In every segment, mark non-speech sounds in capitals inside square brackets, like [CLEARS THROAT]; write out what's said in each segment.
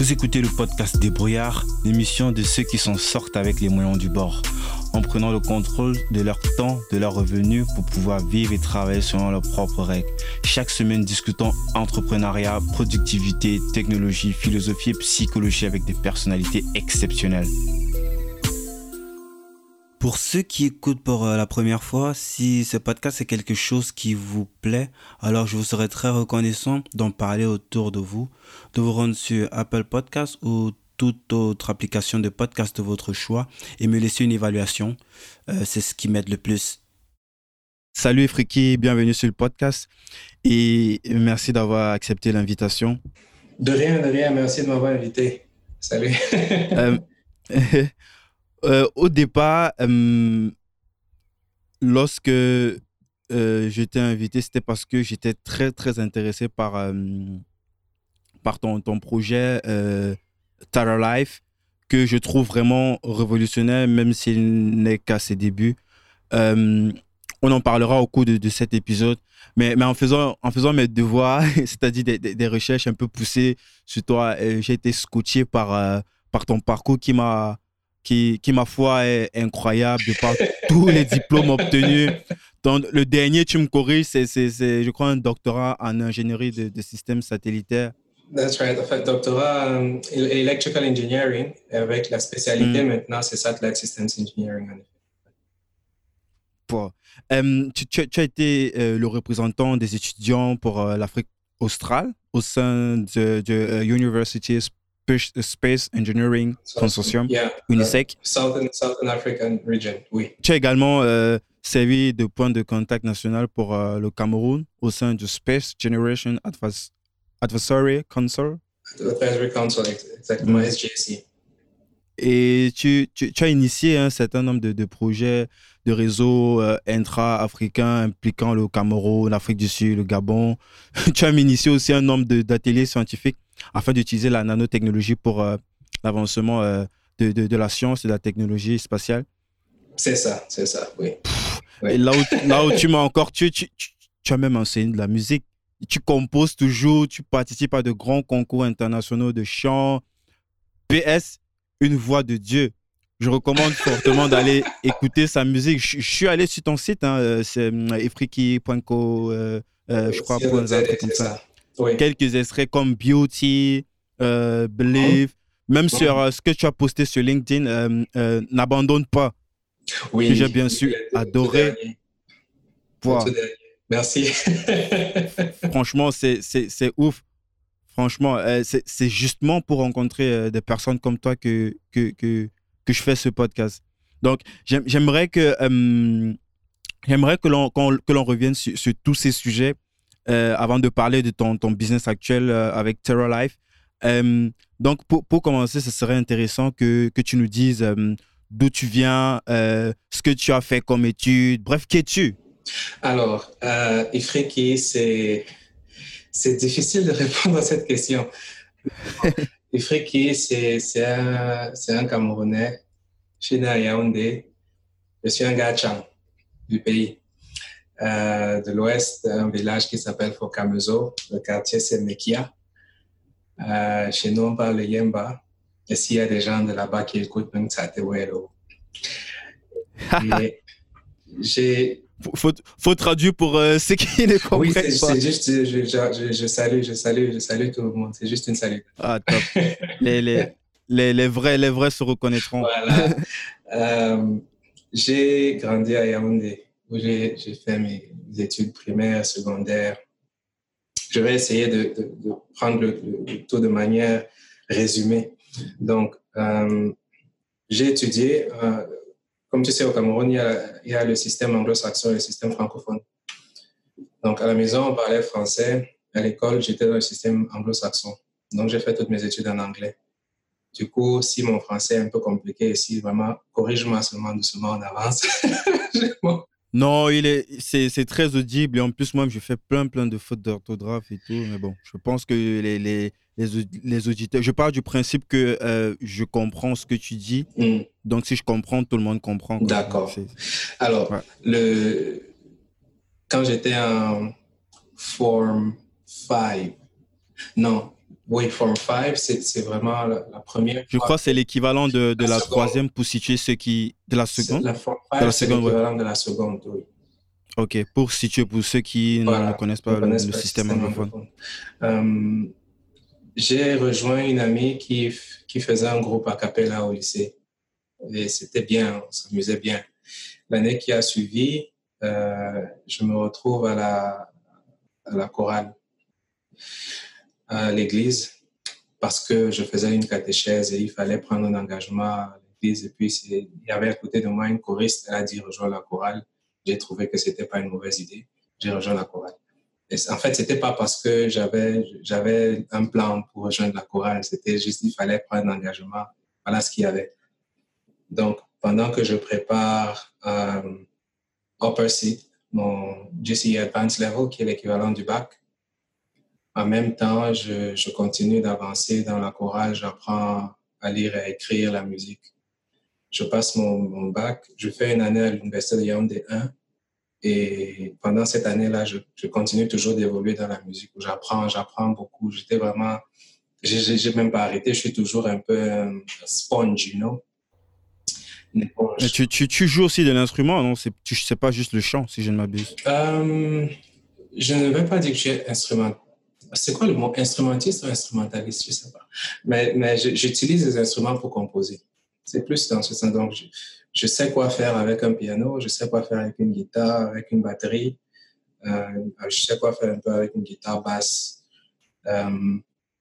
Vous écoutez le podcast Débrouillard, l'émission de ceux qui s'en sortent avec les moyens du bord, en prenant le contrôle de leur temps, de leurs revenus pour pouvoir vivre et travailler selon leurs propres règles. Chaque semaine, discutons entrepreneuriat, productivité, technologie, philosophie et psychologie avec des personnalités exceptionnelles. Pour ceux qui écoutent pour euh, la première fois, si ce podcast est quelque chose qui vous plaît, alors je vous serais très reconnaissant d'en parler autour de vous, de vous rendre sur Apple Podcast ou toute autre application de podcast de votre choix et me laisser une évaluation. Euh, c'est ce qui m'aide le plus. Salut Friki, bienvenue sur le podcast et merci d'avoir accepté l'invitation. De rien, de rien, merci de m'avoir invité. Salut. Euh, [LAUGHS] Euh, au départ, euh, lorsque euh, j'étais invité, c'était parce que j'étais très, très intéressé par, par ton, ton projet Tara Life, que je trouve vraiment révolutionnaire, même s'il n'est qu'à ses débuts. on en parlera au cours de, cet épisode. Mais, mais en, faisant, en faisant mes devoirs, [LAUGHS] c'est-à-dire des, des, recherches un peu poussées sur toi, j'ai été scotché par, par ton parcours qui m'a qui, qui, ma foi, est incroyable de par tous les diplômes obtenus. Donc, le dernier, tu me corriges, c'est, je crois, un doctorat en ingénierie de, de systèmes satellitaires. That's right. En fait, doctorat en electrical engineering avec la spécialité mm. maintenant, c'est satellite systems engineering. Um, tu, tu, as été euh, le représentant des étudiants pour euh, l'Afrique australe au sein de, de uh, Space Engineering Consortium, UNISEC. Southern, Southern African region, oui. Tu as également euh, servi de point de contact national pour euh, le Cameroun au sein du Space Generation Advisory Council. Advisory Council, exactement, mm. SGC. Et tu, tu, tu, as initié un certain nombre de, de projets de réseaux euh, intra-africains impliquant le Cameroun, l'Afrique du Sud, le Gabon. [LAUGHS] tu as initié aussi un nombre d'ateliers scientifiques afin d'utiliser la nanotechnologie pour euh, l'avancement euh, de, de, la science et de la technologie spatiale. C'est ça, c'est ça, oui. Et là où, là où tu m'as encore, tu, tu, tu, as même enseigné de la musique. Tu composes toujours, tu participes à de grands concours internationaux de chant. PS, une voix de Dieu. Je recommande fortement [LAUGHS] d'aller écouter sa musique. Je, suis allé sur ton site, hein, euh, c'est efriki.co, je crois, pour comme ça quelques extraits comme Beauty, euh, Believe, même sur euh, ce que tu as posté sur LinkedIn, euh, n'abandonne pas. Oui. Que j'ai bien sûr adoré. Merci. [LAUGHS] Franchement, c'est ouf. Franchement, c'est justement pour rencontrer des personnes comme toi que, que, que, que je fais ce podcast. Donc, j'aimerais que, j'aimerais que l'on revienne sur, sur, tous ces sujets euh, avant de parler de ton, ton business actuel euh, avec Terra Life. Euh, donc, pour, pour, commencer, ce serait intéressant que, que tu nous dises d'où tu viens, ce que tu as fait comme études, bref, qui es-tu? Alors, euh, Ifriki, c'est, c'est difficile de [LAUGHS] répondre à cette question. [LAUGHS] Ifriki, c'est, c'est, un, c'est un Camerounais. Je suis né à Yaoundé. Je suis un gars du pays. Euh, de l'ouest, un village qui s'appelle Fokamezo. Le quartier, c'est Mekia. Euh, chez nous, on parle le Yemba. Et s'il y a des gens de là-bas qui écoutent, même Tsatewero. [LAUGHS] j'ai. Faut, faut traduire pour euh, ceux qui ne comprennent oui, c'est juste, je, je, je, salue, je salue, je salue tout le monde. C'est juste une salut. Ah, top. [LAUGHS] les, les, les, les, vrais, les vrais se reconnaîtront. Voilà. [LAUGHS] euh, j'ai grandi à Yaoundé où j'ai fait mes études primaires, secondaires. Je vais essayer de, prendre le, le, tout de manière résumée. Donc, euh, j'ai étudié, euh, comme tu sais, au Cameroun, il y a, le système anglo-saxon et le système francophone. Donc, à la maison, on parlait français. À l'école, j'étais dans le système anglo-saxon. Donc, j'ai fait toutes mes études en anglais. Du coup, si mon français est un peu compliqué, si vraiment, corrige-moi seulement doucement en avance. [LAUGHS] Non, il est, c'est, très audible. Et en plus, moi, je fais plein, plein de fautes d'orthographe et tout. Mais bon, je pense que les, les, les, auditeurs. Je parle du principe que euh, je comprends ce que tu dis. Mm. Donc, si je comprends, tout le monde comprend. D'accord. Alors, le... quand j'étais en Form 5, non, Oui, Form 5, c'est vraiment la, première. Je crois que c'est l'équivalent de, de, la, troisième pour situer ceux qui. De la seconde? La Form 5, c'est l'équivalent de la seconde, oui. Ok, pour situer pour ceux qui ne connaissent pas le, système anglophone. Euh, j'ai rejoint une amie qui, qui faisait un groupe a cappella au lycée. Et c'était bien, on s'amusait bien. L'année qui a suivi, euh, je me retrouve à la, à la chorale à l'église parce que je faisais une catéchèse et il fallait prendre un engagement à l'église. Et puis, il y avait à côté de moi une choriste, elle a dit rejoins la chorale. J'ai trouvé que c'était pas une mauvaise idée. J'ai rejoint la chorale. Et en fait, c'était pas parce que j'avais, j'avais un plan pour rejoindre la chorale. C'était juste, il fallait prendre un engagement. Voilà ce qu'il y avait. Donc, pendant que je prépare euh, Upper C, mon GCE Advanced Level, qui est l'équivalent du bac, en même temps, je, je continue d'avancer dans la chorale, j'apprends à lire et à écrire la musique. Je passe mon, mon bac, je fais une année à l'Université de Yaoundé 1 et pendant cette année-là, je, je, continue toujours d'évoluer dans la musique. J'apprends, j'apprends beaucoup. J'étais vraiment, j'ai même pas arrêté. Je suis toujours un peu un sponge, you know? Mais tu, tu, tu, joues aussi de l'instrument, non? C'est pas juste le chant, si je ne m'abuse. Euh, je ne vais pas dire que je suis instrument, c'est quoi le mot instrumentiste ou instrumentaliste, je sais pas. Mais, j'utilise les instruments pour composer. C'est plus dans ce sens. Donc, je, sais quoi faire avec un piano, je sais quoi faire avec une guitare, avec une batterie, euh, je sais quoi faire un peu avec une guitare basse. Euh,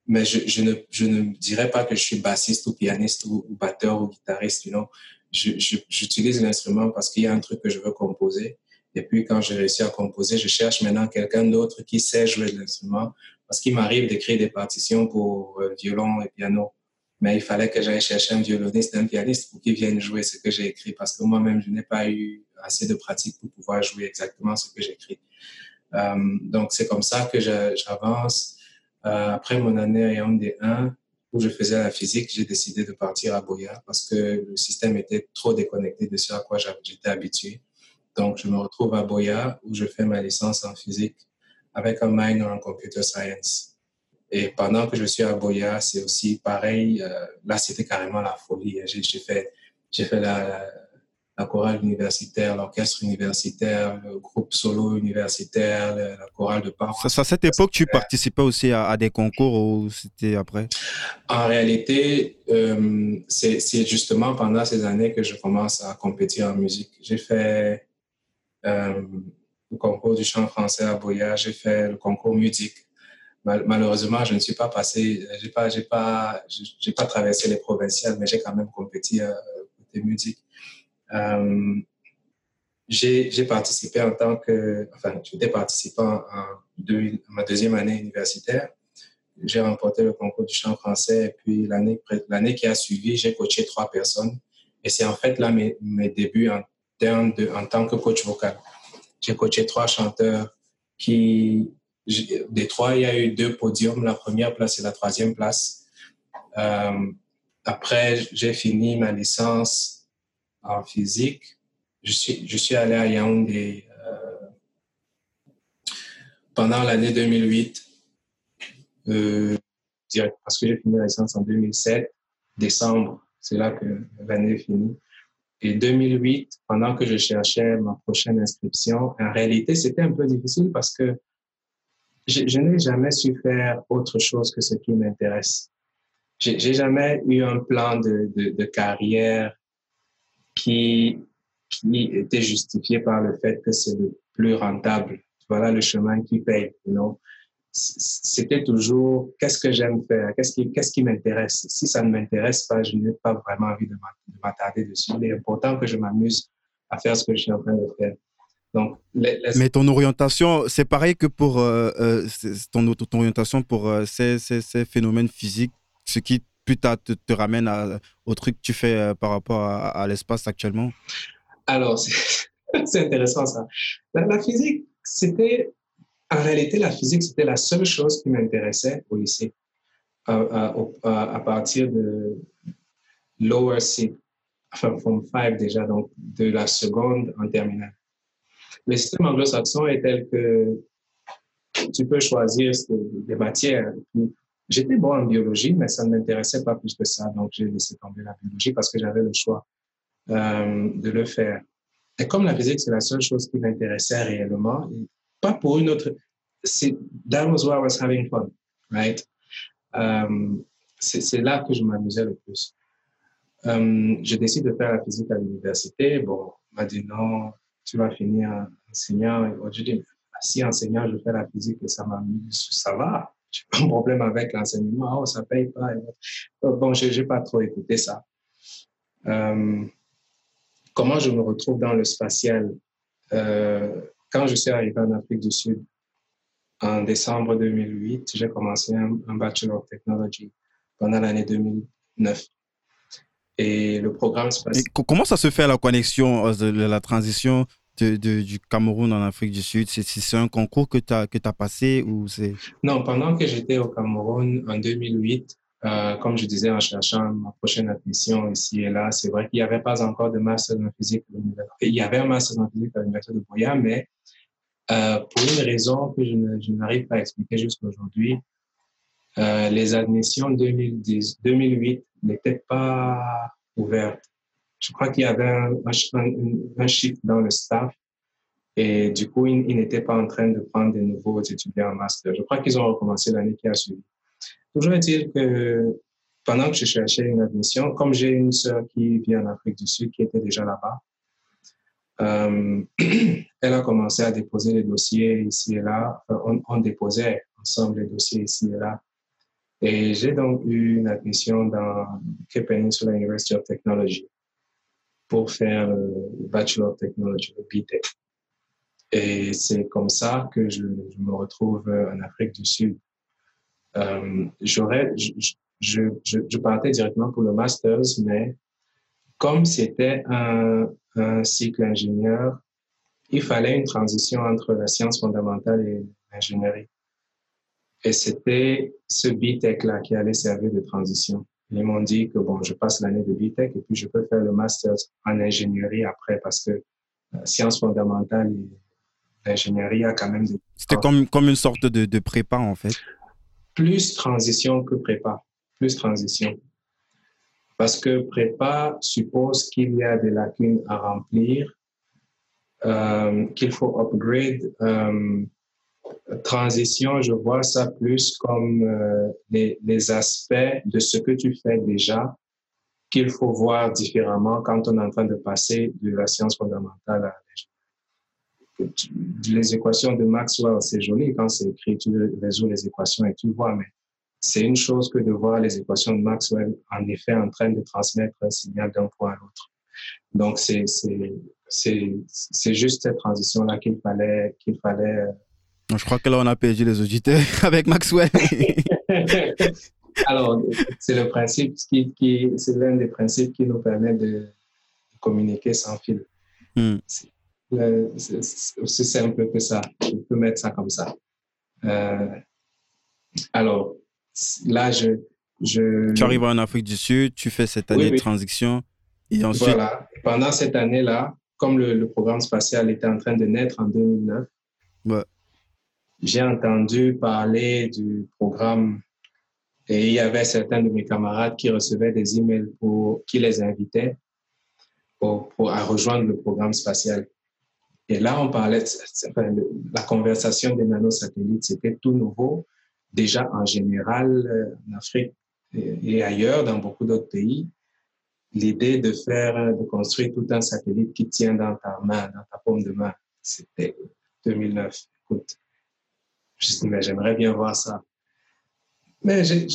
mais je, ne, ne dirais pas que je suis bassiste ou pianiste ou, batteur ou guitariste, you know. J'utilise l'instrument parce qu'il y a un truc que je veux composer. Et puis, quand j'ai réussi à composer, je cherche maintenant quelqu'un d'autre qui sait jouer l'instrument parce qu'il m'arrive d'écrire des partitions pour euh, violon et piano. Mais il fallait que j'aille chercher un violoniste, un pianiste pour qu'ils viennent jouer ce que j'ai écrit parce que moi-même, je n'ai pas eu assez de pratique pour pouvoir jouer exactement ce que j'écris. Euh, donc, c'est comme ça que j'avance. Euh, après mon année à Yaoundé 1, où je faisais la physique, j'ai décidé de partir à Boya parce que le système était trop déconnecté de ce à quoi j'étais habitué. Donc, je me retrouve à Boya où je fais ma licence en physique avec un minor en computer science. Et pendant que je suis à Boya, c'est aussi pareil. Euh, là, c'était carrément la folie. J'ai fait, j'ai fait la, la chorale universitaire, l'orchestre universitaire, le groupe solo universitaire, la chorale de parc. À cette époque, tu participais aussi à, des concours ou c'était après? En réalité, euh, c'est justement pendant ces années que je commence à compétir en musique. J'ai fait euh, le concours du chant français à Boya, j'ai fait le concours musique. malheureusement, je ne suis pas passé, j'ai pas, pas, pas traversé les provinciales, mais j'ai quand même compétit euh, côté musique. Euh, j'ai participé en tant que, enfin, j'étais participant en, ma deuxième année universitaire. J'ai remporté le concours du chant français et puis l'année l'année qui a suivi, j'ai coaché trois personnes. Et c'est en fait là mes, mes débuts en, de, en tant que coach vocal. J'ai coaché trois chanteurs qui, des trois, il y a eu deux podiums, la première place et la troisième place. Euh, après, j'ai fini ma licence en physique. Je suis, je suis allé à Yaoundé euh, pendant l'année 2008, euh, parce que j'ai fini la licence en 2007, décembre, c'est là que l'année est finie. Et 2008, pendant que je cherchais ma prochaine inscription, en réalité, c'était un peu difficile parce que je, n'ai jamais su faire autre chose que ce qui m'intéresse. J'ai jamais eu un plan de, de, de carrière qui, qui était justifié par le fait que c'est le plus rentable. Voilà le chemin qui paye. You know? C'était toujours qu'est-ce que j'aime faire, qu'est-ce qui, qu'est-ce qui m'intéresse? Si ça ne m'intéresse pas, je n'ai pas vraiment envie de m'attarder dessus. Il est important que je m'amuse à faire ce que je suis en train de faire. Donc, Mais ton orientation, c'est pareil que pour euh, euh, ton, ton, orientation pour euh, ces, ces, ces, phénomènes physiques, ce qui plus tard te, te ramène à, au truc que tu fais par rapport à, l'espace actuellement? Alors, [LAUGHS] c'est intéressant ça. la physique, c'était en réalité, la physique, c'était la seule chose qui m'intéressait au lycée, à, à, partir de lower C, enfin, form 5 déjà, donc de la seconde en terminale. Le système anglo-saxon est tel que tu peux choisir des matières. J'étais bon en biologie, mais ça ne m'intéressait pas plus que ça. Donc, j'ai laissé tomber la biologie parce que j'avais le choix euh, de le faire. Et comme la physique, c'est la seule chose qui m'intéressait réellement, pas pour une autre. That was where I was having fun, right? Euh, c'est là que je m'amusais le plus. Euh, je décide de faire la physique à l'université. Bon, on m'a dit non, tu vas finir enseignant. Je dis, si enseignant, je fais la physique et ça m'amuse, ça va. J'ai pas de problème avec l'enseignement. Oh, ça paye pas. Bon, je n'ai pas trop écouté ça. Euh, comment je me retrouve dans le spatial? Euh, Quand je suis arrivé en Afrique du Sud, en décembre 2008, j'ai commencé un, Bachelor of Technology pendant l'année 2009. Et le programme spatial. comment ça se fait la connexion, euh, la transition du Cameroun en Afrique du Sud? C'est un concours que tu as, as passé ou c'est... Non, pendant que j'étais au Cameroun en 2008, euh, comme je disais en cherchant ma prochaine admission ici et là, c'est vrai qu'il n'y avait pas encore de master en physique. Il y avait un master en physique à l'université de Boya, mais euh, pour une raison que je n'arrive pas à expliquer jusqu'à aujourd'hui, euh, les admissions 2010, 2008 n'étaient pas ouvertes je crois qu'il y avait un, un, shift dans le staff et du coup, ils, n'étaient pas en train de prendre de nouveaux étudiants en master. Je crois qu'ils ont recommencé l'année qui a suivi. Toujours est-il que pendant que je cherchais une admission, comme j'ai une sœur qui vit en Afrique du Sud, qui était déjà là-bas, euh, [CLEARS THROAT] elle a commencé à déposer les dossiers ici et là. on, déposait ensemble les dossiers ici et là. Et j'ai donc eu une admission dans Cape Peninsula University of Technology pour faire le Bachelor of Technology, le BTEC. Et c'est comme ça que je, me retrouve en Afrique du Sud. Euh, j'aurais, je, je, je, partais directement pour le Masters, mais comme c'était un, cycle ingénieur, il fallait une transition entre la science fondamentale et l'ingénierie. Et c'était ce BTEC-là qui allait servir de transition. Ils m'ont dit que bon, je passe l'année de BTEC et puis je peux faire le master en ingénierie après parce que euh, sciences fondamentales et l'ingénierie a quand même des... C'était comme, comme une sorte de, de prépa en fait. Plus transition que prépa. Plus transition. Parce que prépa suppose qu'il y a des lacunes à remplir, euh, qu'il faut upgrade. Euh, transition, je vois ça plus comme euh, les, aspects de ce que tu fais déjà qu'il faut voir différemment quand on est en train de passer de la science fondamentale à les équations de Maxwell, c'est joli quand c'est écrit, tu résous les équations et tu vois, mais c'est une chose que de voir les équations de Maxwell en effet en train de transmettre un signal d'un point à l'autre. Donc, c'est juste cette transition-là qu'il fallait, qu'il fallait je crois que là, on a perdu les auditeurs [LAUGHS] avec Maxwell. [LAUGHS] Alors, c'est le principe qui, qui c'est l'un des principes qui nous permet de communiquer sans fil. Hmm. C'est aussi simple que ça. Je peux mettre ça comme ça. Euh, alors, là, je, je, Tu arrives en Afrique du Sud, tu fais cette année de transition. Et ensuite... Voilà. Pendant cette année-là, comme le, le, programme spatial était en train de naître en 2009, ouais j'ai entendu parler du programme et il y avait certains de mes camarades qui recevaient des emails pour, qui les invitaient pour, pour, à rejoindre le programme spatial. Et là, on parlait, de, la conversation des nanosatellites, c'était tout nouveau. Déjà, en général, euh, en Afrique et ailleurs, dans beaucoup d'autres pays, l'idée de faire, de construire tout un satellite qui tient dans ta main, dans ta paume de main, c'était 2009. Écoute, je mais j'aimerais bien voir ça. Mais je,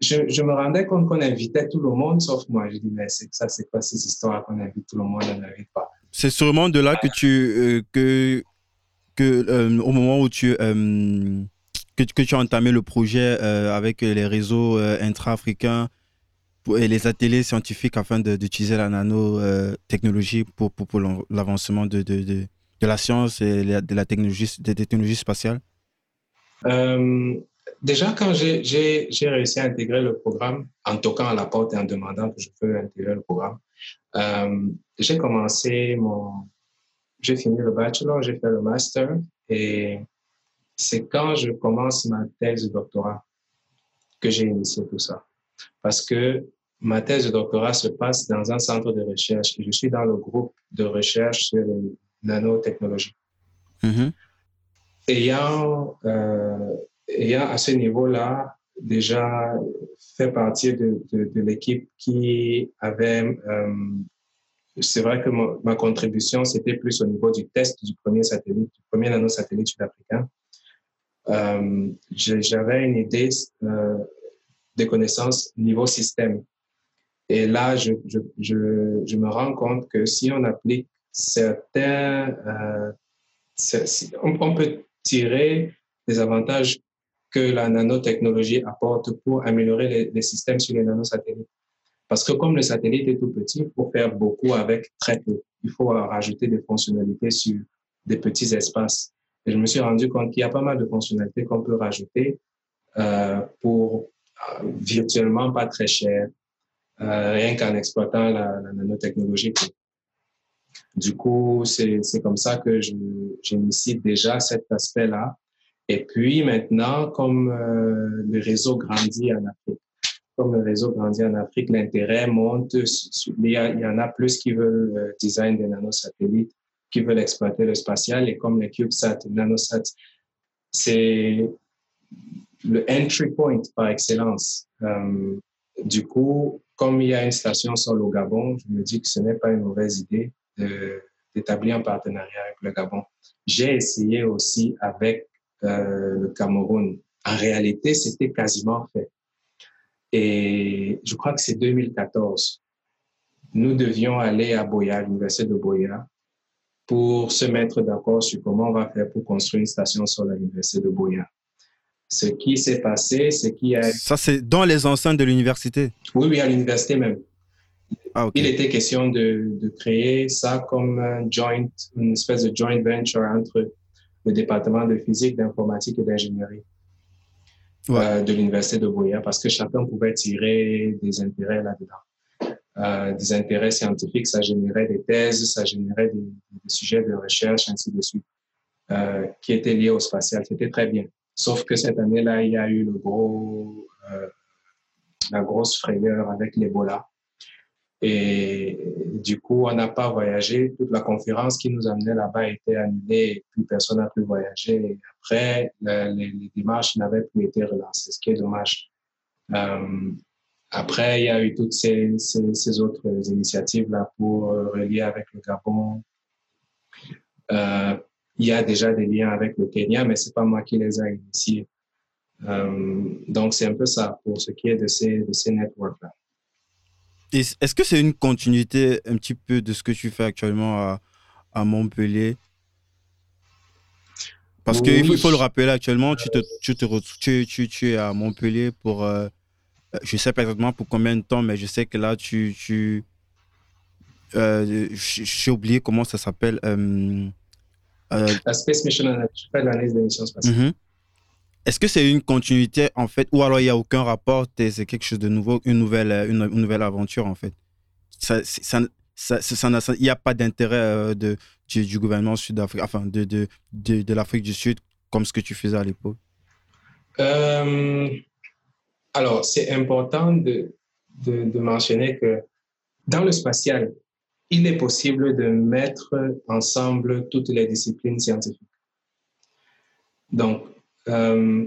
je, je me rendais compte qu'on invitait tout le monde sauf moi. Je dis, mais ça, c'est quoi ces histoires qu'on invite tout le monde, on n'invite pas? C'est sûrement de là que tu, euh, que, que euh, au moment où tu, euh, que, tu as entamé le projet avec les réseaux intra-africains et les ateliers scientifiques afin d'utiliser la nanotechnologie pour, pour, l'avancement de, de, de, la science et de la technologie, des technologies spatiales? Déjà, quand j'ai réussi à intégrer le programme, en toquant à la porte et en demandant que je peux intégrer le programme, j'ai commencé mon... J'ai fini le bachelor, j'ai fait le master et c'est quand je commence ma thèse de doctorat que j'ai initié tout ça. Parce que ma thèse de doctorat se passe dans un centre de recherche et je suis dans le groupe de recherche sur les nanotechnologies. Mhm. Ayant, euh, ayant à ce niveau-là déjà fait partie de, de, de l'équipe qui avait, euh, c'est vrai que ma, contribution, c'était plus au niveau du test du premier satellite, du premier nanosatellite sud-africain. Euh, J'avais une idée euh, des connaissances niveau système. Et là, je, me rends compte que si on applique certains, euh, on, on, peut tirer des avantages que la nanotechnologie apporte pour améliorer les, les, systèmes sur les nanosatellites. Parce que comme le satellite est tout petit, il faut faire beaucoup avec très peu. Il faut rajouter des fonctionnalités sur des petits espaces. Et je me suis rendu compte qu'il y a pas mal de fonctionnalités qu'on peut rajouter euh, pour euh, virtuellement pas très cher, euh, rien qu'en exploitant la, nanotechnologie. Du coup, c'est comme ça que j'initie déjà cet aspect-là. Et puis maintenant, comme euh, le réseau grandit en Afrique, comme le réseau grandit en Afrique, l'intérêt monte. Il y, en a plus qui veulent euh, design des nanosatellites, qui veulent exploiter le spatial. Et comme les CubeSat, nanosat, c'est le entry point par excellence. Euh, du coup, comme il y a une station sol au Gabon, je me dis que ce n'est pas une mauvaise idée d'établir un partenariat avec le Gabon. J'ai essayé aussi avec euh, le Cameroun. En réalité, c'était quasiment fait. Et je crois que c'est 2014. Nous devions aller à Boya, l'université de Boya, pour se mettre d'accord sur comment on va faire pour construire une station sur l'université de Boya. Ce qui s'est passé, c'est qu'il y a... Ça, c'est dans les enceintes de l'université? Oui, oui, à l'université même. Ah, okay. Il était question de, de, créer ça comme un joint, une espèce de joint venture entre le département de physique, d'informatique et d'ingénierie euh, de l'université de Boya parce que chacun pouvait tirer des intérêts là-dedans. Euh, des intérêts scientifiques, ça générait des thèses, ça générait des, des sujets de recherche, ainsi de suite, euh, qui étaient liés au spatial. C'était très bien. Sauf que cette année-là, il y a eu le gros, la grosse frayeur avec l'Ebola. Et du coup, on n'a pas voyagé. Toute la conférence qui nous amenait là-bas été annulée et puis personne n'a pu voyager. Après, le, les, démarches n'avaient plus été relancées, ce qui est dommage. Euh, après, il y a eu toutes ces, autres initiatives-là pour relier avec le Gabon. Euh, il y a déjà des liens avec le Kenya, mais c'est pas moi qui les ai initiés. Euh, donc, c'est un peu ça pour ce qui est de ces, de ces networks-là. Est-ce que c'est une continuité un petit peu de ce que tu fais actuellement à, à Montpellier? Parce oui. qu'il faut, le rappeler, actuellement, tu, te, tu, te, tu, tu, tu es à Montpellier pour, euh, je sais pas exactement pour combien de temps, mais je sais que là, tu... tu euh, J'ai oublié comment ça s'appelle. Euh, la Space Mission, je fais l'analyse des missions spatiales. Mm -hmm. Est-ce que c'est une continuité en fait, ou alors il n'y a aucun rapport, c'est quelque chose de nouveau, une nouvelle, une, une nouvelle aventure en fait? Ça, ça, Il n'y a pas d'intérêt de, du, gouvernement de, de, de, de l'Afrique du Sud, comme ce que tu faisais à l'époque? Euh, Alors, c'est important de, de, de mentionner que dans le spatial, il est possible de mettre ensemble toutes les disciplines scientifiques. Donc, euh,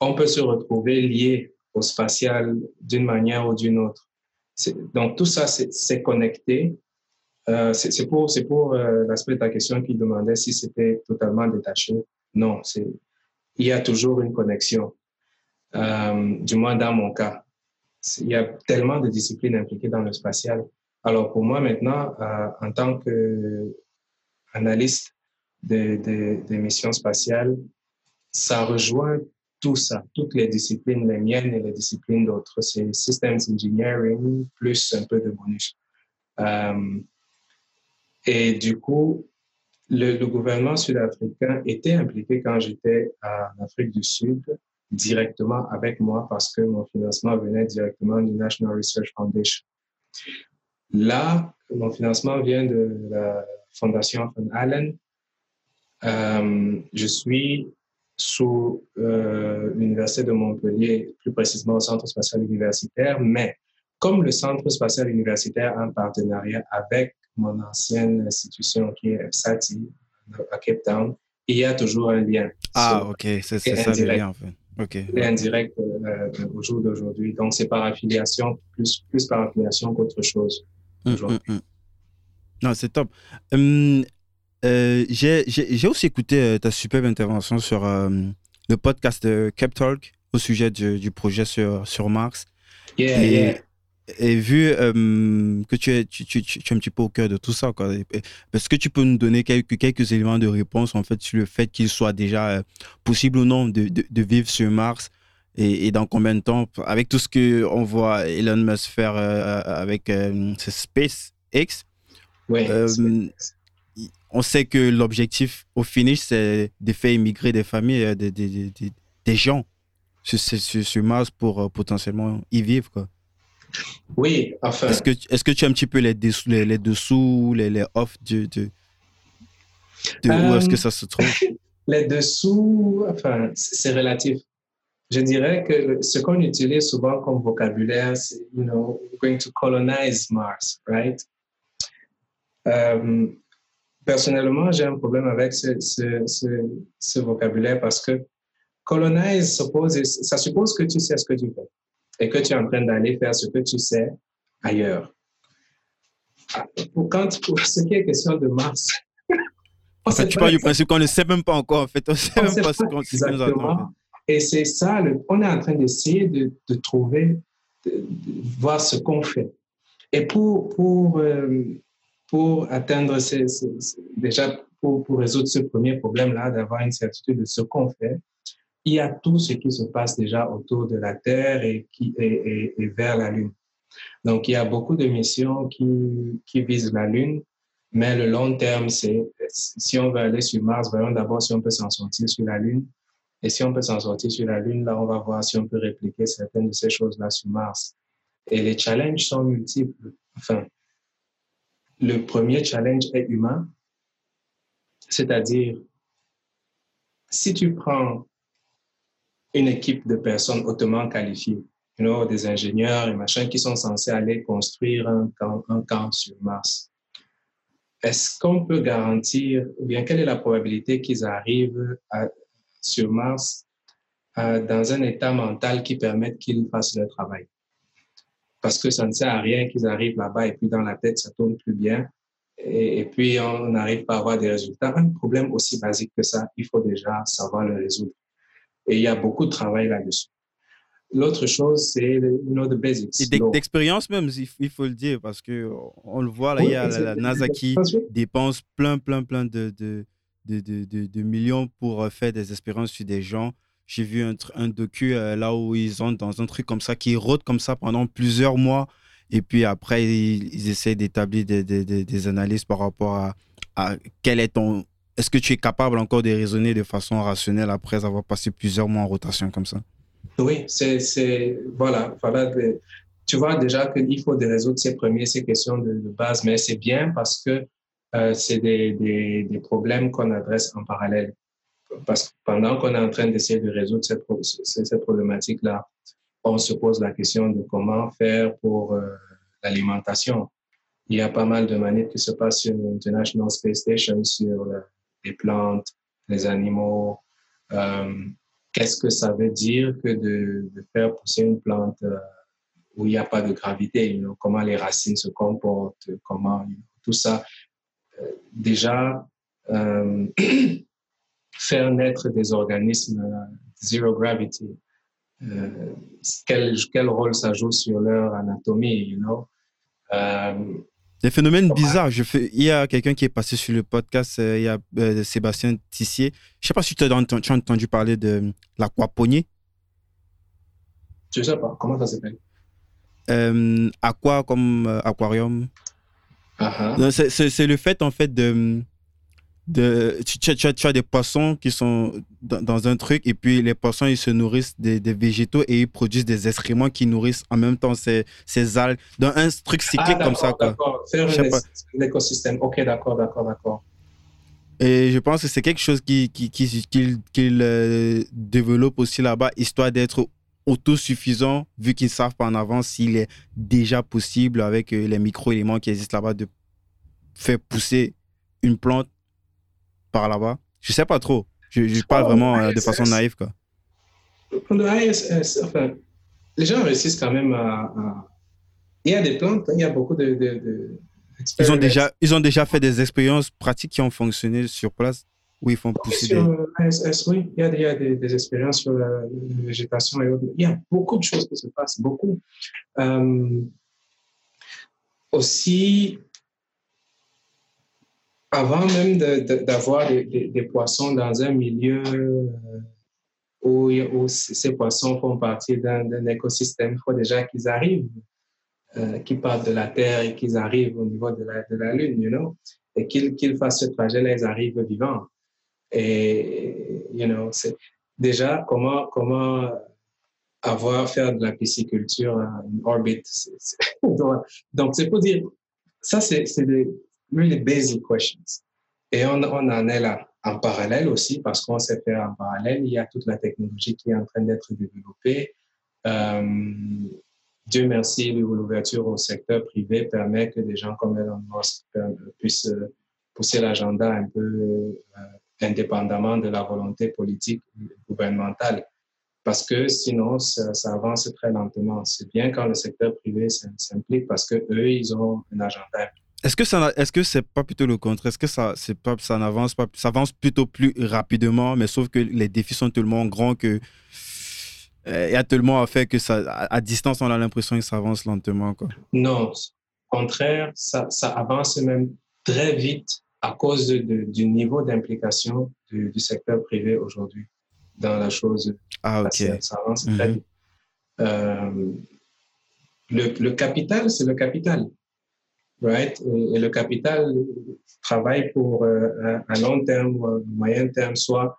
on peut se retrouver lié au spatial d'une manière ou d'une autre. Donc, tout ça, c'est connecté. Euh, c'est pour, euh, l'aspect de ta question qui demandait si c'était totalement détaché. Non, il y a toujours une connexion, du moins dans mon cas. Il y a tellement de disciplines impliquées dans le spatial. Alors, pour moi, maintenant, en tant qu'analyste des de, de missions spatiales, ça rejoint tout ça, toutes les disciplines, les miennes et les disciplines d'autres. C'est Systems Engineering plus un peu de bonus. Euh, et du coup, le, gouvernement sud-africain était impliqué quand j'étais en Afrique du Sud directement avec moi parce que mon financement venait directement du National Research Foundation. Là, mon financement vient de la Fondation Van Allen. Euh, je suis sous l'Université de Montpellier, plus précisément au Centre spatial universitaire, mais comme le Centre spatial universitaire a un partenariat avec mon ancienne institution qui est SATI à Cape Town, il y a toujours un lien. Ah, ok, c'est ça le lien en fait. Ok. est indirect euh, au jour d'aujourd'hui. Donc, c'est par affiliation, plus, plus par affiliation qu'autre chose. Hum. Non, c'est top. Hum, euh, j'ai aussi écouté euh, ta superbe intervention sur le podcast Cap Talk au sujet du, du projet sur, sur Mars. Yeah, yeah. et vu euh, que tu es, tu, tu, tu, es un petit peu au cœur de tout ça, est-ce que tu peux nous donner quelques, quelques éléments de réponse en fait sur le fait qu'il soit déjà euh, possible ou non de, de, vivre sur Mars? Et, dans combien de temps? Avec tout ce qu'on voit Elon Musk faire euh, avec SpaceX, ouais, on sait que l'objectif au finish, c'est de faire immigrer des familles, des, des, des, gens sur, sur, sur, Mars pour potentiellement y vivre. Quoi. Oui, enfin. Est-ce que, est que tu as un petit peu les dessous, les, les dessous, les, les off de, de, où est-ce que ça se trouve? [LAUGHS] Les dessous, enfin, c'est relatif. Je dirais que ce qu'on utilise souvent comme vocabulaire, c'est, you know, we're going to colonize Mars, right? Euh, personnellement, j'ai un problème avec ce, ce, ce, ce, vocabulaire parce que colonize suppose, ça suppose que tu sais ce que tu fais et que tu es en train d'aller faire ce que tu sais ailleurs. Pour, quand, pour ce qui est question de Mars, en fait, tu parles du principe qu'on ne sait même pas encore, en fait. On ne sait même pas, ce qu'on nous attend. Et c'est ça, le, on est en train d'essayer de, de, trouver, de, voir ce qu'on fait. Et pour, pour, euh, pour atteindre ces, déjà, pour, pour résoudre ce premier problème-là, d'avoir une certitude de ce qu'on fait, il y a tout ce qui se passe déjà autour de la Terre et, qui, est vers la Lune. Donc, il y a beaucoup de missions qui, qui visent la Lune, mais le long terme, c'est si on veut aller sur Mars, voyons d'abord si on peut s'en sortir sur la Lune. Et si on peut s'en sortir sur la Lune, là, on va voir si on peut répliquer certaines de ces choses-là sur Mars. Et les challenges sont multiples. Enfin, le premier challenge est humain, c'est-à-dire, si tu prends une équipe de personnes hautement qualifiées, des ingénieurs et machins qui sont censés aller construire un camp, sur Mars. Est-ce qu'on peut garantir, ou bien quelle est la probabilité qu'ils arrivent sur Mars euh, dans un état mental qui permette qu'ils fassent leur travail? Parce que ça ne sert à rien qu'ils arrivent là-bas et puis dans la tête, ça tourne plus bien. Et, et puis, on n'arrive pas à avoir des résultats. Un problème aussi basique que ça, il faut déjà savoir le résoudre. Et il y a beaucoup de travail là-dessus. L'autre chose, c'est you know, the basics. Et d'expérience même, il faut le dire, parce que on le voit, là, il y a la, NASA qui dépense plein, plein, plein de, de, de, de, de millions pour euh, faire des expériences sur des gens. J'ai vu un, un docu euh, là où ils sont dans un truc comme ça, qui rôde comme ça pendant plusieurs mois. Et puis après, ils, ils essaient d'établir des, des, des, analyses par rapport à, à quel est ton, est-ce que tu es capable encore de raisonner de façon rationnelle après avoir passé plusieurs mois en rotation comme ça? Oui, c'est, voilà, voilà tu vois déjà qu'il faut de résoudre ces premières ces questions de, base, mais c'est bien parce que euh, c'est des, des, des, problèmes qu'on adresse en parallèle. Parce que pendant qu'on est en train d'essayer de résoudre cette, cette problématique-là, on se pose la question de comment faire pour euh, l'alimentation. Il y a pas mal de manières qui se passent sur l'International Space Station, sur les plantes, les animaux. Euh, qu'est-ce que ça veut dire que de, faire pousser une plante euh, où il n'y a pas de gravité, comment les racines se comportent, comment tout ça. Euh, déjà, [CLEARS THROAT] faire naître des organismes zero gravity, quel, quel, rôle ça joue sur leur anatomie, you know? Des phénomènes bizarres. Je fais... Il y a quelqu'un qui est passé sur le podcast, euh, il y a euh, Sébastien Tissier. Je ne sais pas si tu as, entendu, parler de l'aquaponie. Je ne sais pas. Comment ça s'appelle? Euh, Aqua comme aquarium. Uh C'est le fait, en fait, de de, tu, tu, as, des poissons qui sont dans, un truc et puis les poissons ils se nourrissent des, des, végétaux et ils produisent des excréments qui nourrissent en même temps ces, ces algues dans un truc cyclique ah, comme ça d'accord faire un, écosystème. Ok d'accord d'accord d'accord. Et je pense que c'est quelque chose qu'il qui, qui, euh, développe aussi là-bas, histoire d'être autosuffisant, vu qu'ils ne savent pas en avance s'il est déjà possible avec euh, les micro-éléments qui existent là-bas de faire pousser une plante par là-bas. Je sais pas trop. Je, parle vraiment euh, de façon naïve. Quoi. les gens réussissent quand même à, Il y a des plantes, il y a beaucoup de ils ont, déjà, ils ont déjà fait des expériences pratiques qui ont fonctionné sur place où ils font pousser sur des... oui, il y a, il y a des, expériences sur la, végétation et autres. Il y a beaucoup de choses qui se passent, beaucoup. Euh, aussi, avant même d'avoir des, poissons dans un milieu euh, où, ces poissons font partie d'un écosystème, il faut déjà qu'ils arrivent euh, qui partent de la Terre et qu'ils arrivent au niveau de la, de la Lune, you know, et qu'ils fassent ce trajet-là, ils arrivent vivants. Et, you know, c'est déjà comment, comment avoir, faire de la pisciculture en orbite. [LAUGHS] Donc, c'est pour dire, ça, c'est des really basic questions. Et on, en est là en parallèle aussi, parce qu'on sait faire en parallèle, il y a toute la technologie qui est en train d'être développée. Euh, Dieu merci, l'ouverture au secteur privé permet que des gens comme Elon Musk puissent euh, pousser l'agenda un peu euh, indépendamment de la volonté politique gouvernementale. Parce que sinon, ça, avance très lentement. C'est bien quand le secteur privé s'implique parce que eux, ils ont un agenda. Est-ce que ça, est-ce que c'est pas plutôt le contraire? Est-ce que ça, c'est pas, ça n'avance pas, ça avance plutôt plus rapidement, mais sauf que les défis sont tellement grands que euh, il y a tellement à faire que ça, à, distance, on a l'impression que ça avance lentement. Quoi. Non, au contraire, ça, ça avance même très vite à cause de, du niveau d'implication du, secteur privé aujourd'hui dans la chose. Ah, ok. Ça, avance très mhm. vite. Euh, le, le, capital, c'est le capital. Right? Et, le capital travaille pour euh, un, long terme, moyen terme, soit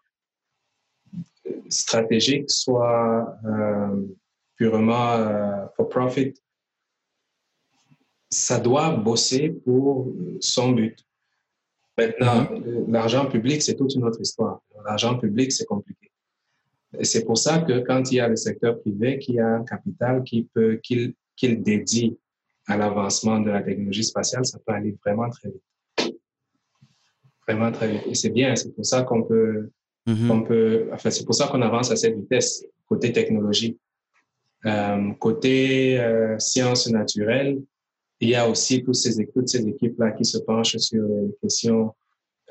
stratégique, soit euh, purement euh, for profit, ça doit bosser pour son but. Maintenant, mm-hmm. l'argent public, c'est toute une autre histoire. L'argent public, c'est compliqué. Et c'est pour ça que quand il y a le secteur privé qui a un capital qui peut, qu'il, qu'il dédie à l'avancement de la technologie spatiale, ça peut aller vraiment très vite. Vraiment très vite. Et c'est bien, c'est pour ça qu'on peut Mm-hmm. peut, enfin, c'est pour ça qu'on avance à cette vitesse, côté technologie. Euh, côté euh, sciences naturelles, il y a aussi toutes ces, toutes ces équipes-là qui se penchent sur les questions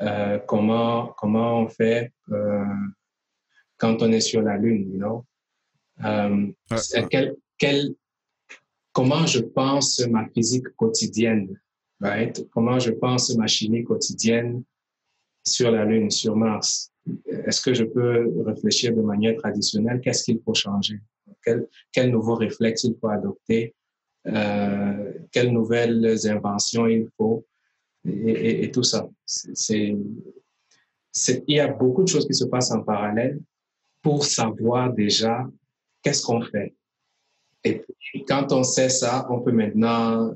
euh, comment, comment on fait quand on est sur la Lune, you know? Quel, quel, comment je pense ma physique quotidienne, right? Comment je pense ma chimie quotidienne sur la Lune, sur Mars? Est-ce que je peux réfléchir de manière traditionnelle? Qu'est-ce qu'il faut changer? Quel, quel, nouveau réflexe il faut adopter? Euh, Quelles nouvelles inventions il faut? Et, et, tout ça. C'est, il y a beaucoup de choses qui se passent en parallèle pour savoir déjà qu'est-ce qu'on fait. Et puis, quand on sait ça, on peut maintenant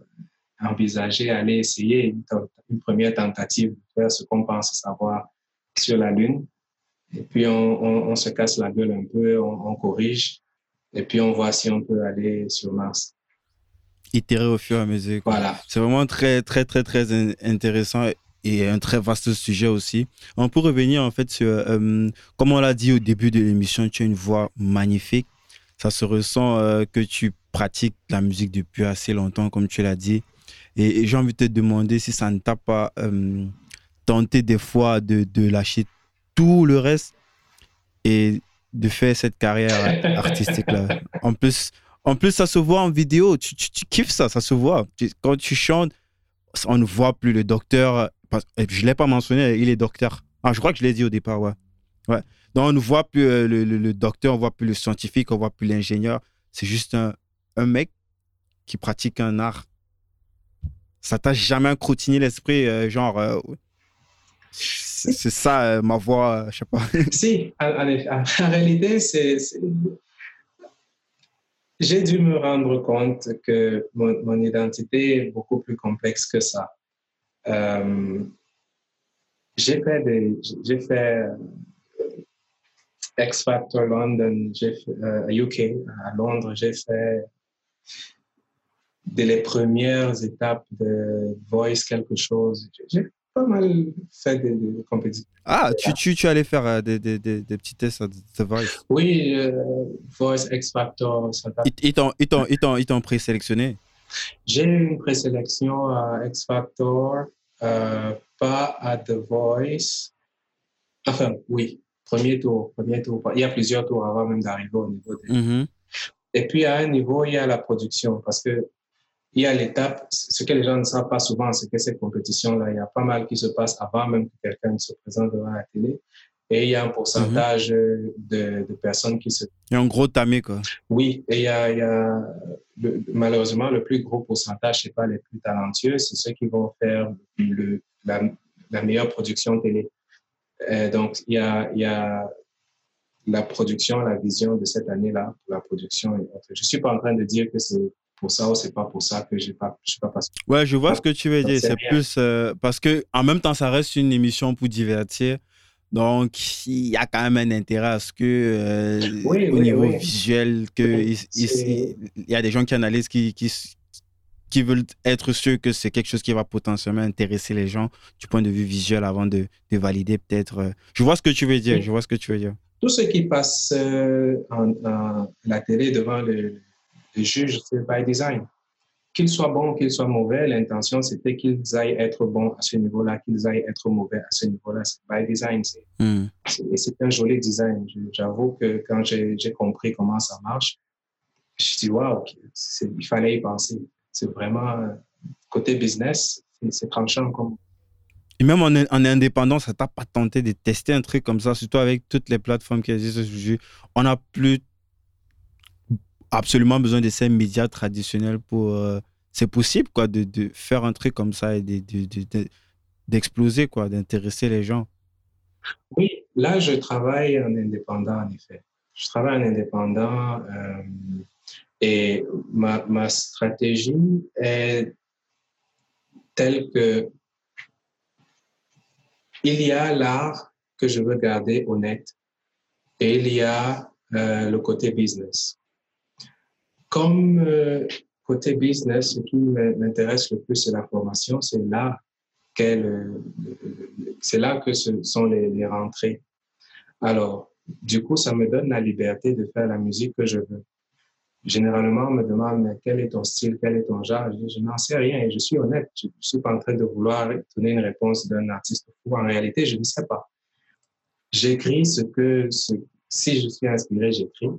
envisager aller essayer une, une première tentative de faire ce qu'on pense savoir sur la Lune et puis, on, on, se casse la gueule un peu, on, corrige. Et puis, on voit si on peut aller sur Mars. Itérer au fur et à mesure. Voilà. C'est vraiment très, très, très, très intéressant et un très vaste sujet aussi. On peut revenir en fait sur, euh, comme on l'a dit au début de l'émission, tu as une voix magnifique. Ça se ressent euh, que tu pratiques la musique depuis assez longtemps, comme tu l'as dit. Et, j'ai envie de te demander si ça ne t'a pas euh, tenté des fois de, de lâcher tout le reste et de faire cette carrière [LAUGHS] artistique-là. En plus, en plus, ça se voit en vidéo. Tu, tu, kiffes ça, ça se voit. quand tu chantes, on ne voit plus le docteur. Je ne l'ai pas mentionné, il est docteur. Ah, je crois que je l'ai dit au départ, ouais. ouais. Donc, on ne voit plus euh, le, docteur, on ne voit plus le scientifique, on ne voit plus l'ingénieur. C'est juste un, un, mec qui pratique un art. Ça t'a jamais crottiné l'esprit, euh, genre, euh, c'est ça euh, ma voix, je sais pas. [LAUGHS] si, en, réalité, c'est, j'ai dû me rendre compte que mon, identité est beaucoup plus complexe que ça. J'ai fait des, j'ai fait X Factor London, j'ai fait UK, à Londres, j'ai fait dès les premières étapes de Voice quelque chose. J'ai pas mal fait des, compétitions. Ah, tu, tu, tu allais faire euh, des, des, des, petits tests de Voice Oui, euh, Voice, X Factor. Ça ils t'ont présélectionné? J'ai eu une présélection à X Factor, euh, pas à The Voice. Enfin, oui, premier tour, premier tour. Il y a plusieurs tours avant même d'arriver au niveau des... Mm-hmm. Et puis, à un niveau, il y a la production, parce que il y a l'étape, ce que les gens ne savent pas souvent, c'est que ces compétitions-là, il y a pas mal qui se passe avant même que quelqu'un ne se présente devant la télé. Et il y a un pourcentage mhm. de, personnes qui se... Il y a un gros tamé, quoi. Oui, et il y a, il y a malheureusement, le plus gros pourcentage, ce n'est pas les plus talentueux, c'est ceux qui vont faire le, la, la, meilleure production télé. Donc, il y a, il y a la production, la vision de cette année-là la production. Je ne suis pas en train de dire que c'est pour ça ou c'est pas pour ça que j'ai pas, je suis pas passé. Ouais, je vois ce que tu veux dire. C'est plus euh, parce que en même temps, ça reste une émission pour divertir. Donc, il y a quand même un intérêt à ce que, euh, au niveau visuel, que il, y a des gens qui analysent, qui, qui, qui veulent être sûrs que c'est quelque chose qui va potentiellement intéresser les gens du point de vue visuel avant de, de valider peut-être. Euh, je vois ce que tu veux dire. Je vois ce que tu veux dire. Tout ce qui passe en, en, la télé devant le, le juge, c'est by design. Qu'ils soient bons, qu'ils soient mauvais, l'intention, c'était qu'ils aillent être bons à ce niveau-là, qu'ils aillent être mauvais à ce niveau-là. C'est by design. Hmm. Et c'est un joli design. J'avoue que quand j'ai compris comment ça marche, je dis, waouh, il fallait y penser. C'est vraiment, côté business, c'est tranchant comme. Et même en, en indépendant, ça t'a pas tenté de tester un truc comme ça, surtout avec toutes les plateformes qui existent aujourd'hui. On n'a plus absolument besoin de ces médias traditionnels pour. Euh, c'est possible, quoi, de, de, faire un truc comme ça et d'exploser, de, quoi, d'intéresser les gens. Oui, là, je travaille en indépendant, en effet. Je travaille en indépendant euh, et ma, stratégie est telle que il y a l'art que je veux garder honnête et il y a euh, le côté business. Comme euh, côté business, ce qui m'intéresse le plus, c'est la formation. C'est là, que sont les, rentrées. Alors, du coup, ça me donne la liberté de faire la musique que je veux. Généralement, on me demande, quel est ton style, quel est ton genre? Je, n'en sais rien et je suis honnête. Je ne suis pas en train de vouloir donner une réponse d'un artiste. En réalité, je ne sais pas. J'écris ce que, si je suis inspiré, j'écris.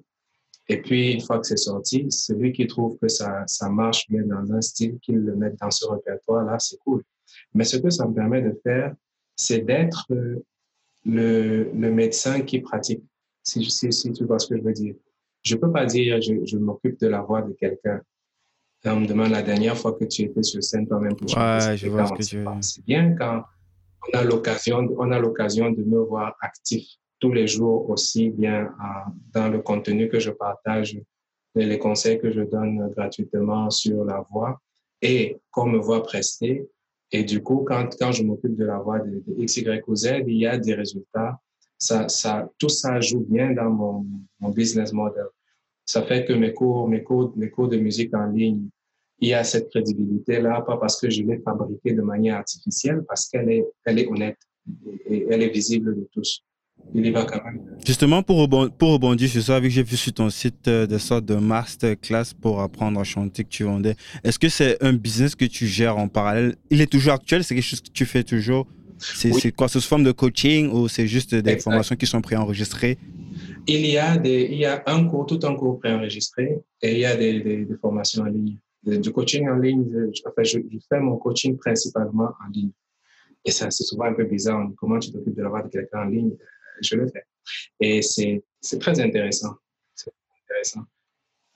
Et puis, une fois que c'est sorti, celui qui trouve que ça, ça marche bien dans un style, qu'il le mette dans ce répertoire-là, c'est cool. Mais ce que ça me permet de faire, c'est d'être le, le, médecin qui pratique, si, tu vois ce que je veux dire. Je ne peux pas dire je, je m'occupe de la voix de quelqu'un. On me demande la dernière fois que tu étais sur scène toi-même pour ouais, je vois ce que tu veux. C'est bien quand on a l'occasion, on a l'occasion de me voir actif tous les jours aussi bien euh, dans le contenu que je partage les conseils que je donne gratuitement sur la voix et qu'on me voit prester. Et du coup, quand, quand je m'occupe de la voix de, X, Y ou Z, il y a des résultats. Ça, ça, tout ça joue bien dans mon, mon business model. Ça fait que mes cours, mes cours, mes cours de musique en ligne, il y a cette crédibilité-là, pas parce que je l'ai fabriquée de manière artificielle, parce qu'elle est, elle est honnête et elle est visible de tous. Il va quand même. Justement, pour rebondir, pour rebondir sur ça, vu que j'ai vu sur ton site euh, des sortes de masterclass pour apprendre à chanter que tu vendais, est-ce que c'est un business que tu gères en parallèle? Il est toujours actuel C'est quelque chose que tu fais toujours? C'est quoi C'est sous forme de coaching ou c'est juste des formations qui sont préenregistrées? Il y, a un cours, tout un cours préenregistré et il y a des, formations en ligne. Du coaching en ligne, je, enfin, je, fais mon coaching principalement en ligne. Et ça, c'est souvent un peu bizarre. Comment tu t'occupes de la voix de quelqu'un en ligne? Je le fais. Et c'est très intéressant.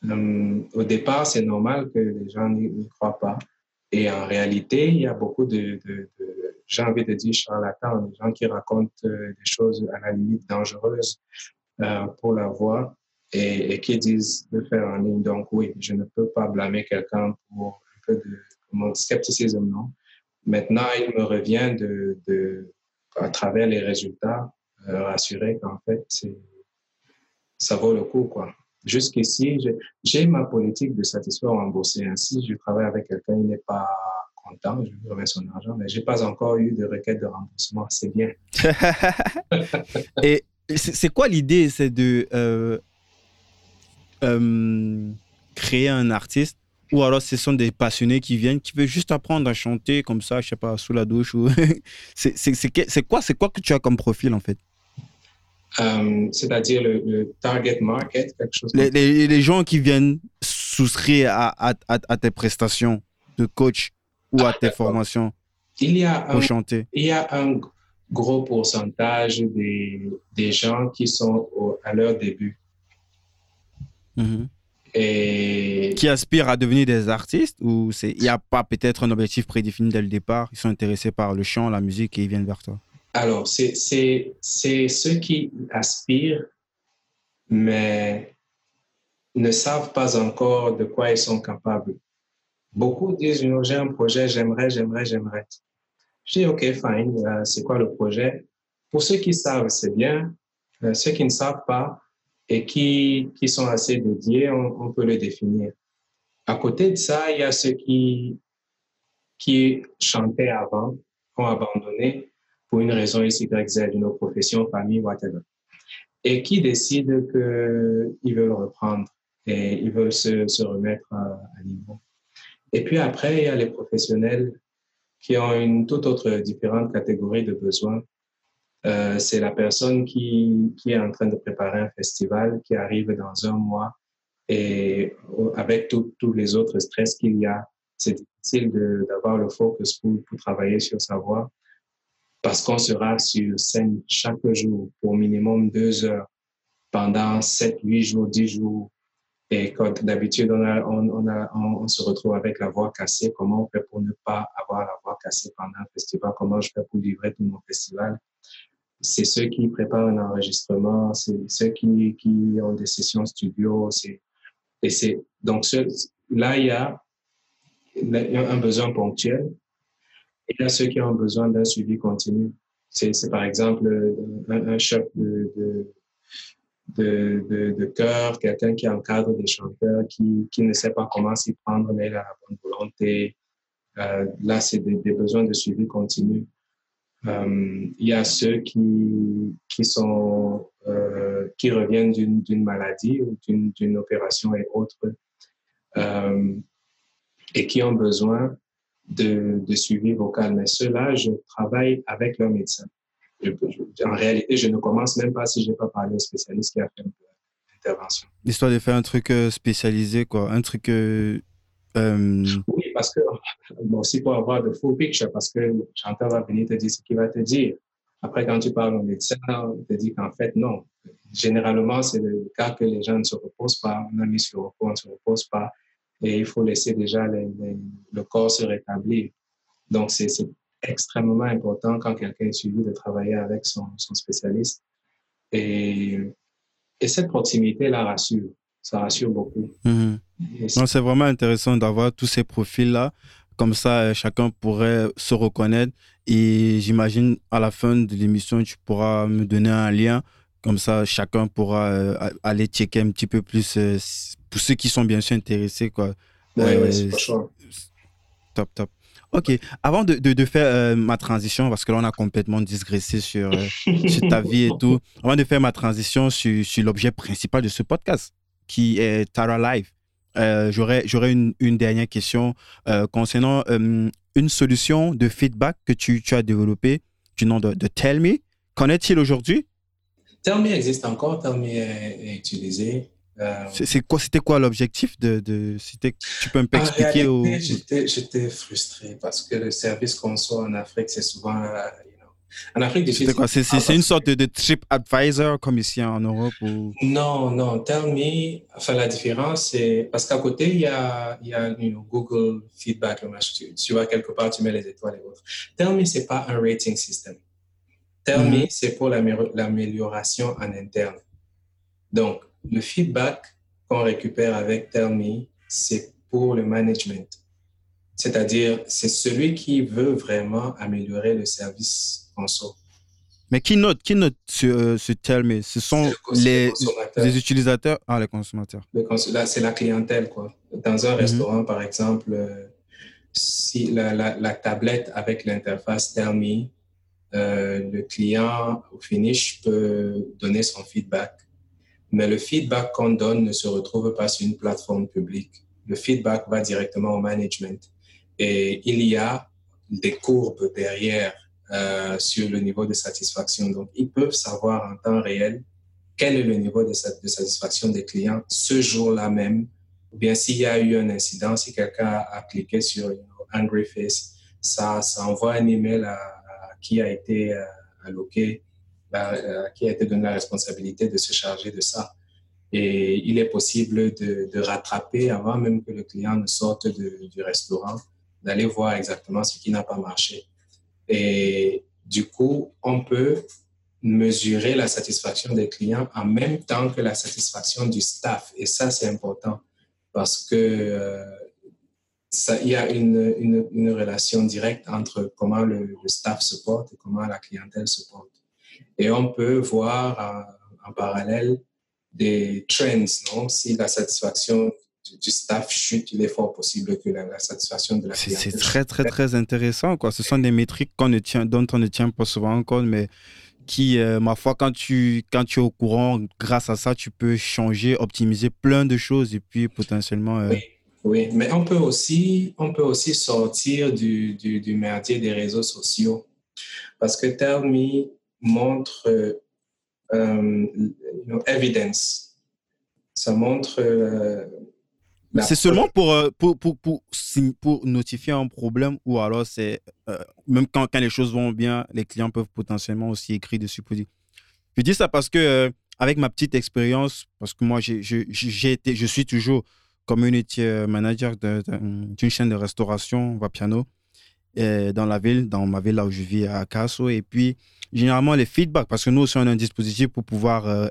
Hum, au départ, c'est normal que les gens n'y croient pas. Et en réalité, il y a beaucoup de, de, de j'ai envie de dire charlatans, des gens qui racontent euh, des choses à la limite dangereuses euh, pour la voix et, qui disent de faire en ligne. Donc oui, je ne peux pas blâmer quelqu'un pour un peu de mon scepticisme, non? Maintenant, il me revient de, à travers les résultats, rassurer qu'en fait, ça vaut le coup, quoi. Jusqu'ici, j'ai ma politique de satisfaire remboursé. Ainsi, je travaille avec quelqu'un, il n'est pas content, je lui remets son argent, mais j'ai pas encore eu de requête de remboursement. C'est bien. [LAUGHS] Et c'est quoi l'idée C'est de euh, euh, créer un artiste? Ou alors ce sont des passionnés qui viennent, qui veulent juste apprendre à chanter comme ça, je sais pas, sous la douche ou... [LAUGHS] c'est quoi, quoi que tu as comme profil en fait? Euh, c'est-à-dire le, target market, quelque chose les, les, les, gens qui viennent souscrire à, à, à, tes prestations de coach ou à tes formations il y a pour un, chanter. Il y a un gros pourcentage des, des gens qui sont à leur début. Mm-hmm. Et... Qui aspirent à devenir des artistes ou il n'y a pas peut-être un objectif prédéfini dès le départ? Ils sont intéressés par le chant, la musique et ils viennent vers toi alors, c'est ceux qui aspirent, mais ne savent pas encore de quoi ils sont capables. Beaucoup disent, j'ai un projet, j'aimerais, j'aimerais, j'aimerais. Je dis, OK, fine, euh, c'est quoi le projet? Pour ceux qui savent, c'est bien. Euh, ceux qui ne savent pas et qui, qui sont assez dédiés, on, peut le définir. À côté de ça, il y a ceux qui, qui chantaient avant, ont abandonné pour une raison X, Y, Z, une profession, famille, whatever. Et qui décident qu'ils veulent reprendre et ils veulent se, se remettre à, niveau. Et puis après, il y a les professionnels qui ont une toute autre différente catégorie de besoins. Euh, c'est la personne qui, qui est en train de préparer un festival qui arrive dans un mois et avec tous les autres stress qu'il y a, c'est difficile d'avoir le focus pour, travailler sur sa voix parce qu'on sera sur scène chaque jour pour minimum deux heures pendant sept, huit jours, dix jours. Et d'habitude, on, se retrouve avec la voix cassée, comment on fait pour ne pas avoir la voix cassée pendant un festival? Comment je fais pour livrer tout mon festival? C'est ceux qui préparent un enregistrement, c'est ceux qui, ont des sessions studio. Et c'est, donc, là, il y a un besoin ponctuel il y a ceux qui ont besoin d'un suivi continu. C'est par exemple un, un choc de, de, de, de, cœur, quelqu'un qui encadre des chanteurs, qui, qui ne sait pas comment s'y prendre, mais il a la bonne volonté. Euh, là, c'est des, besoins de suivi continu. Euh, il y a ceux qui, qui, sont, euh, qui reviennent d'une maladie ou d'une opération et autres, euh, et qui ont besoin de, de suivi vocal. Mais ceux-là, je travaille avec leur médecin. En réalité, je ne commence même pas si je n'ai pas parlé au spécialiste qui a fait l'intervention. L'histoire de faire un truc euh, spécialisé, quoi. Un truc. Euh, euh, oui, parce que, [LAUGHS] bon, aussi pour avoir de full picture, parce que le chanteur va venir te dire ce qu'il va te dire. Après, quand tu parles au médecin, il te dit qu'en fait, non. Généralement, c'est le cas que les gens ne se reposent pas. On a mis sur le repos, on ne se repose pas et il faut laisser déjà le corps se rétablir. Donc, c'est extrêmement important quand quelqu'un est suivi de travailler avec son, son spécialiste. Et, et, cette proximité la rassure. Ça rassure beaucoup. Mhm. C'est vraiment intéressant d'avoir tous ces profils-là. Comme ça, euh, chacun pourrait se reconnaître. Et j'imagine, à la fin de l'émission, tu pourras me donner un lien. Comme ça, chacun pourra euh, aller checker un petit peu plus euh, pour ceux qui sont bien sûr intéressés. Quoi. Oui, euh, c'est pas Top, top. Ok, avant de, de, faire euh, ma transition, parce que là on a complètement digressé sur, euh, sur ta vie et tout, [LAUGHS] avant de faire ma transition sur, sur l'objet principal de ce podcast, qui est Tara Live, j'aurais, j'aurais une, une, dernière question concernant une solution de feedback que tu, tu as développée du nom de, de Tell Me. Qu'en est-il aujourd'hui? Tell Me existe encore, Tell Me est utilisé. Euh, c'est quoi, c'était quoi l'objectif de, de tu peux un peu expliquer au... J'étais frustré parce que le service qu'on soit en Afrique, c'est souvent, en Afrique du Sud. C'est une sorte de, de, trip advisor comme ici en Europe ou... Non, non. Tell me, enfin la différence c'est parce qu'à côté il y a, il y a Google Feedback, le tu, tu vas quelque part, tu mets les étoiles et autres. Tell me c'est pas un rating system. Tell me mm-hmm. c'est pour l'amélioration en interne. Donc le feedback qu'on récupère avec Tell c'est pour le management. C'est-à-dire, c'est celui qui veut vraiment améliorer le service en soi. Mais qui note, qui note ce, ce Tell Me? Ce sont les, les, utilisateurs? Ah, les consommateurs. Là, c'est la clientèle, quoi. Dans un mhm. restaurant, par exemple, euh, si la, la, la tablette avec l'interface Me, euh, le client au finish peut donner son feedback. Mais le feedback qu'on donne ne se retrouve pas sur une plateforme publique. Le feedback va directement au management. Et il y a des courbes derrière euh, sur le niveau de satisfaction. Donc, ils peuvent savoir en temps réel quel est le niveau de, satisfaction des clients ce jour-là même. Ou bien s'il y a eu un incident, si quelqu'un a cliqué sur you Angry Face, ça, envoie un email à, qui a été euh, qui a été donné la responsabilité de se charger de ça. Et il est possible de, rattraper avant même que le client ne sorte du restaurant, d'aller voir exactement ce qui n'a pas marché. Et du coup, on peut mesurer la satisfaction des clients en même temps que la satisfaction du staff. Et ça, c'est important parce que euh, y a une, relation directe entre comment le, le, staff se porte et comment la clientèle se porte. Et on peut voir en, parallèle des trends, non? Si la satisfaction du staff chute, il est fort possible que la, satisfaction de la clientèle. C'est très, très, très intéressant. Quoi. Ce sont des métriques ne tient, dont on ne tient pas souvent compte, mais qui, euh, ma foi, quand tu, quand tu es au courant, grâce à ça, tu peux changer, optimiser plein de choses et puis potentiellement. Euh, oui, oui, mais on peut aussi, on peut aussi sortir du, du, du merdier des réseaux sociaux parce que Tell Me montre euh, evidence. Ça montre c'est seulement pour, euh, pour, pour, pour, pour, notifier un problème ou alors c'est euh, même quand, quand les choses vont bien, les clients peuvent potentiellement aussi écrire dessus pour dire. Je dis ça parce que euh, avec ma petite expérience, parce que moi j'ai été, je suis toujours community manager d'une chaîne de restauration Vapiano dans la ville, dans ma ville là où je vis à Casso. Et puis généralement les feedbacks, parce que nous aussi on a un dispositif pour pouvoir euh,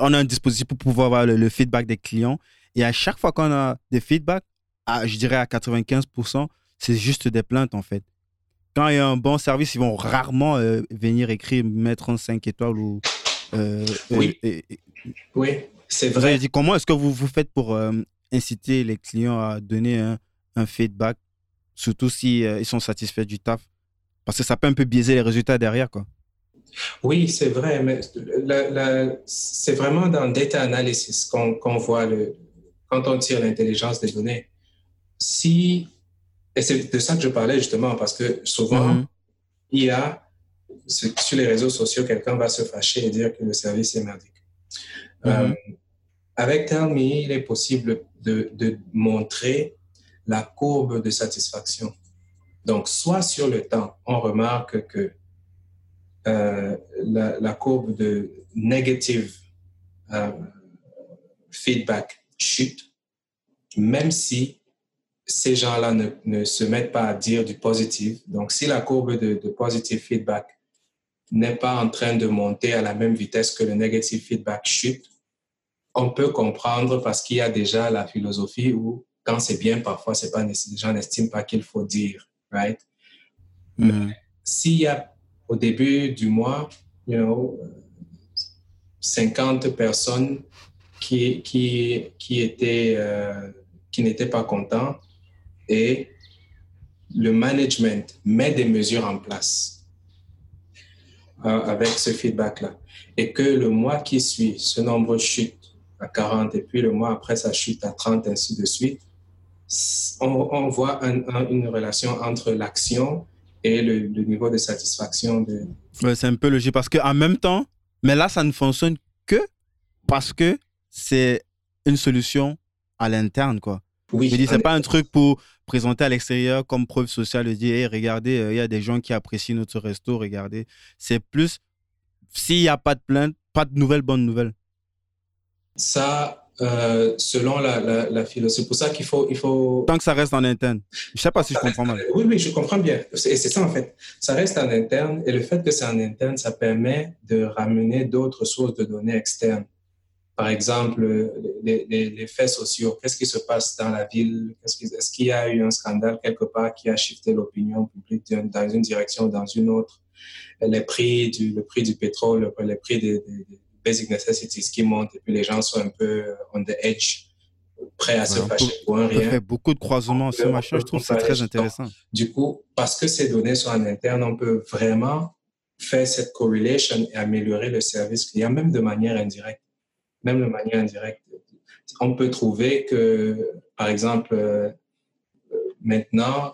on a un dispositif pour pouvoir avoir le, feedback des clients. Et à chaque fois qu'on a des feedbacks, je dirais à 95%, c'est juste des plaintes en fait. Quand il y a un bon service, ils vont rarement euh, venir écrire, mettre en 5 étoiles ou. Euh, oui, oui c'est vrai. Comment est-ce que vous vous faites pour inciter les clients à donner un, un feedback, surtout s'ils si, ils sont satisfaits du taf Parce que ça peut un peu biaiser les résultats derrière, quoi. Oui, c'est vrai, mais c'est vraiment dans le data analysis qu'on voit le, quand on tire l'intelligence des données. Si, et c'est de ça que je parlais justement, parce que souvent, mm-hmm. il y a sur les réseaux sociaux, quelqu'un va se fâcher et dire que le service est merdique. Mm-hmm. Euh, avec Tell il est possible de, montrer la courbe de satisfaction. Donc, soit sur le temps, on remarque que euh, la, courbe de negative euh, feedback chute, même si ces gens-là ne, ne, se mettent pas à dire du positif. Donc, si la courbe de, de positive feedback n'est pas en train de monter à la même vitesse que le negative feedback chute, on peut comprendre parce qu'il y a déjà la philosophie où quand c'est bien, parfois, c'est pas, les gens n'estiment pas qu'il faut dire, right? Mm. S'il y a au début du mois, you know, 50 personnes qui, qui, qui étaient, euh, qui n'étaient pas contents et le management met des mesures en place euh, avec ce feedback-là. Et que le mois qui suit, ce nombre chute à 40 et puis le mois après, ça chute à 30, ainsi de suite. On, on voit une relation entre l'action et le, niveau de satisfaction. De... c'est un peu logique parce qu'en même temps, mais là, ça ne fonctionne que parce que c'est une solution à l'interne, quoi. Oui, je dis, c'est pas un truc pour présenter à l'extérieur comme preuve sociale de dire, regardez, euh, il y a des gens qui apprécient notre resto, regardez. C'est plus, s'il n'y a pas de plainte, pas de nouvelles bonnes nouvelles. Ça, euh, selon la, la, philosophie. C'est pour ça qu'il faut, il faut... Tant que ça reste en interne. Je ne sais pas si je comprends mal. Oui, oui, je comprends bien. Et c'est ça, en fait. Ça reste en interne. Et le fait que c'est en interne, ça permet de ramener d'autres sources de données externes. par exemple, les, faits sociaux. Qu'est-ce qui se passe dans la ville? Est-ce qu'il y a eu un scandale quelque part qui a shifté l'opinion publique dans une direction ou dans une autre? Les prix du, le prix du pétrole, les prix des, basic necessities qui montent et puis les gens sont un peu on the edge, prêts à se fâcher pour un rien. fait beaucoup de croisements, ce machin, je trouve c'est très intéressant. Du coup, parce que ces données sont en interne, on peut vraiment faire cette correlation et améliorer le service client, même de manière indirecte même de manière indirecte. On peut trouver que, par exemple, euh, maintenant,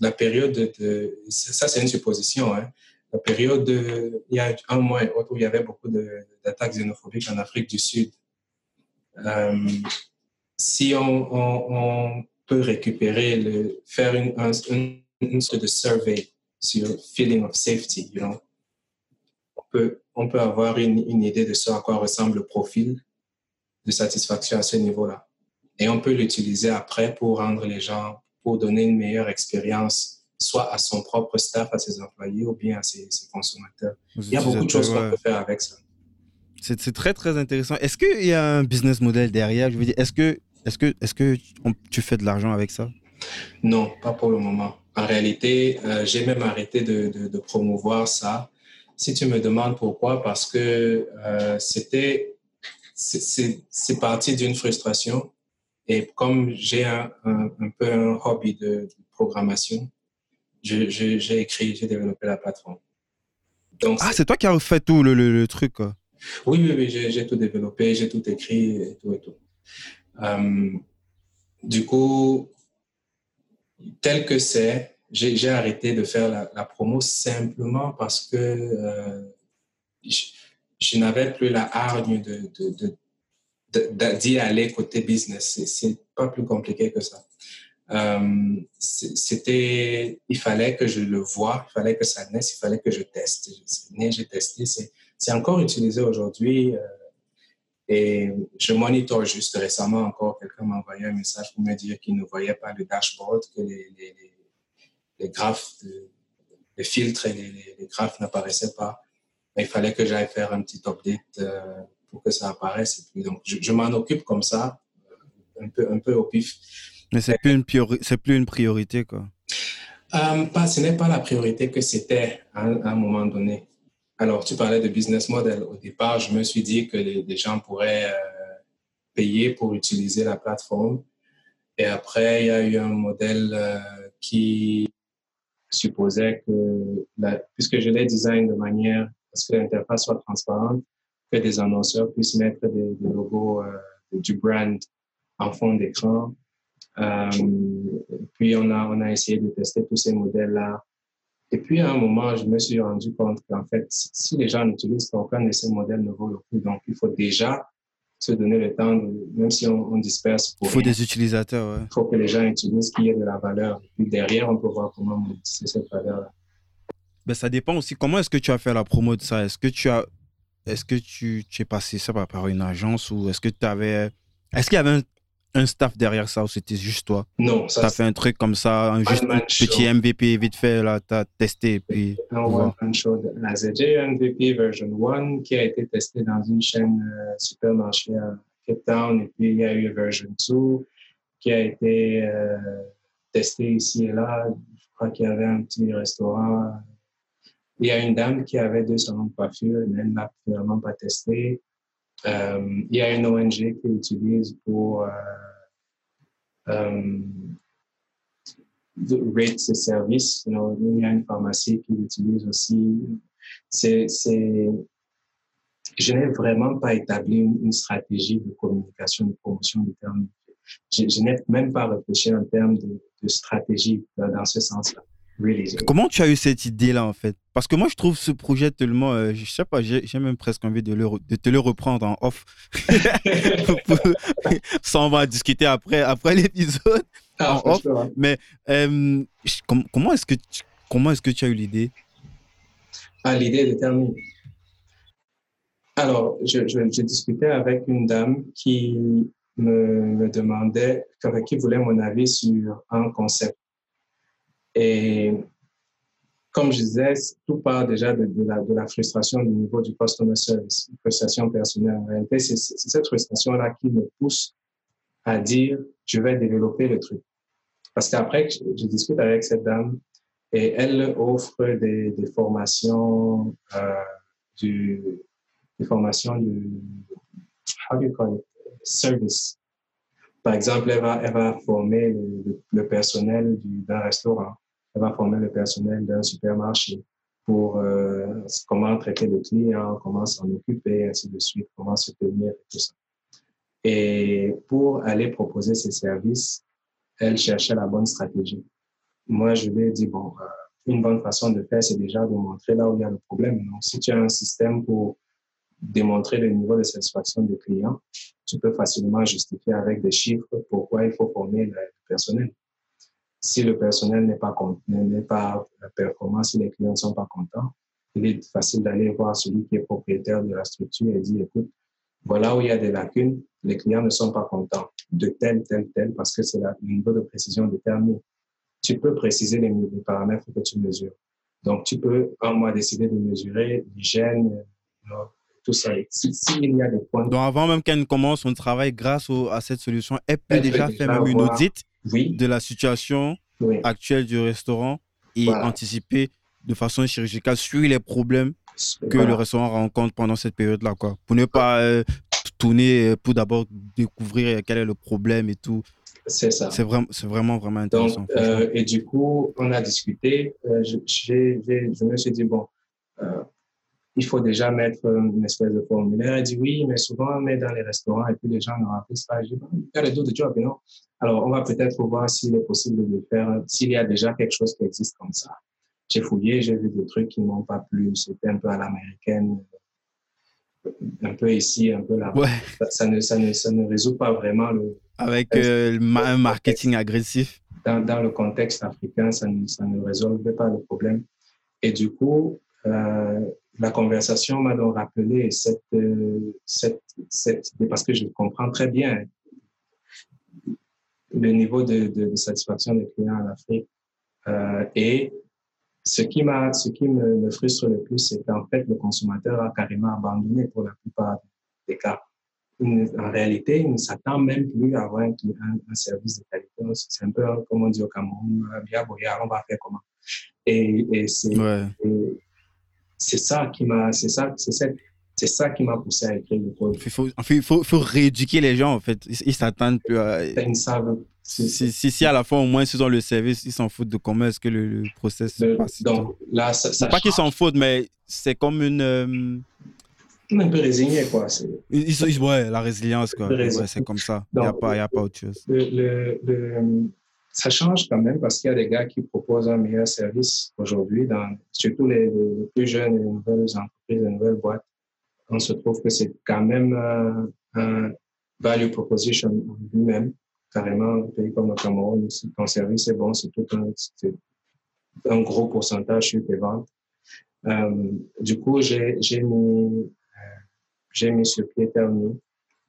la période de, ça c'est une supposition, hein, la période de, il y a un mois où il y avait beaucoup d'attaques xénophobiques en Afrique du Sud. Euh, si on, peut récupérer, le, faire une, sorte de survey sur feeling of safety, you know, on peut avoir une, idée de ce à quoi ressemble le profil de satisfaction à ce niveau-là. Et on peut l'utiliser après pour rendre les gens, pour donner une meilleure expérience, soit à son propre staff, à ses employés ou bien à ses, consommateurs. Il y a beaucoup de choses qu'on peut faire avec ça. C'est très, très intéressant. Est-ce qu'il y a un business model derrière? Je veux dire, est-ce que, est que, est que tu fais de l'argent avec ça? Non, pas pour le moment. En réalité, euh, j'ai même arrêté de, de, promouvoir ça si tu me demandes pourquoi, parce que euh, c'était, c'est parti d'une frustration. Et comme j'ai un, un, peu un hobby de, programmation, j'ai écrit, j'ai développé la plateforme. Donc, ah, c'est toi qui as fait tout le, le, truc, quoi. Oui, oui, oui, j'ai tout développé, j'ai tout écrit et tout et tout. Euh, du coup, tel que c'est, j'ai arrêté de faire la, promo simplement parce que euh, je, n'avais plus la hargne de, d'y aller côté business. C'est pas plus compliqué que ça. Euh, c'était, il fallait que je le voie, il fallait que ça naisse, il fallait que je teste. J'ai testé, c'est encore utilisé aujourd'hui. Euh, et je monitor juste récemment encore, quelqu'un m'a envoyé un message pour me dire qu'il ne voyait pas le dashboard, que les, les graphes, les filtres et les, graphes n'apparaissaient pas. il fallait que j'aille faire un petit update euh, pour que ça apparaisse. Donc, je, m'en occupe comme ça, un peu, un peu au pif. Mais c'est plus une plus une priorité, quoi. Euh, pas, ce n'est pas la priorité que c'était à, un moment donné. Alors, tu parlais de business model. Au départ, je me suis dit que les, gens pourraient euh, payer pour utiliser la plateforme. Et après, il y a eu un modèle qui supposait que, puisque je l'ai design de manière à ce que l'interface soit transparente, que des annonceurs puissent mettre des, logos euh, du brand en fond d'écran. Euh, puis on a, on a essayé de tester tous ces modèles-là. Et puis à un moment, je me suis rendu compte qu'en fait, si les gens n'utilisent aucun de ces modèles ne vaut le coup. Donc il faut déjà se donner le temps, même si on, disperse. Il faut des utilisateurs. Il faut que les gens utilisent, qu'il y ait de la valeur. Puis derrière, on peut voir comment monétiser cette valeur-là. Ben, ça dépend aussi. Comment est-ce que tu as fait la promo de ça? Est-ce que tu as, est-ce que tu, tu es passé ça par une agence ou est-ce que tu avais, est-ce qu'il y avait un un staff derrière ça ou c'était juste toi? Non. Tu as fait un truc comme ça, un juste petit MVP vite fait, là, tu as testé. Puis, un one-man show de la ZJ MVP version 1 qui a été testé dans une chaîne euh, supermarché à Cape Town. Et puis il y a eu version 2 qui a été euh, testé ici et là. Je crois qu'il y avait un petit restaurant. Il y a une dame qui avait deux salons de coiffure, mais elle n'a vraiment pas testé. Euh, il y a une ONG qui l'utilise pour euh, euh, rate ses services. il y a une pharmacie qui l'utilise aussi. C'est, je n'ai vraiment pas établi une, stratégie de communication, de promotion du terme. Je, n'ai même pas réfléchi en termes de, de stratégie dans ce sens-là. Comment tu as eu cette idée-là, en fait? Parce que moi, je trouve ce projet tellement. Euh, je sais pas, j'ai même presque envie de, de, te le reprendre en off. [LAUGHS] Ça, on va discuter après, après l'épisode. Ah, en off. Mais euh, comment est-ce que, tu, comment est que tu as eu l'idée? Ah, l'idée est terminer. Alors, je, je, discutais avec une dame qui me, me demandait, qui voulait mon avis sur un concept. Et comme je disais, tout part déjà de, la, frustration du niveau du customer service, frustration personnelle. En réalité, c'est cette frustration-là qui me pousse à dire, je vais développer le truc. Parce qu'après, je, discute avec cette dame et elle offre des, formations, euh, du, des formations du, how do you call service. Par exemple, elle va, former le personnel d'un restaurant elle va former le personnel d'un supermarché pour euh, comment traiter le client, comment s'en occuper, ainsi de suite, comment se tenir et tout ça. Et pour aller proposer ses services, elle cherchait la bonne stratégie. Moi, je lui ai dit, bon, euh, une bonne façon de faire, c'est déjà de montrer là où il y a le problème. Si tu as un système pour démontrer le niveau de satisfaction du client, tu peux facilement justifier avec des chiffres pourquoi il faut former le personnel si le personnel n'est pas, n'est pas performant, si les clients ne sont pas contents, il est facile d'aller voir celui qui est propriétaire de la structure et dire, écoute, voilà où il y a des lacunes, les clients ne sont pas contents de tel, tel, tel, parce que c'est le niveau de précision déterminé. Tu peux préciser les, paramètres que tu mesures. Donc, tu peux, en mois, décider de mesurer l'hygiène, tout ça. S'il y a des points. Donc, avant même qu'elle commence son travail, grâce à cette solution, elle peut déjà faire même une de la situation actuelle du restaurant et anticiper de façon chirurgicale sur les problèmes que le restaurant rencontre pendant cette période-là, quoi. Pour ne pas euh, tourner, euh, pour d'abord découvrir quel est le problème et tout. C'est ça. C'est vraiment, vraiment, vraiment intéressant. Euh, et du coup, on a discuté. je, je, me suis dit, bon, il faut déjà mettre une espèce de formulaire. Elle dit oui, mais souvent on met dans les restaurants et puis les gens ne remplissent pas. Je dis, il y a d'autres jobs, non? Alors, on va peut-être voir s'il est possible de le faire, s'il y a déjà quelque chose qui existe comme ça. J'ai fouillé, j'ai vu des trucs qui ne m'ont pas plu. C'était un peu à l'américaine, un peu ici, un peu là. Ouais. Ça, ne, ça, ne, ça ne résout pas vraiment le. Avec euh, un marketing agressif. Dans, dans, le contexte africain, ça ne, ça ne résolvait pas le problème. Et du coup, euh, la conversation m'a donc rappelé cette, euh, cette, cette, parce que je comprends très bien le niveau de, de, satisfaction des clients en Afrique. Euh, et ce qui, m'a, ce qui me, me, frustre le plus, c'est qu'en fait, le consommateur a carrément abandonné pour la plupart des cas. En réalité, il ne s'attend même plus à avoir un, un, service de qualité. C'est un peu comme on dit au Cameroun, bien, on va faire comment? Et, et c'est, c'est ça qui m'a, c'est ça, c'est c'est ça qui m'a poussé à écrire le code. Il faut, il faut, faut rééduquer les gens, en fait. Ils s'attendent plus à. Ils savent. Si, si, si, à la fin, au moins, ils ont le service, ils s'en foutent de comment est-ce que le, le process se passe. Donc, là, ça, ça Pas qu'ils s'en foutent, mais c'est comme une. Euh... Un peu résigné, quoi. Ils, ils, ouais, la résilience, quoi. Ouais, c'est comme ça. Il n'y a, pas, y a pas autre chose. Le, le, ça change quand même parce qu'il y a des gars qui proposent un meilleur service aujourd'hui, surtout les, plus jeunes, les nouvelles entreprises, les nouvelles boîtes. On se trouve que c'est quand même euh, un value proposition lui-même, carrément, un pays comme le Cameroun, ton service est bon, c'est tout un, un, gros pourcentage sur tes ventes. Euh, du coup, j'ai mis, euh, j'ai mis ce pied terminé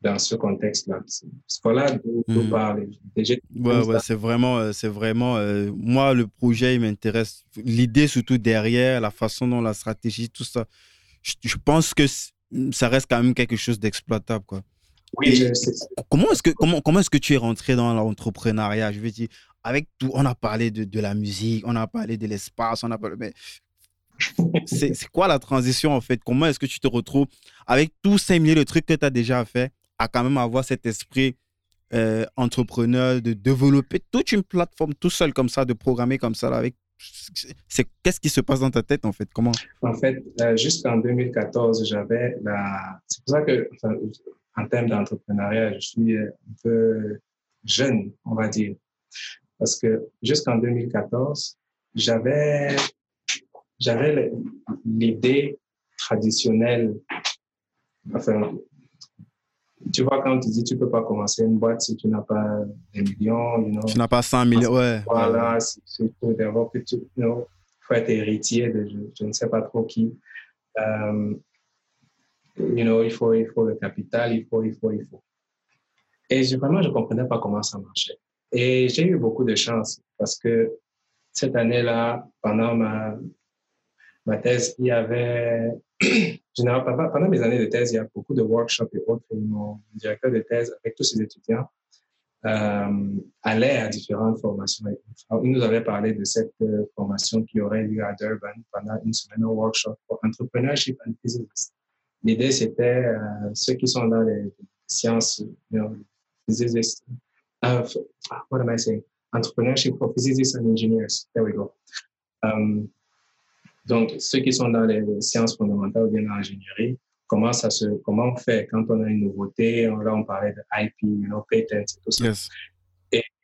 dans ce contexte-là. Voilà d'où mmh. parle. Ouais, ouais, c'est vraiment, euh, c'est vraiment, euh, moi, le projet, il m'intéresse. L'idée, surtout derrière, la façon dont la stratégie, tout ça. Je, pense que ça reste quand même quelque chose d'exploitable, quoi. Oui, je Comment est-ce que, comment, comment est-ce que tu es rentré dans l'entrepreneuriat? Je veux dire, avec tout, on a parlé de, de la musique, on a parlé de l'espace, on a parlé, mais c'est quoi la transition en fait? Comment est-ce que tu te retrouves avec tous ces milliers de trucs que tu as déjà fait à quand même avoir cet esprit euh, entrepreneur, de développer toute une plateforme tout seul comme ça, de programmer comme ça, avec c'est qu'est-ce qui se passe dans ta tête en fait? Comment? En fait, euh, jusqu'en 2014, j'avais la. C'est pour ça que, en termes d'entrepreneuriat, je suis un peu jeune, on va dire, parce que jusqu'en 2014, j'avais j'avais l'idée traditionnelle, enfin tu vois, quand tu dis tu peux pas commencer une boîte si tu n'as pas des millions, you know, tu n'as pas 100 millions, ouais. Voilà, il faut d'abord que tu, you faut être héritier de je, ne sais pas trop qui. Um, you know, il faut, il faut le capital, il faut, il faut, il faut. Et je, vraiment, je ne comprenais pas comment ça marchait. Et j'ai eu beaucoup de chance parce que cette année-là, pendant ma, ma thèse, il y avait, généralement, pendant mes années de thèse, il y a beaucoup de workshops et autres. Mon directeur de thèse, avec tous ses étudiants, euh, allait à différentes formations. Il nous avait parlé de cette euh, formation qui aurait lieu à Durban pendant une semaine, un workshop pour entrepreneurship and business. L'idée, c'était euh, ceux qui sont dans les sciences, you know, physicists, uh, what am I saying? Entrepreneurship for physicists and engineers. There we go. Um, donc, ceux qui sont dans les sciences fondamentales ou bien dans l'ingénierie, comment ça se, comment on fait quand on a une nouveauté, là on parlait de IP, you know, patents et tout ça.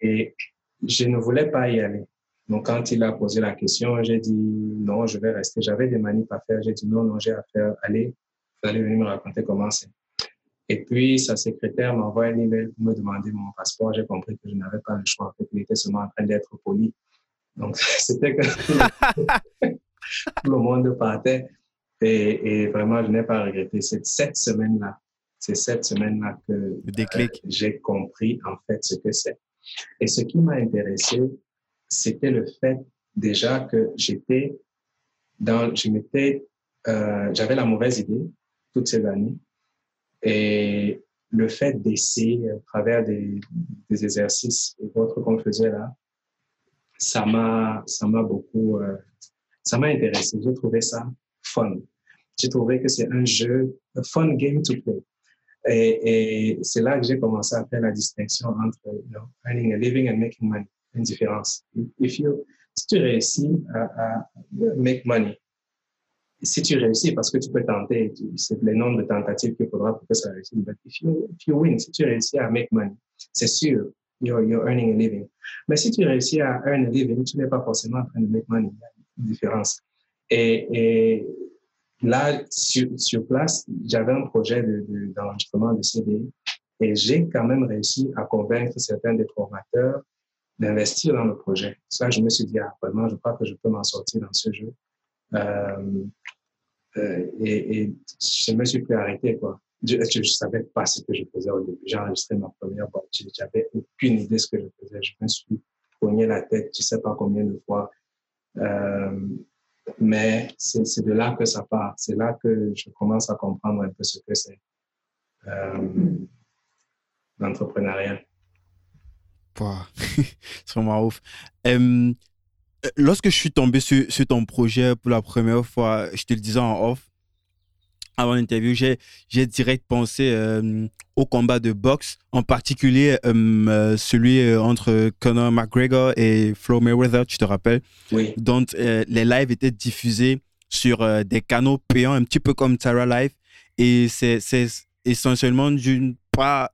Et, je ne voulais pas y aller. Donc, quand il a posé la question, j'ai dit non, je vais rester. J'avais des manips à faire. J'ai dit non, non, j'ai à faire. Allez, vous allez venir me raconter comment c'est. Et puis, sa secrétaire m'a envoyé un email pour me demander mon passeport. J'ai compris que je n'avais pas le choix. En fait, il était seulement en train d'être poli. Donc, [LAUGHS] c'était que [LAUGHS] tout le monde partait. Et, vraiment, je n'ai pas regretté. C'est cette semaine-là, c'est cette semaine-là que euh, j'ai compris en fait ce que c'est. Et ce qui m'a intéressé, c'était le fait déjà que j'étais dans, je m'étais, euh, j'avais la mauvaise idée toutes ces années. Et le fait d'essayer à travers des, des, exercices et autres qu'on faisait là, ça m'a, ça m'a beaucoup, euh, ça m'a intéressé. J'ai trouvé ça fun. J'ai trouvé que c'est un jeu, un fun game to play. Et, et c'est là que j'ai commencé à faire la distinction entre earning a living and making money. Une différence. If you, si tu réussis à, à make money, si tu réussis, parce que tu peux tenter, c'est le nombre de tentatives qu'il faudra pour que ça réussisse. But if you, if you win, si tu réussis à make money, c'est sûr, you're, you're earning a living. Mais si tu réussis à earn a living, tu n'es pas forcément en train de make money. Différence. Et, là, sur, place, j'avais un projet d'enregistrement de, CD et j'ai quand même réussi à convaincre certains des formateurs d'investir dans le projet. Ça, je me suis dit, ah, vraiment, je crois que je peux m'en sortir dans ce jeu. Euh, euh, et, je me suis plus arrêté, quoi. Je ne savais pas ce que je faisais au début. J'ai enregistré ma première boîte. J'avais aucune idée de ce que je faisais. Je me suis pogné la tête, je ne sais pas combien de fois. Euh, mais c'est de là que ça part. C'est là que je commence à comprendre un peu ce que c'est euh, l'entrepreneuriat. [LAUGHS] c'est vraiment ouf. lorsque je suis tombé sur, ton projet pour la première fois, je te le disais en off, avant l'interview, j'ai direct pensé euh, au combat de boxe, en particulier euh, euh, celui entre Conor McGregor et Flo Mayweather, tu te rappelles? Oui. Dont les lives étaient diffusés sur des canaux payants, un petit peu comme Tara Live. Et c'est essentiellement d'une pas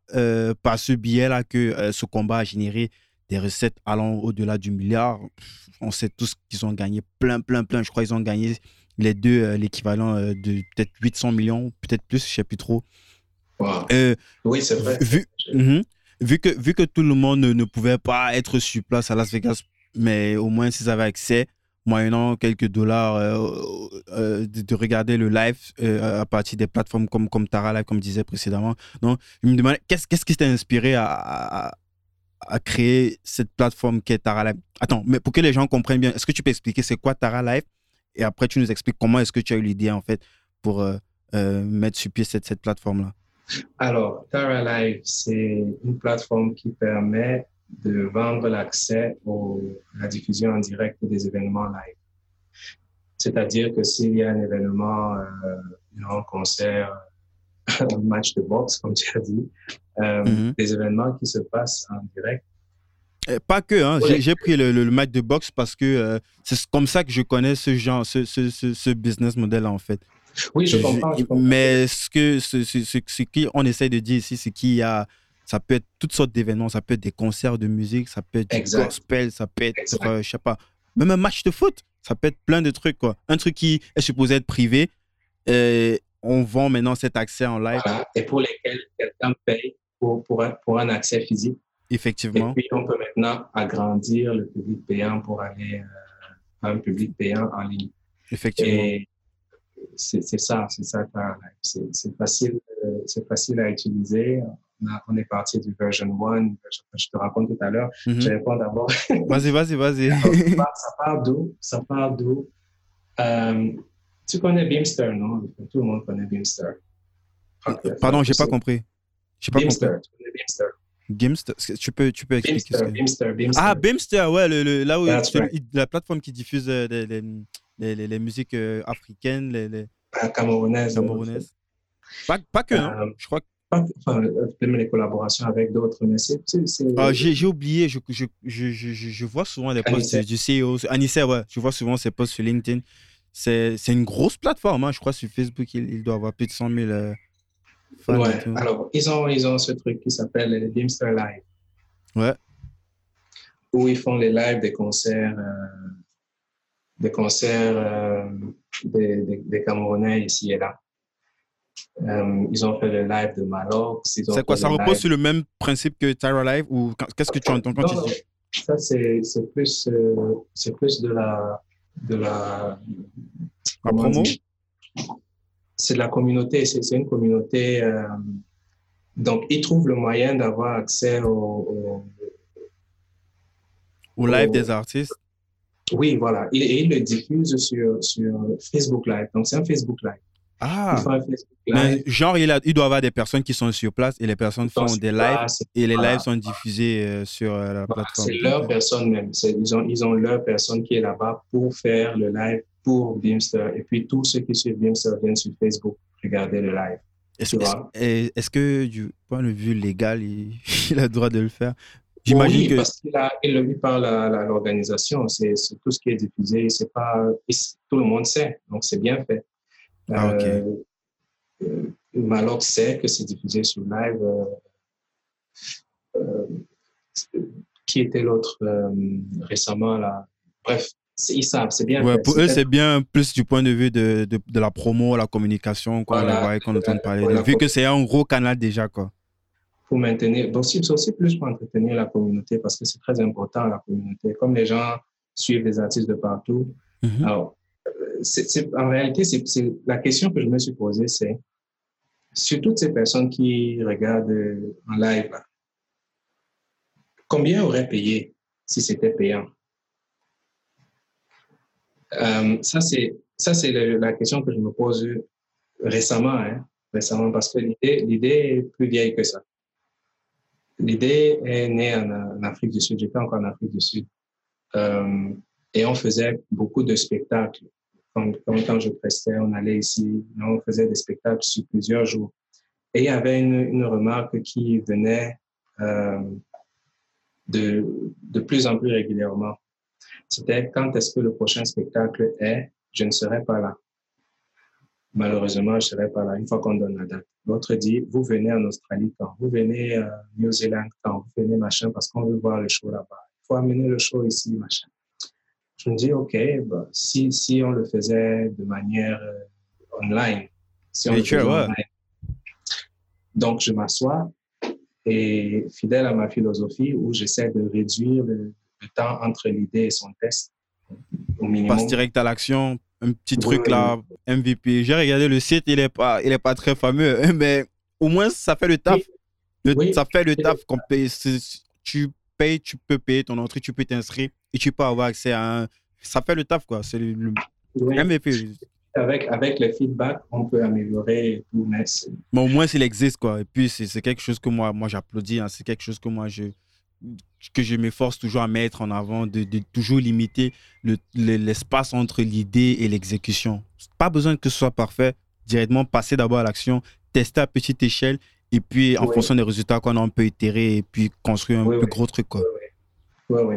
par ce biais-là que ce combat a généré des recettes allant au-delà du milliard. On sait tous qu'ils ont gagné plein, plein, plein. Je crois qu'ils ont gagné les deux, euh, l'équivalent euh, de peut-être 800 millions, peut-être plus, je ne sais plus trop. Euh, oui, c'est vrai. Vu, mhm. vu, que, vu que tout le monde ne, pouvait pas être sur place à Las Vegas, mais au moins s'ils avaient accès, moyennant quelques dollars, de, regarder le live à partir des plateformes comme, comme Tara Live, comme je disais précédemment. Donc, je me demandais, qu'est-ce, qui t'a inspiré à, à, créer cette plateforme qui est Tara Live? Attends, mais pour que les gens comprennent bien, est-ce que tu peux expliquer c'est quoi Tara Live? Et après, tu nous expliques comment est-ce que tu as eu l'idée, en fait, pour euh, euh, mettre sur pied cette, cette plateforme-là. Alors, Tara Live, c'est une plateforme qui permet de vendre l'accès à la diffusion en direct des événements live. C'est-à-dire que s'il y a un événement, euh, un concert, [LAUGHS] un match de boxe, comme tu as dit, mm-hmm. des événements qui se passent en direct, euh, pas que, hein. j'ai pris le, le, match de boxe parce que euh, c'est comme ça que je connais ce genre, ce, ce, ce, business model en fait. Oui, je, comprends, Mais ce que ce, ce, ce, qu'on essaie de dire ici, c'est qu'il y a, ça peut être toutes sortes d'événements, ça peut être des concerts de musique, ça peut être du gospel, ça peut être, euh, je sais pas, même un match de foot, ça peut être plein de trucs quoi. Un truc qui est supposé être privé, on vend maintenant cet accès en live. Et pour lesquels quelqu'un paye pour, pour, pour un accès physique. Effectivement. Et puis, on peut maintenant agrandir le public payant pour aller euh, à un public payant en ligne. Effectivement. Et c'est ça, c'est ça. C'est facile, euh, c'est facile à utiliser. On, est parti du version 1, je te raconte tout à l'heure. Mhm. Je réponds d'abord. [LAUGHS] vas-y, vas-y, vas-y. ça part d'où? Ça part d'où? Euh, Tu connais Beamster, non? Tout le monde connaît Beamster. Pardon, j'ai pas compris. J'ai pas Beamster, compris. tu connais Beamster. Gimster, tu peux, tu peux expliquer Beamster, Beamster, Beamster. Ah, Beamster, ouais, le, là où la plateforme qui diffuse euh, les, les, les, musiques euh, africaines, les, les... Ah, camerounaises. camerounaises. Pas, pas que, hein. euh, je crois. Pas, enfin, même les collaborations avec d'autres, mais c'est. Ah, j'ai oublié, je, je, je, je, vois souvent des posts du CEO. Anissa, ouais, je vois souvent ces posts sur LinkedIn. C'est une grosse plateforme, hein, je crois, sur Facebook, il, il doit avoir plus de 100 000. Ouais, alors ils ont, ils ont ce truc qui s'appelle les Beamster Live. Ouais. Où ils font les lives des concerts, euh, des concerts euh, des, des, Camerounais ici et là. Euh, ils ont fait le live de Malox. C'est quoi Ça repose sur le même principe que Tyra Live ou qu'est-ce que tu entends quand tu dis? Ça, c'est plus, c'est plus de la. De la, la promo? C'est la communauté, c'est une communauté. Euh, donc, ils trouvent le moyen d'avoir accès au, au, live des artistes. Oui, voilà. Et, ils le diffusent sur, sur Facebook Live. Donc, c'est un Facebook Live. Ah, mais genre, il, a, il, doit y avoir des personnes qui sont sur place et les personnes font des lives et les lives sont diffusés euh, sur euh, la plateforme. C'est leur personne même. Ils ont, ils ont leur personne qui est là-bas pour faire le live pour Beamster. Et puis, tous ceux qui suivent Beamster viennent sur Facebook regarder le live. Est-ce que, du point de vue légal, [LAUGHS] il, a le droit de le faire? J'imagine oui, parce qu'il a, il le par l'organisation. C'est tout ce qui est diffusé. C'est pas, tout le monde sait. Donc, c'est bien fait. Ah. Euh, euh Maloc sait que c'est diffusé sur live. Euh, euh, qui était l'autre récemment là Bref, ils savent, c'est bien. Ouais, pour eux, c'est bien plus du point de vue de, de, de la promo, la communication, qu'on voilà, qu'on entend parler. Vu que c'est un gros canal déjà, quoi. Pour maintenir, donc c'est aussi plus pour entretenir la communauté parce que c'est très important la communauté. Comme les gens suivent les artistes de partout, mm-hmm. alors en réalité, c'est la question que je me suis posée, c'est sur toutes ces personnes qui regardent euh, en live, combien auraient payé si c'était payant? Euh, ça, c'est la question que je me pose récemment, hein, récemment parce que l'idée est plus vieille que ça. L'idée est née en, Afrique du Sud. J'étais encore en Afrique du Sud. Euh, et on faisait beaucoup de spectacles quand, je prestais, on allait ici, on faisait des spectacles sur plusieurs jours. Et il y avait une, remarque qui venait euh, de, de plus en plus régulièrement. C'était quand est-ce que le prochain spectacle est, je ne serai pas là. Malheureusement, je ne serai pas là une fois qu'on donne la date. L'autre dit, vous venez en Australie quand, vous venez en New Zealand quand, vous venez machin parce qu'on veut voir le show là-bas. Il faut amener le show ici, machin. Je me dis, OK, bah, si, si on le faisait de manière euh, online, si on le Donc, je m'assois et fidèle à ma philosophie où j'essaie de réduire le, temps entre l'idée et son test au minimum. Passe direct à l'action, un petit truc là, MVP. J'ai regardé le site, il n'est pas, il est pas très fameux, [LAUGHS] mais au moins ça fait le taf. ça fait le taf. Qu'on paye, tu payes, tu peux payer ton entrée, tu peux t'inscrire et tu peux avoir accès à un. Ça fait le taf, quoi. C'est le, MVP. Avec, avec le feedback, on peut améliorer tout, mais, mais au moins, il existe, quoi. Et puis, c'est quelque chose que moi, moi j'applaudis. Hein. C'est quelque chose que moi, je que je m'efforce toujours à mettre en avant, de, de toujours limiter l'espace le, entre l'idée et l'exécution. Pas besoin que ce soit parfait. Directement passer d'abord à l'action, tester à petite échelle et puis en fonction des résultats qu'on a, on peut itérer et puis construire un plus gros truc. Quoi. Oui, oui.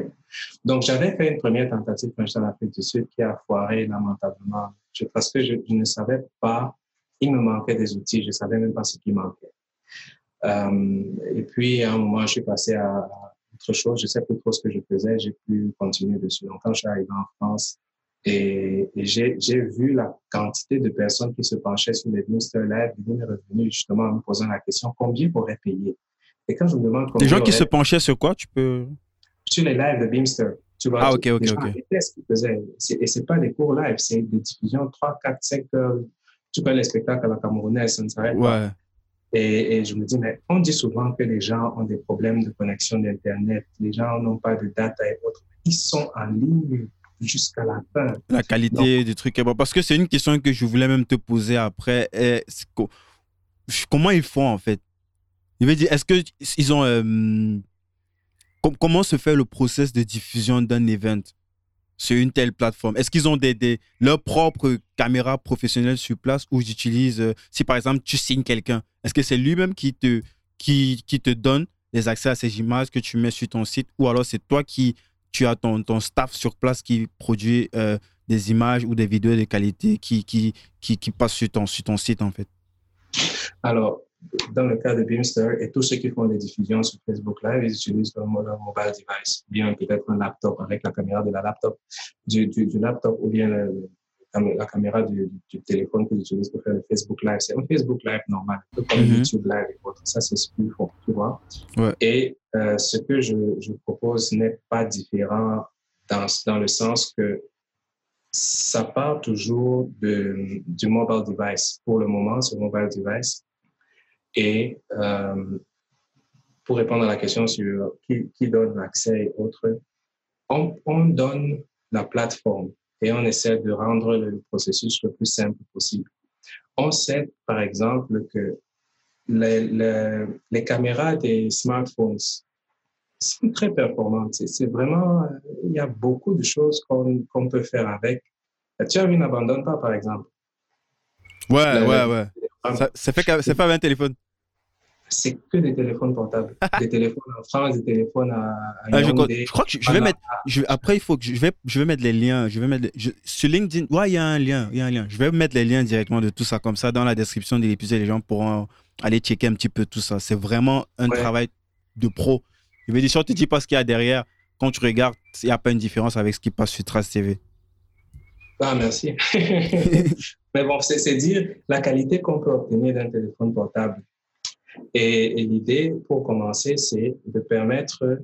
Donc, j'avais fait une première tentative quand j'étais en Afrique du Sud qui a foiré lamentablement parce que je, ne savais pas, il me manquait des outils, je ne savais même pas ce qui manquait. Euh, et puis, à un moment, je suis passé à, autre chose, je sais plus trop ce que je faisais, j'ai pu continuer dessus. Donc, quand je suis arrivé en France, et, j'ai vu la quantité de personnes qui se penchaient sur les Booster Live, il m'est revenu justement en me posant la question combien pourrait payer? Et quand je me demande combien. Des gens qui se penchaient sur quoi? Tu peux sur les lives de Beamster. Tu vois, ah, ok, ok, ok. Tests qu'ils faisaient. Et ce n'est pas des cours live, c'est des diffusions 3, 4, 5 heures. Tu peux les spectacles à la Camerounaise, ça ne s'arrête ouais. pas. Et, et, je me dis, mais on dit souvent que les gens ont des problèmes de connexion d'Internet. Les gens n'ont pas de data et autres. Ils sont en ligne jusqu'à la fin. La qualité du truc. Parce que c'est une question que je voulais même te poser après. Comment ils font en fait? Je veux dire, est-ce qu'ils ont. Euh, comment se fait le process de diffusion d'un event? Sur une telle plateforme? Est-ce qu'ils ont des, des, leurs propres caméras professionnelles sur place ou j'utilise, euh, si par exemple tu signes quelqu'un, est-ce que c'est lui-même qui te, qui, qui te donne les accès à ces images que tu mets sur ton site ou alors c'est toi qui tu as ton, ton staff sur place qui produit euh, des images ou des vidéos de qualité qui, qui, qui, qui passent sur ton, sur ton site en fait? Alors, dans le cas de Beamster et tous ceux qui font des diffusions sur Facebook Live, ils utilisent leur, mobile device, bien peut-être un laptop avec la caméra de la laptop, du, du, laptop ou bien la caméra du, du, téléphone qu'ils utilisent pour faire le Facebook Live. C'est un Facebook Live normal, un peu comme mm-hmm. YouTube Live et autres. Ça, c'est ce qu'ils font, tu vois. Ouais. Et euh, ce que je, je propose n'est pas différent dans, dans le sens que ça part toujours de, du mobile device. Pour le moment, ce mobile device, et euh, pour répondre à la question sur qui, qui donne l'accès et autres, on, on, donne la plateforme et on essaie de rendre le processus le plus simple possible. On sait, par exemple, que les, les, les caméras des smartphones sont très performantes. C'est vraiment, il y a beaucoup de choses qu'on qu'on peut faire avec. Tu as vu n'abandonne pas, par exemple. Ouais, ouais, ouais. Ça, ça, fait, ça fait avec un téléphone. C'est que des téléphones portables. [LAUGHS] des téléphones en France, des téléphones à, ah, je, crois que je, vais mettre. Je, après, il faut que je vais, je vais mettre les liens. Je vais mettre sur LinkedIn. Ouais, il y a un lien. Il y a un lien. Je vais mettre les liens directement de tout ça comme ça dans la description de l'épisode. Les gens pourront aller checker un petit peu tout ça. C'est vraiment un travail de pro. Je vais dire, si on te dit pas ce qu'il y a derrière, quand tu regardes, il n'y a pas une différence avec ce qui passe sur Trace TV. Ah, merci. [LAUGHS] Mais bon, c'est dire la qualité qu'on peut obtenir d'un téléphone portable. Et, l'idée, pour commencer, c'est de permettre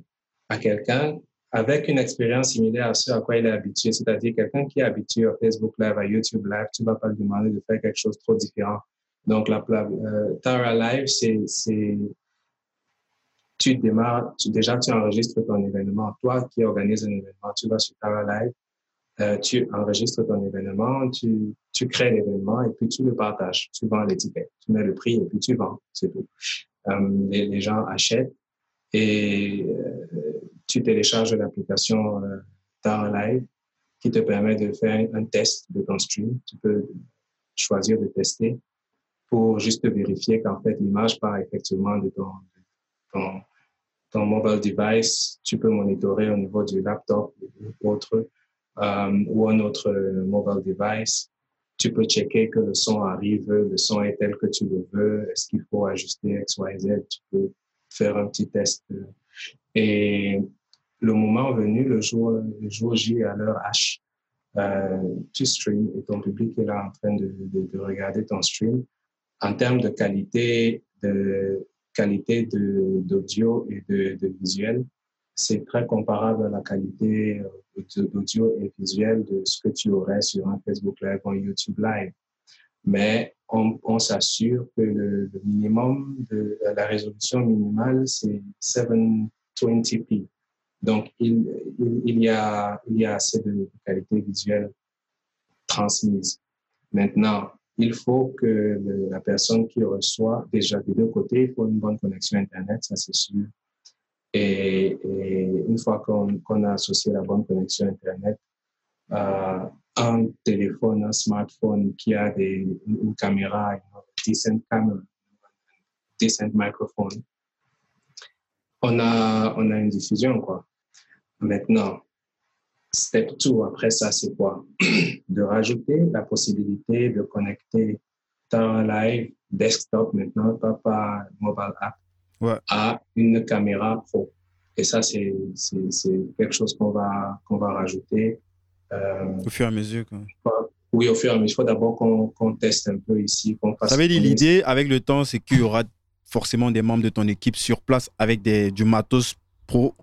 à quelqu'un avec une expérience similaire à ce à quoi il est habitué, c'est-à-dire quelqu'un qui est habitué à Facebook Live, à YouTube Live, tu ne vas pas lui demander de faire quelque chose de trop différent. Donc, la euh, Tara Live, c'est tu démarres, déjà tu enregistres ton événement. Toi qui organises un événement, tu vas sur Tara Live, euh, tu enregistres ton événement, tu, tu crées l'événement et puis tu le partages. Tu vends l'étiquette, tu mets le prix et puis tu vends, c'est tout. Euh, les, gens achètent et euh, tu télécharges l'application euh, Live qui te permet de faire un test de ton stream. Tu peux choisir de tester pour juste vérifier qu'en fait l'image part effectivement de ton, ton, ton mobile device. Tu peux monitorer au niveau du laptop ou autre euh, ou un autre mobile device. Tu peux checker que le son arrive, le son est tel que tu le veux, est-ce qu'il faut ajuster X, Y, Z, tu peux faire un petit test. Et le moment venu, le jour, jour J à l'heure H, euh, tu stream et ton public est là en train de, de, de regarder ton stream. En termes de qualité, de qualité d'audio et de, de visuel, c'est très comparable à la qualité euh, d'audio et visuel de ce que tu aurais sur un Facebook Live ou un YouTube Live. Mais on, s'assure que le, minimum de la résolution minimale, c'est 720p. Donc, il y a assez de qualité visuelle transmise. Maintenant, il faut que la personne qui reçoit, déjà des deux côtés, il faut une bonne connexion Internet, ça c'est sûr. Et, une fois qu'on a associé la bonne connexion Internet, euh, un téléphone, un smartphone qui a une, caméra, une decent camera, decent microphone, on a, on a une diffusion, quoi. Maintenant, step 2, après ça, c'est quoi? [CLEARS THROAT] de rajouter la possibilité de connecter ta live desktop maintenant, pas par mobile app, à une caméra pro. Et ça, c'est quelque chose qu'on va, qu'on va rajouter. Euh, au fur et à mesure. Quoi. Oui, au fur et à mesure. Il faut d'abord qu'on teste un peu ici. Ça veut dire l'idée, avec le temps, c'est qu'il y aura forcément des membres de ton équipe sur place avec des, du matos pro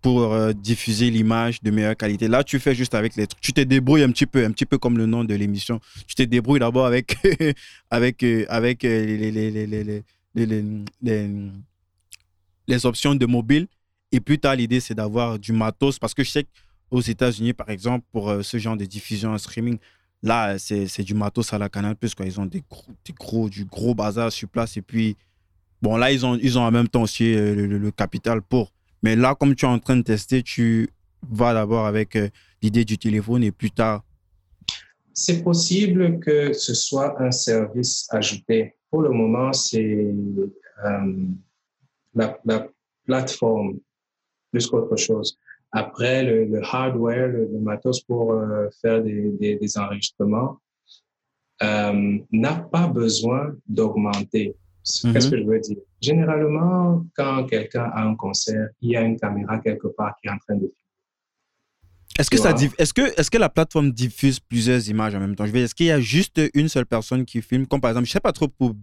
pour euh, diffuser l'image de meilleure qualité. Là, tu fais juste avec les trucs. Tu te débrouilles un petit peu, un petit peu comme le nom de l'émission. Tu te débrouilles d'abord avec, [LAUGHS] avec, avec les, les, les, les, les options de mobile. Et plus tard, l'idée, c'est d'avoir du matos parce que je sais aux États-Unis, par exemple, pour euh, ce genre de diffusion en streaming, là, c'est du matos à la Canal Plus. Quoi. Ils ont des gros, des gros, du gros bazar sur place. Et puis, bon, là, ils ont, ils ont en même temps aussi euh, le, capital pour. Mais là, comme tu es en train de tester, tu vas d'abord avec euh, l'idée du téléphone et plus tard. C'est possible que ce soit un service ajouté. Pour le moment, c'est la, la plateforme plus qu'autre chose. Après, le, hardware, le, matos pour euh, faire des, des, enregistrements euh, n'a pas besoin d'augmenter. Qu'est-ce mhm. que je veux dire? Généralement, quand quelqu'un a un concert, il y a une caméra quelque part qui est en train de filmer. Est-ce que, ça, est-ce, que, est-ce que la plateforme diffuse plusieurs images en même temps? Je veux est-ce qu'il y a juste une seule personne qui filme? Comme par exemple, je ne sais pas trop pour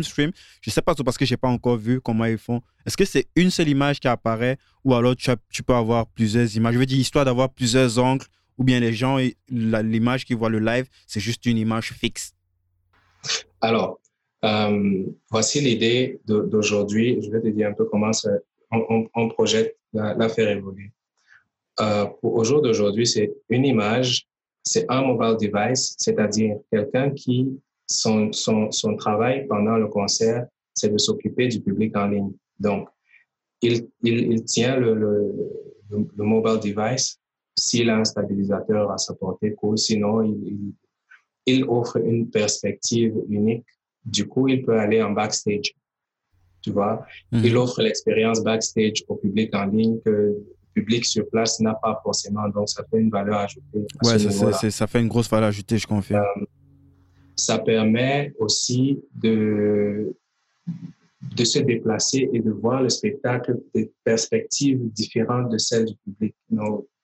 Stream. Je sais pas parce que je n'ai pas encore vu comment ils font. Est-ce que c'est une seule image qui apparaît ou alors tu, peux avoir plusieurs images? Je veux dire, histoire d'avoir plusieurs angles ou bien les gens, l'image qui voient le live, c'est juste une image fixe Alors, euh, voici l'idée d'aujourd'hui. Je vais te dire un peu comment on, projette la, faire évoluer. Euh, au jour d'aujourd'hui, c'est une image, c'est un mobile device, c'est-à-dire quelqu'un qui son, son, son travail pendant le concert, c'est de s'occuper du public en ligne. Donc, il, il, il tient le, le, le, mobile device s'il a un stabilisateur à sa portée, ou sinon, il, il, offre une perspective unique. Du coup, il peut aller en backstage. Tu vois, mhm. il offre l'expérience backstage au public en ligne que le public sur place n'a pas forcément. Donc, ça fait une valeur ajoutée. Ouais, ça, ça, fait une grosse valeur ajoutée, je confirme. Euh, ça permet aussi de, de se déplacer et de voir le spectacle des perspectives différentes de celles du public.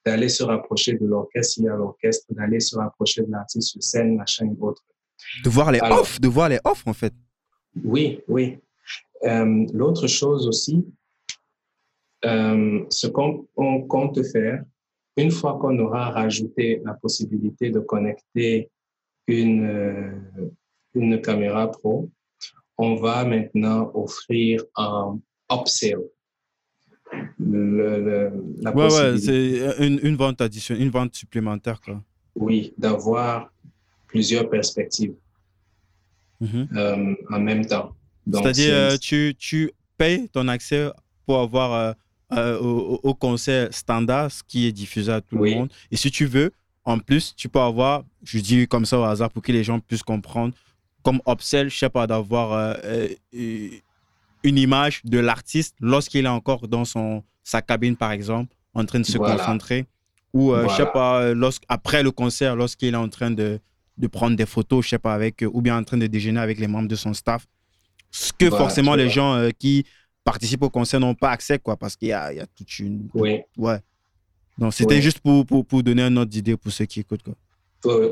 D'aller se rapprocher de l'orchestre, s'il y a l'orchestre, d'aller se rapprocher de l'artiste sur scène, machin et autre. De voir les offres, de voir les offres en fait. Oui, oui. Euh, l'autre chose aussi, euh, ce qu'on compte faire, une fois qu'on aura rajouté la possibilité de connecter une, euh, une caméra pro, on va maintenant offrir un upsell. Le, la ouais, ouais, c'est une, une, vente additionnelle, une vente supplémentaire. Quoi. Oui, d'avoir plusieurs perspectives mhm. euh, en même temps. C'est-à-dire, euh, tu, tu payes ton accès pour avoir au, au, concert standard, ce qui est diffusé à tout le monde. Et si tu veux, en plus, tu peux avoir, je dis comme ça au hasard pour que les gens puissent comprendre, comme upsell, je sais pas, d'avoir euh, euh, une image de l'artiste lorsqu'il est encore dans son, sa cabine, par exemple, en train de se concentrer. Ou, euh, je sais pas, après le concert, lorsqu'il est en train de, de, prendre des photos, je sais pas, avec, ou bien en train de déjeuner avec les membres de son staff. Ce que forcément les gens qui participent au concert n'ont pas accès, quoi, parce qu'il y a, il y a toute une. Oui. Ouais. Non, c'était juste pour, pour, pour, donner un ordre d'idée pour ceux qui écoutent. Quoi.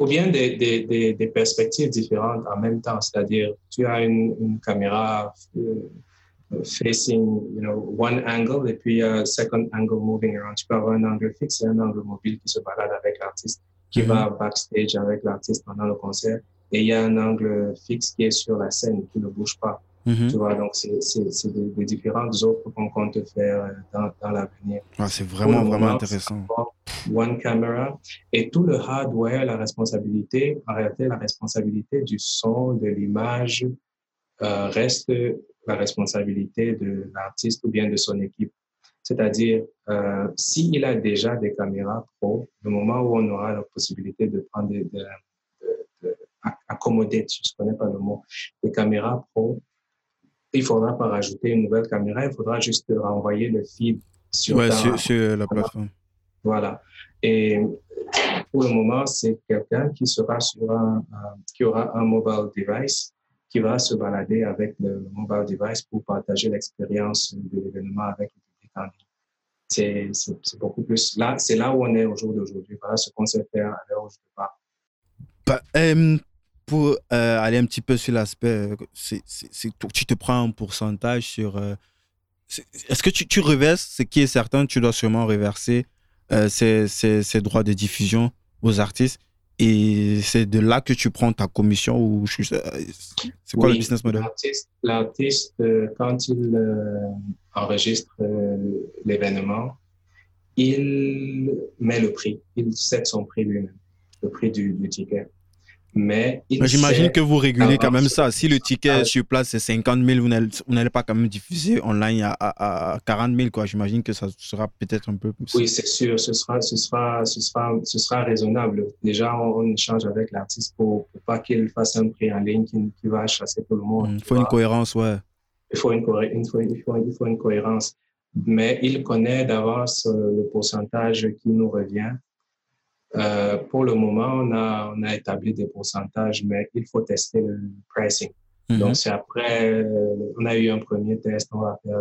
Ou bien des, des, des, perspectives différentes en même temps. C'est-à-dire, tu as une, une caméra euh, facing you know, one angle et puis un second angle moving around. Tu peux avoir un angle fixe et un angle mobile qui se balade avec l'artiste, qui mm-hmm. va backstage avec l'artiste pendant le concert. Et il y a un angle fixe qui est sur la scène, qui ne bouge pas. Mhm. Tu vois, donc c'est des, différentes offres qu'on compte faire euh, dans, dans l'avenir. Ah, c'est vraiment, vraiment intéressant. One camera et tout le hardware, la responsabilité, en réalité, la responsabilité du son, de l'image euh, reste la responsabilité de l'artiste ou bien de son équipe. C'est-à-dire, euh, s'il a déjà des caméras pro, le moment où on aura la possibilité de prendre des, de, de, accommoder, je ne connais pas le mot, des caméras pro, il faudra pas rajouter une nouvelle caméra, il faudra juste renvoyer le feed sur, sur, la plateforme. Voilà. Et pour le moment, c'est quelqu'un qui sera sur un, qui aura un mobile device qui va se balader avec le mobile device pour partager l'expérience de l'événement avec le public en ligne. C'est beaucoup plus. Là, c'est là où on est au jour d'aujourd'hui. Voilà ce qu'on sait faire à l'heure où je parle. Bah, pour euh, aller un petit peu sur l'aspect, euh, c'est, tu te prends un pourcentage sur. Euh, est-ce que tu, tu reverses, ce qui est certain, tu dois sûrement reverser ces, ces, droits de diffusion aux artistes et c'est de là que tu prends ta commission ou c'est quoi le business model? L'artiste, quand il enregistre l'événement, il met le prix, il set son prix lui-même, le prix du, du ticket. Mais j'imagine que vous régulez quand même ça. Si le ticket sur place c'est 50 000, vous n'allez pas quand même diffuser online à, à, 40 000, quoi. J'imagine que ça sera peut-être un peu plus. Oui, c'est sûr, ce sera, ce, sera, ce, sera, ce sera raisonnable. Déjà, on, échange avec l'artiste pour, pour, pas qu'il fasse un prix en ligne qui, qui va chasser tout le monde. Il faut une cohérence, ouais. Il faut une, il faut, il faut, il faut une cohérence. Mais il connaît d'avance euh, le pourcentage qui nous revient euh, pour le moment, on a, on a établi des pourcentages, mais il faut tester le pricing. Mhm. Donc, c'est après, euh, on a eu un premier test, on va faire.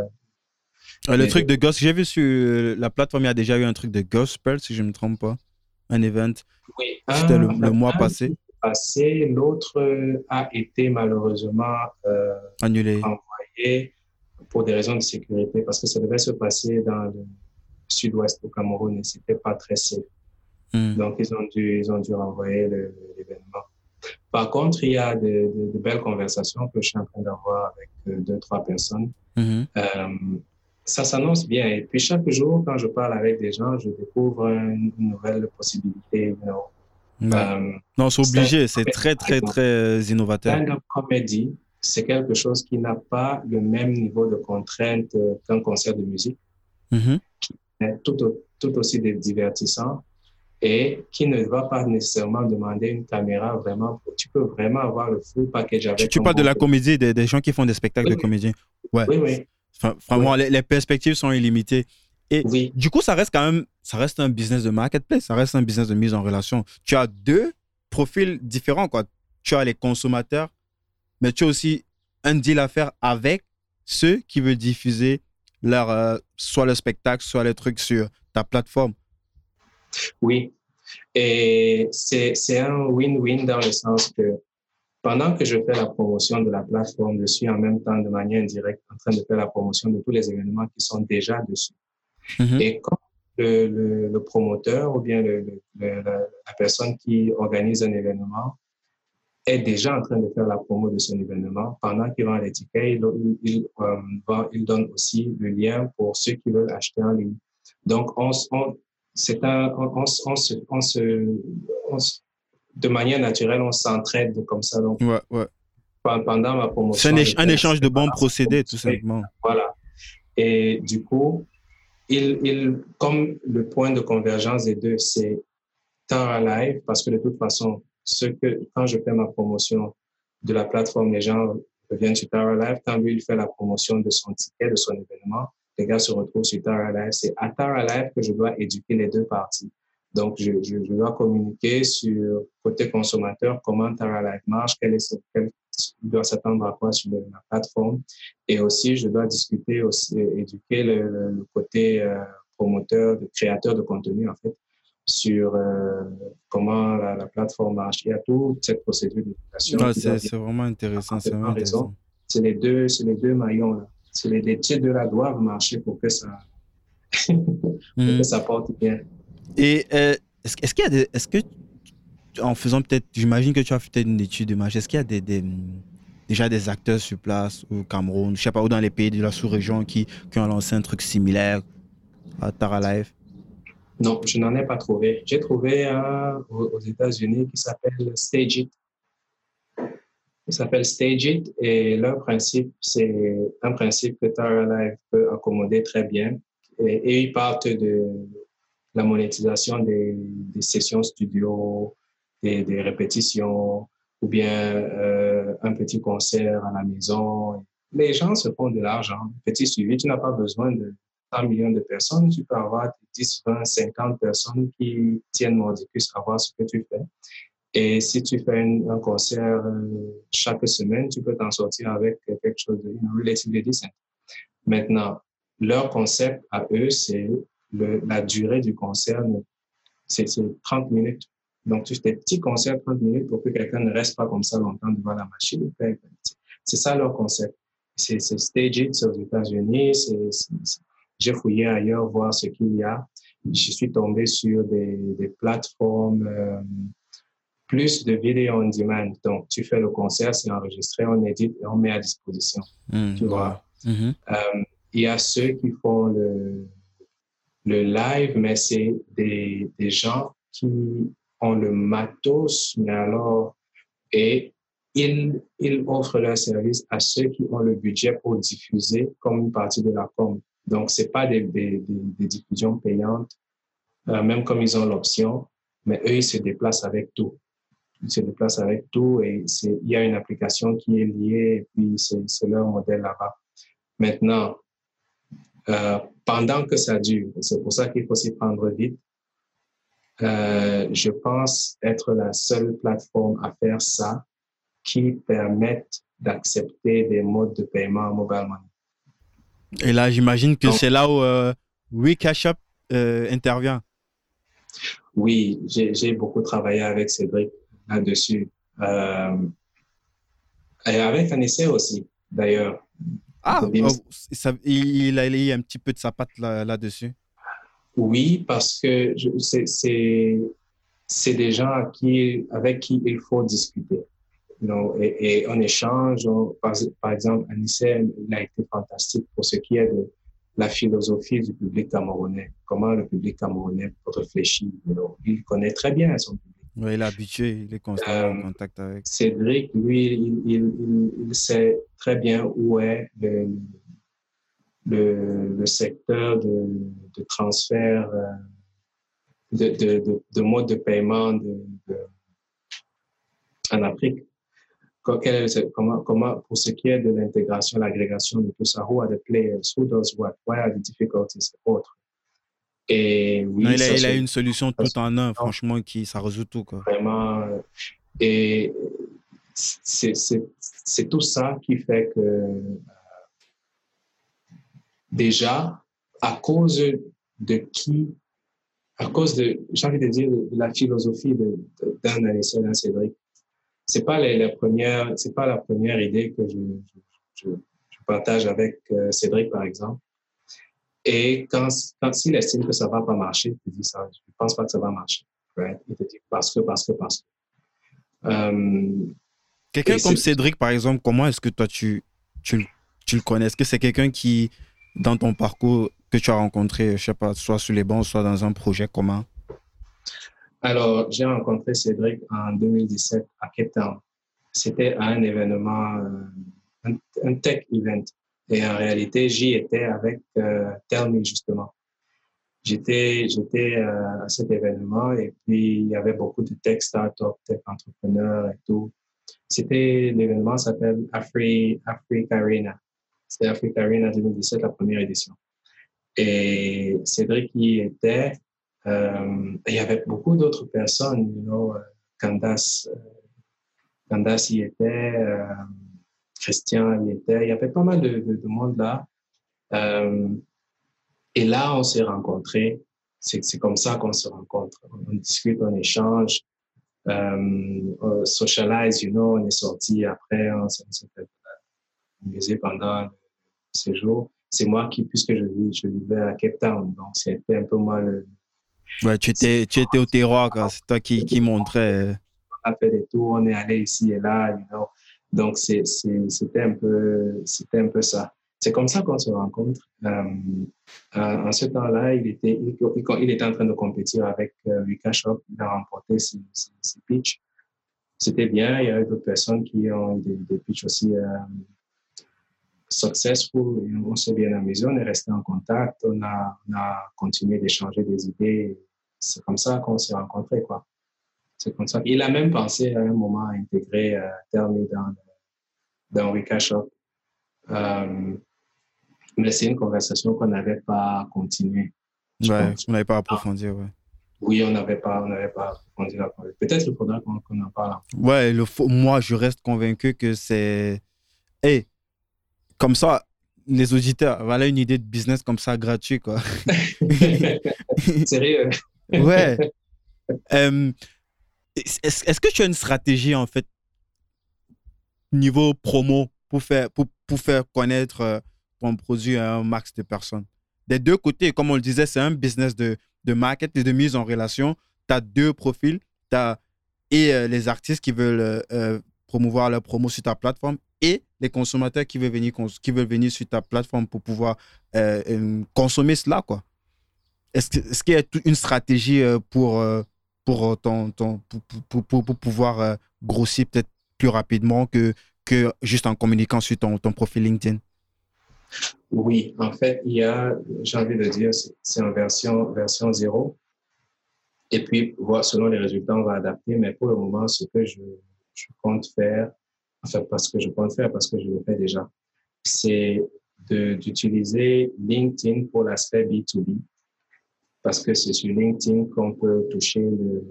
Euh, le truc de gospel, j'ai vu sur la plateforme, il y a déjà eu un truc de gospel, si je ne me trompe pas, un event. Oui. C'était le, mois passé. Passé, l'autre a été malheureusement annulé, envoyé pour des raisons de sécurité, parce que ça devait se passer dans le sud-ouest du Cameroun et c'était pas très safe. Hmm. Donc, ils ont dû, ils ont dû renvoyer l'événement. Par contre, il y a de, belles conversations que je suis en train d'avoir avec euh, deux, trois personnes. Hmm. Euh, ça s'annonce bien. Et puis, chaque jour, quand je parle avec des gens, je découvre une, nouvelle possibilité. Euh, non, c'est obligé. C'est très, très, très innovateur. La comédie, c'est quelque chose qui n'a pas le même niveau de contrainte qu'un concert de musique, mm-hmm. qui est tout, tout aussi divertissant et qui ne va pas nécessairement demander une caméra vraiment. Tu peux vraiment avoir le full package avec. Tu, parles de la comédie, des, gens qui font des spectacles de comédie. Ouais. Oui, oui. vraiment, Les, perspectives sont illimitées. Et oui. du coup, ça reste quand même, ça reste un business de marketplace, ça reste un business de mise en relation. Tu as deux profils différents, quoi. Tu as les consommateurs, mais tu as aussi un deal à faire avec ceux qui veulent diffuser leur, euh, soit le spectacle, soit les trucs sur ta plateforme. Oui. Et c'est un win-win dans le sens que pendant que je fais la promotion de la plateforme, je suis en même temps de manière indirecte en train de faire la promotion de tous les événements qui sont déjà dessus. Mm-hmm. Et quand le, le, promoteur ou bien le, la, personne qui organise un événement est déjà en train de faire la promo de son événement, pendant qu'il vend l'étiquette, il, il, euh, il, donne aussi le lien pour ceux qui veulent acheter en ligne. Donc, on, on, c'est un, on, se, on, se, de manière naturelle, on s'entraide comme ça. Donc, ouais, ouais. Pendant ma promotion. C'est un, échange de bons procédés, tout simplement. Voilà. Et du coup, il, il, comme le point de convergence des deux, c'est Tara Live, parce que de toute façon, ce que, quand je fais ma promotion de la plateforme, les gens reviennent sur Tara Live. Quand lui, il fait la promotion de son ticket, de son événement, les gars se retrouvent sur Tara Live. C'est à Tara Live que je dois éduquer les deux parties. Donc, je, je, dois communiquer sur côté consommateur comment Tara Live marche, quel est quel, doit s'attendre à quoi sur la plateforme. Et aussi, je dois discuter aussi, éduquer le, côté euh, promoteur, de créateur de contenu, en fait, sur euh, comment la, plateforme marche. Il y a toute cette procédure d'éducation. c'est vraiment intéressant. C'est intéressant. C'est les deux, c'est les deux maillons là c'est les, les de la doivent marcher pour que ça, [LAUGHS] pour que hmm. ça porte bien. Et euh, est-ce, qu'il y a des, est-ce que en faisant peut-être, j'imagine que tu as fait une étude de marché, est-ce qu'il y a des, des, déjà des acteurs sur place au Cameroun, je sais pas, ou dans les pays de la sous-région qui, qui ont lancé un truc similaire à Tara Life? Non, je n'en ai pas trouvé. J'ai trouvé un aux États-Unis qui s'appelle Stage It. Il s'appelle Stage It et leur principe, c'est un principe que Tara Live peut accommoder très bien. Et, ils partent de la monétisation des, sessions studio, des, répétitions, ou bien euh, un petit concert à la maison. Les gens se font de l'argent. Petit suivi, tu n'as pas besoin de 100 millions de personnes. Tu peux avoir 10, 20, 50 personnes qui tiennent mordicus à voir ce que tu fais. Et si tu fais un, concert euh, chaque semaine, tu peux t'en sortir avec quelque chose de relatively decent. Maintenant, leur concept à eux, c'est la durée du concert, c'est 30 minutes. Donc, tu fais des petits concerts 30 minutes pour que quelqu'un ne reste pas comme ça longtemps devant la machine. C'est ça leur concept. C'est staged aux États-Unis. J'ai fouillé ailleurs voir ce qu'il y a. Je suis tombé sur des, des plateformes euh, plus de vidéos on demand. Donc, tu fais le concert, c'est enregistré, on édite et on met à disposition. Hmm, tu vois? Mm-hmm. Euh, il y a ceux qui font le, le live, mais c'est des, des gens qui ont le matos, mais alors, et ils, ils offrent leur service à ceux qui ont le budget pour diffuser comme une partie de la com. Donc, c'est pas des, des, des, diffusions payantes, euh, même comme ils ont l'option, mais eux, ils se déplacent avec tout. Ils se déplacent avec tout et il y a une application qui est liée et puis c'est leur modèle là-bas. Maintenant, euh, pendant que ça dure, c'est pour ça qu'il faut s'y prendre vite, euh, je pense être la seule plateforme à faire ça qui permette d'accepter des modes de paiement mobile money. Et là, j'imagine que c'est là où euh, WeCashUp euh, intervient. Oui, j'ai beaucoup travaillé avec Cédric là-dessus. Euh, et avec Anissé aussi, d'ailleurs. Ah, oh, il, a eu un petit peu de sa patte là-dessus. oui, parce que c'est des gens qui, avec qui il faut discuter. et, et, on échange, par, exemple, Anissé, il a été fantastique pour ce qui est de la philosophie du public camerounais, comment le public camerounais réfléchit. il connaît très bien son public. Oui, il est habitué, il est constamment en euh, contact avec. Cédric, lui, il, il, il, sait très bien où est le, le, le secteur de, de transfert, euh, de, de, de, mode de paiement en Afrique. Comment, comment, pour ce qui est de l'intégration, l'agrégation de tout ça, who are the players, who does what, why are the difficulties, autres. Et oui, il, a, il a une solution tout en un, franchement, qui ça résout tout. Quoi. Vraiment. Et c'est tout ça qui fait que euh, déjà, à cause de qui, à cause de, j'ai envie de dire, de la philosophie d'un de, d'un Cédric, c'est pas première, c'est pas la première idée que je, je, je partage avec euh, Cédric, par exemple. Et quand, quand s'il estime que ça va pas marcher, il te dit ça, je ne pense pas que ça va marcher. Il te dit parce que, parce que, parce que. Euh, quelqu'un comme Cédric, par exemple, comment est-ce que toi, tu, tu, tu le connais? Est-ce que c'est quelqu'un qui, dans ton parcours, que tu as rencontré, je sais pas, soit sur les bancs, soit dans un projet commun Alors, j'ai rencontré Cédric en 2017 à Cape Town. C'était un événement, euh, un tech event et en réalité, j'y étais avec euh, justement. J'étais, j'étais euh, à cet événement et puis il y avait beaucoup de tech startups, tech entrepreneurs et tout. C'était, l'événement s'appelle Afri, Africa Arena. C'était Africa Arena 2017, la première édition. Et Cédric y était. Euh, il y avait beaucoup d'autres personnes, you know, euh, Candace, euh, Candace y était. Euh, Christian y était. Il y avait pas mal de, de, monde là. Euh, et là, on s'est rencontrés. C'est comme ça qu'on se rencontre. On discute, on échange. Euh, on socialize, you know, on est sorti après, on s'est amusé pendant le séjour. C'est moi qui, puisque je, je vivais à Cape Town, donc c'était un peu moi le. Ouais, tu étais, tu étais au terroir, c'est toi qui, qui montrais. On a fait des tours, on est allé ici et là, you know. Donc, c'était un, peu, un peu ça. C'est comme ça qu'on se rencontre. Euh, en ce temps-là, il était, il, était en train de compétir avec euh, Lucas Shop. Il a remporté ses, ses, pitchs. C'était bien. Il y avait d'autres personnes qui ont des, des pitchs aussi euh, successful. on s'est bien amusé. On est resté en contact. On a, on a continué d'échanger des idées. C'est comme ça qu'on s'est rencontrés, quoi. Comme ça. Il a même pensé à un moment à intégrer euh, Termi dans dans Wika Shop. Euh, mais c'est une conversation qu'on n'avait pas continuée. Ouais, on n'avait pas approfondi, ouais. Oui, on n'avait pas, on pas approfondi la Peut-être qu'il faudra qu'on en parle. Ouais, le, moi, je reste convaincu que c'est. Hey, comme ça, les auditeurs, voilà une idée de business comme ça, gratuit, quoi. [LAUGHS] Sérieux? ouais. Euh, est-ce, est-ce que tu as une stratégie, en fait, niveau promo pour faire, pour, pour faire connaître euh, ton produit à un max de personnes. Des deux côtés, comme on le disait, c'est un business de, de market et de mise en relation. Tu as deux profils. as et euh, les artistes qui veulent euh, promouvoir leur promo sur ta plateforme et les consommateurs qui veulent venir, qui veulent venir sur ta plateforme pour pouvoir consommer cela. Est-ce qu'il y a une stratégie pour, pour, ton, ton pour, pour, pour, pouvoir grossir peut-être plus rapidement que, que juste en communiquant sur ton, ton profil LinkedIn? Oui, en fait, il y a, j'ai envie de dire, c'est en version, version 0. Et puis, voir, selon les résultats, on va adapter. Mais pour le moment, ce que je, compte faire, enfin, parce que je compte faire, parce que je le fais déjà, c'est d'utiliser LinkedIn pour l'aspect B2B. Parce que c'est sur LinkedIn qu'on peut toucher le,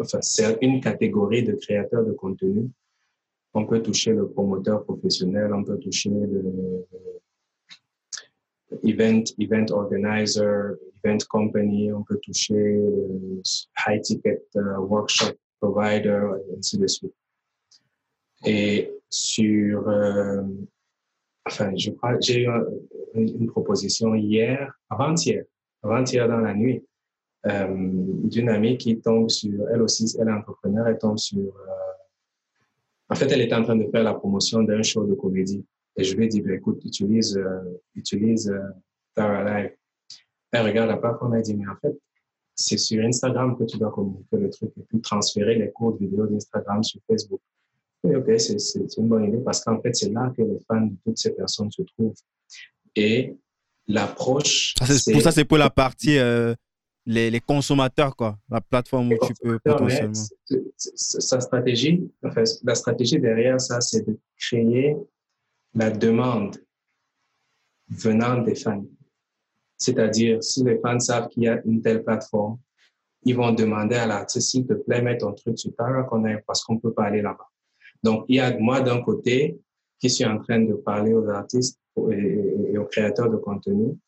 enfin, c'est une catégorie de créateurs de contenu. On peut toucher le promoteur professionnel, on peut toucher le, event, event organizer, event company, on peut toucher high ticket uh, workshop provider, ainsi de suite. Et sur, euh, enfin, je crois, j'ai eu une, proposition hier, avant-hier, avant-hier dans la nuit, euh, d'une amie qui tombe sur, elle aussi, elle est entrepreneur, elle tombe sur, euh, en fait, elle était en train de faire la promotion d'un show de comédie. Et je lui ai dit, ben, écoute, utilise, euh, utilise Tara Live. Elle regarde la plateforme et dit, mais en fait, c'est sur Instagram que tu dois communiquer le truc et puis transférer les codes vidéo d'Instagram sur Facebook. Et ok, c'est une bonne idée parce qu'en fait, c'est là que les fans de toutes ces personnes se trouvent. Et l'approche. Pour ça, c'est pour la partie euh, les, les, consommateurs, quoi. La plateforme où tu peux potentiellement. Sa stratégie, enfin, la stratégie derrière ça, c'est de créer la demande venant des fans. C'est-à-dire, si les fans savent qu'il y a une telle plateforme, ils vont demander à l'artiste, s'il te plaît, mets ton truc sur Tara Connect parce qu'on ne peut pas aller là-bas. Donc, il y a moi d'un côté qui suis en train de parler aux artistes et, aux créateurs de contenu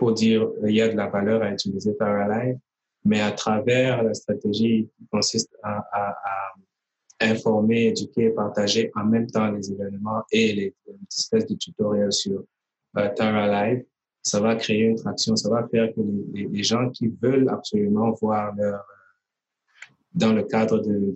pour dire il y a de la valeur à utiliser Tara Live, mais à travers la stratégie qui consiste à, informer, éduquer, partager en même temps les événements et les, espèces de tutoriels sur euh, Tara Live, ça va créer une traction, ça va faire que les, gens qui veulent absolument voir leur, dans le cadre de,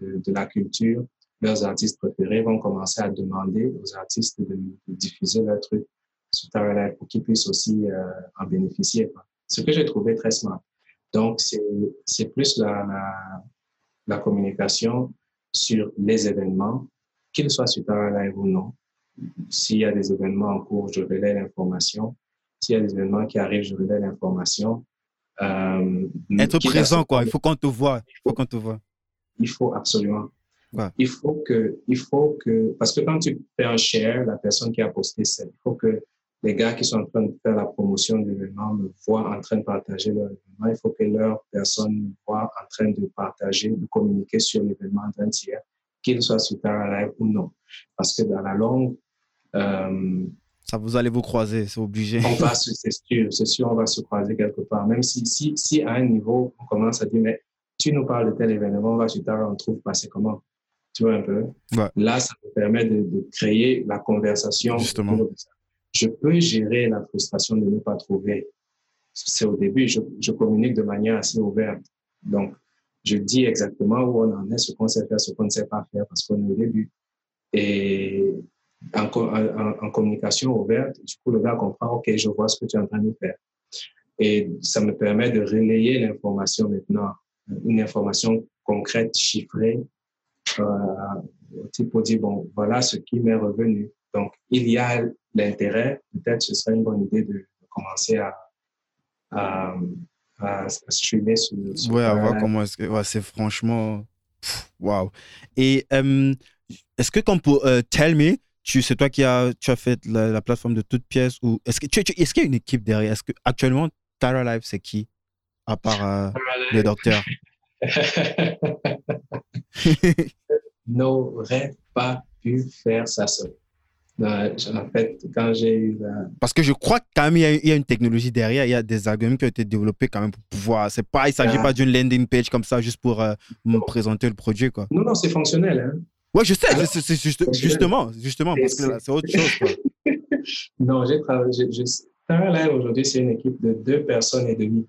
de, de, la culture, leurs artistes préférés vont commencer à demander aux artistes de, diffuser leur truc sur Tara Live pour qu'ils puissent aussi euh, en bénéficier. Ce que j'ai trouvé très smart. Donc, c'est plus la, la, la, communication sur les événements, qu'ils soient sur Tara Live ou non. S'il y a des événements en cours, je relaie l'information. S'il y a des événements qui arrivent, je relais l'information. Euh, Être présent, quoi. Il faut qu'on te voit. Il faut qu'on te voit. Il faut absolument. Il faut que, il faut que, parce que quand tu fais un share, la personne qui a posté il faut que les gars qui sont en train de faire la promotion de l'événement me voient en train de partager leur événement. Il faut que leur personne me voit en train de partager, de communiquer sur l'événement d'un tiers, qu'il soit sur Tara Live ou non. Parce que dans la longue, euh, ça vous allez vous croiser, c'est obligé. On va, c'est sûr, c'est sûr, on va se croiser quelque part. Même si, si, si à un niveau, on commence à dire, mais tu nous parles de tel événement, on va sur Tara, on trouve passer comment? Tu vois un peu? Là, ça me permet de, de, créer la conversation. Justement je peux gérer la frustration de ne pas trouver. C'est au début, je, communique de manière assez ouverte. Donc, je dis exactement où on en est, ce qu'on sait faire, ce qu'on ne sait pas faire, parce qu'on est au début. Et en, communication ouverte, du coup, le gars comprend, OK, je vois ce que tu es en train de faire. Et ça me permet de relayer l'information maintenant, une information concrète, chiffrée, euh, pour dire, bon, voilà ce qui m'est revenu. Donc, il y a l'intérêt, peut-être ce serait une bonne idée de, commencer à, à, à, streamer sur, sur Ouais, à voir comment est-ce que. Ouais, c'est franchement. Waouh. Et euh, est-ce que quand pour euh, Tell Me, c'est toi qui as, tu as fait la, plateforme de toutes pièces ou est-ce que tu, est-ce qu'il y a une équipe derrière? Est-ce que actuellement Tara Live c'est qui? À part euh, le docteur [LAUGHS] [LAUGHS] N'aurait pas pu faire ça seul. En fait, quand j'ai eu Parce que je crois quand même il y, a, une technologie derrière, il y a des arguments qui ont été développés quand même pour pouvoir. C'est pas, il ne s'agit pas d'une landing page comme ça juste pour euh, me présenter le produit. Quoi. Non, non, c'est fonctionnel. Hein. Ouais, je sais, c'est justement, justement, parce que c'est autre chose. Quoi. [LAUGHS] non, j'ai travaillé. Live aujourd'hui, c'est une équipe de deux personnes et demie.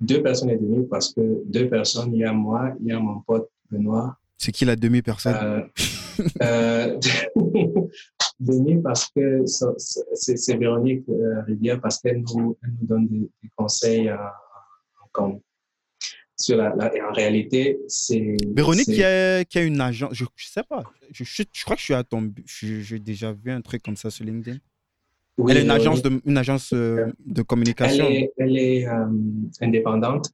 Deux personnes et demie parce que deux personnes, il y a moi, il y a mon pote Benoît. C'est qui la demi-personne? Euh, euh [LAUGHS] [LAUGHS] Denis, parce que c'est Véronique euh, Rivière, parce qu'elle nous, elle nous donne des, conseils à, sur la, en réalité, c'est. Véronique qui a, qui a, une agence, je, ne sais pas, je, je, crois que je suis à ton. J'ai déjà vu un truc comme ça sur LinkedIn. elle est une agence, de, une agence euh, de communication. Elle est, elle est euh, indépendante,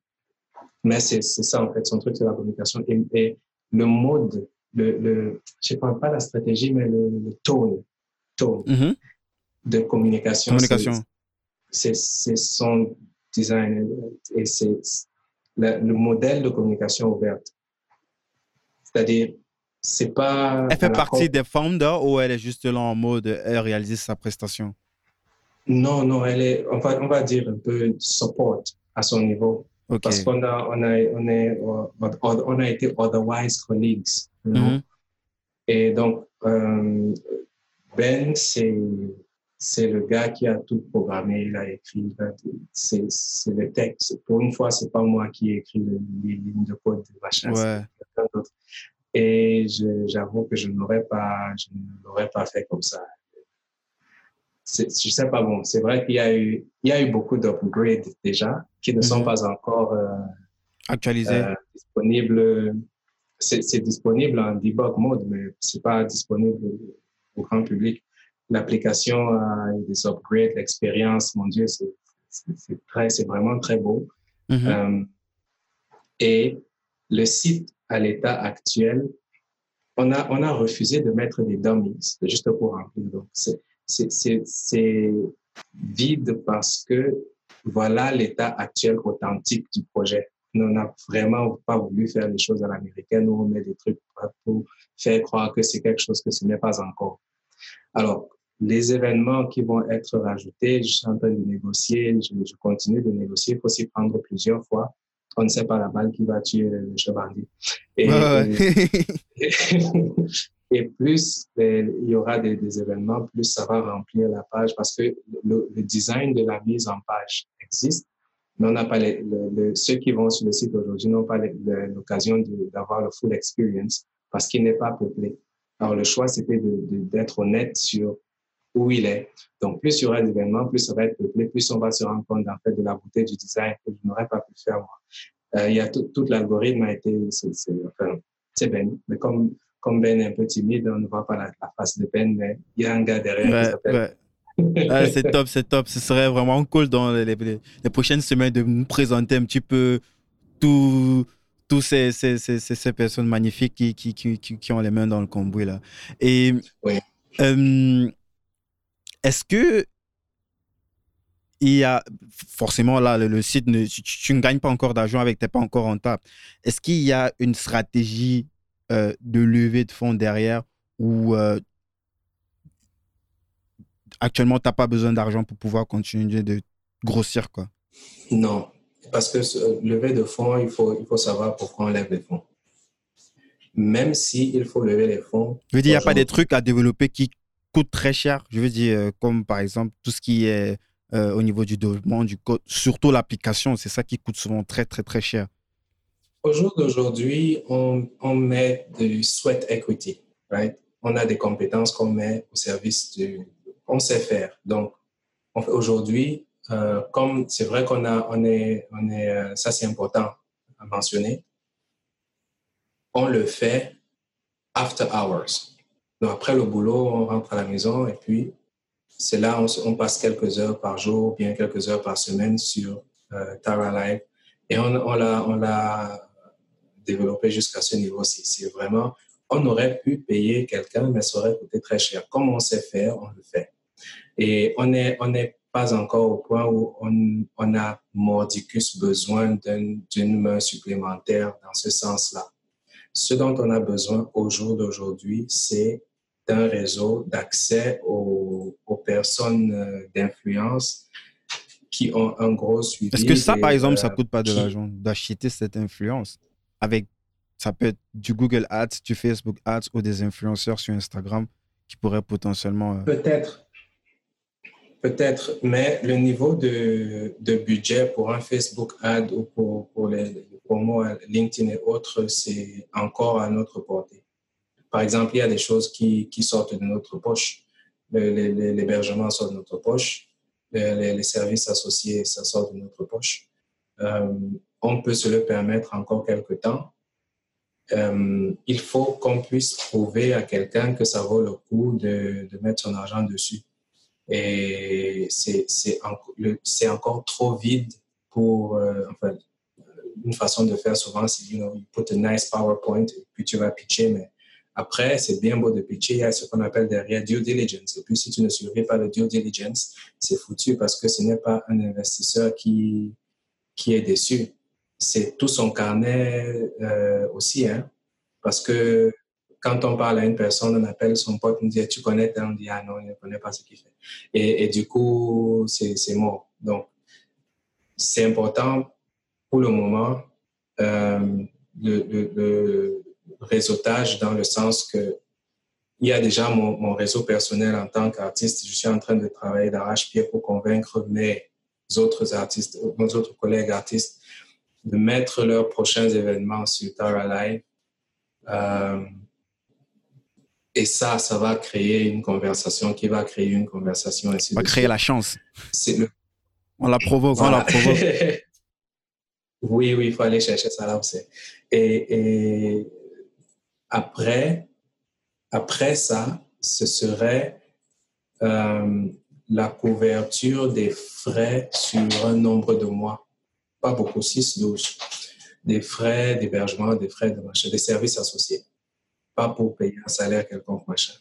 mais c'est ça en fait, son truc, c'est la communication. Et, le mode, le, le, je ne parle pas la stratégie, mais le, le tone, mm-hmm. de communication. Communication. C'est son design et c'est le, modèle de communication ouverte. C'est-à-dire, c'est pas. Elle fait partie des founders ou elle est juste là en mode, elle réalise sa prestation? Non, non, elle est, on va, on va dire un peu support à son niveau. Parce qu'on a, on a, on, est, on a été otherwise colleagues. Mm-hmm. Et donc, euh, Ben, c'est c'est le gars qui a tout programmé, il a écrit, c'est le texte. Pour une fois, c'est pas moi qui ai écrit les, lignes de code de machin, quelqu'un d'autre. Et j'avoue que je n'aurais pas, je ne l'aurais pas fait comme ça. Je sais pas bon. C'est vrai qu'il y a eu, il y a eu beaucoup d'upgrades déjà qui ne sont mhm. pas encore euh, actualisés, euh, disponibles. C'est disponible en debug mode, mais c'est pas disponible au grand public l'application a des upgrades, l'expérience, mon Dieu, c'est vraiment très beau. Mm-hmm. Euh, et le site à l'état actuel, on a, on a refusé de mettre des dummies, juste pour remplir. Donc, c'est vide parce que voilà l'état actuel authentique du projet. On n'a vraiment pas voulu faire les choses à l'américaine où on met des trucs pour faire croire que c'est quelque chose que ce n'est pas encore. Alors, les événements qui vont être rajoutés, je suis en train de négocier, je, continue de négocier, il faut s'y prendre plusieurs fois. On ne sait pas la balle qui va tuer le chevalier. Et, [LAUGHS] et, plus ben, il y aura des, événements, plus ça va remplir la page parce que le, design de la mise en page existe, mais on n'a pas les, ceux qui vont sur le site aujourd'hui n'ont pas l'occasion d'avoir le full experience parce qu'il n'est pas peuplé. Alors, le choix, c'était d'être honnête sur où il est. Donc, plus il y aura d'événements, plus ça va être peuplé, plus on va se rendre compte en fait de la beauté du design que je n'aurais pas pu faire moi. Euh, il y a tout, l'algorithme a été, c'est enfin, Ben, mais comme, comme Ben est un peu timide, on ne voit pas la, face de Ben, mais il y a un gars derrière ouais, c'est top, c'est top. Ce serait vraiment cool dans les, les, prochaines semaines de nous présenter un petit peu tout, tous ces, ces, ces, ces, personnes magnifiques qui, qui, qui, qui, ont les mains dans le cambouis là. Et oui. Euh, est-ce que il y a forcément là le, site ne, tu, ne gagnes pas encore d'argent avec t'es pas encore rentable. Est-ce qu'il y a une stratégie euh, de levée de fonds derrière ou euh, actuellement tu n'as pas besoin d'argent pour pouvoir continuer de grossir quoi Non, parce que lever de fonds, il faut, il faut savoir pourquoi on lève les fonds. Même s'il il faut lever les fonds. Je veux dire, il n'y a pas des trucs à développer qui coûte très cher. Je veux dire, euh, comme par exemple tout ce qui est euh, au niveau du développement, du code, surtout l'application, c'est ça qui coûte souvent très, très, très cher. Au jour d'aujourd'hui, on, on, met du sweat equity, right? On a des compétences qu'on met au service du. On sait faire. Donc, aujourd'hui, euh, comme c'est vrai qu'on a, on est, on est, ça c'est important à mentionner, on le fait after hours après le boulot, on rentre à la maison et puis c'est là on, passe quelques heures par jour, bien quelques heures par semaine sur euh, Tara Live. Et on, on l'a développé jusqu'à ce niveau-ci. C'est vraiment, on aurait pu payer quelqu'un, mais ça aurait coûté très cher. Comme on sait faire, on le fait. Et on n'est on est pas encore au point où on, on a mordicus besoin d'une main supplémentaire dans ce sens-là. Ce dont on a besoin au jour d'aujourd'hui, c'est d'un réseau d'accès aux, personnes euh, d'influence qui ont un gros suivi. Est-ce que ça, par exemple, ça ne euh, coûte pas de l'argent d'acheter cette influence avec, ça peut être du Google Ads, du Facebook Ads ou des influenceurs sur Instagram qui pourraient potentiellement... Euh, Peut-être. Peut-être, mais le niveau de, budget pour un Facebook Ad ou pour, les, promos LinkedIn et autres, c'est encore à notre portée. Par exemple, il y a des choses qui, sortent de notre poche. l'hébergement sort de notre poche, les, services associés, ça sort de notre poche. Euh, on peut se le permettre encore quelques temps. Euh, il faut qu'on puisse prouver à quelqu'un que ça vaut le coup de mettre son argent dessus. Et c'est encore trop vide pour, euh, enfin, une façon de faire souvent, c'est, you know, you put a nice PowerPoint, puis tu vas pitcher, mais après, c'est bien beau de pitcher, il y a ce qu'on appelle derrière due diligence. Et puis, si tu ne surveilles pas le due diligence, c'est foutu parce que ce n'est pas un investisseur qui, qui est déçu. C'est tout son carnet euh, aussi, hein? Parce que quand on parle à une personne, on appelle son pote, on dit Tu connais On dit Ah non, il ne connaît pas ce qu'il fait. Et, du coup, c'est mort. Donc, c'est important pour le moment euh, le, le, réseautage dans le sens que il y a déjà mon, réseau personnel en tant qu'artiste. Je suis en train de travailler d'arrache-pied pour convaincre mes autres artistes, mes autres collègues artistes de mettre leurs prochains événements sur Tara Live. Euh, et ça, ça va créer une conversation qui va créer une conversation. On va créer la chance. Le... On la provoque, on la provoque. [LAUGHS] oui, oui, il faut aller chercher ça là aussi. Et, et après, après ça, ce serait euh, la couverture des frais sur un nombre de mois. Pas beaucoup, 6, 12. Des frais d'hébergement, des frais de machin, des services associés. Pas pour payer un salaire quelconque, machin.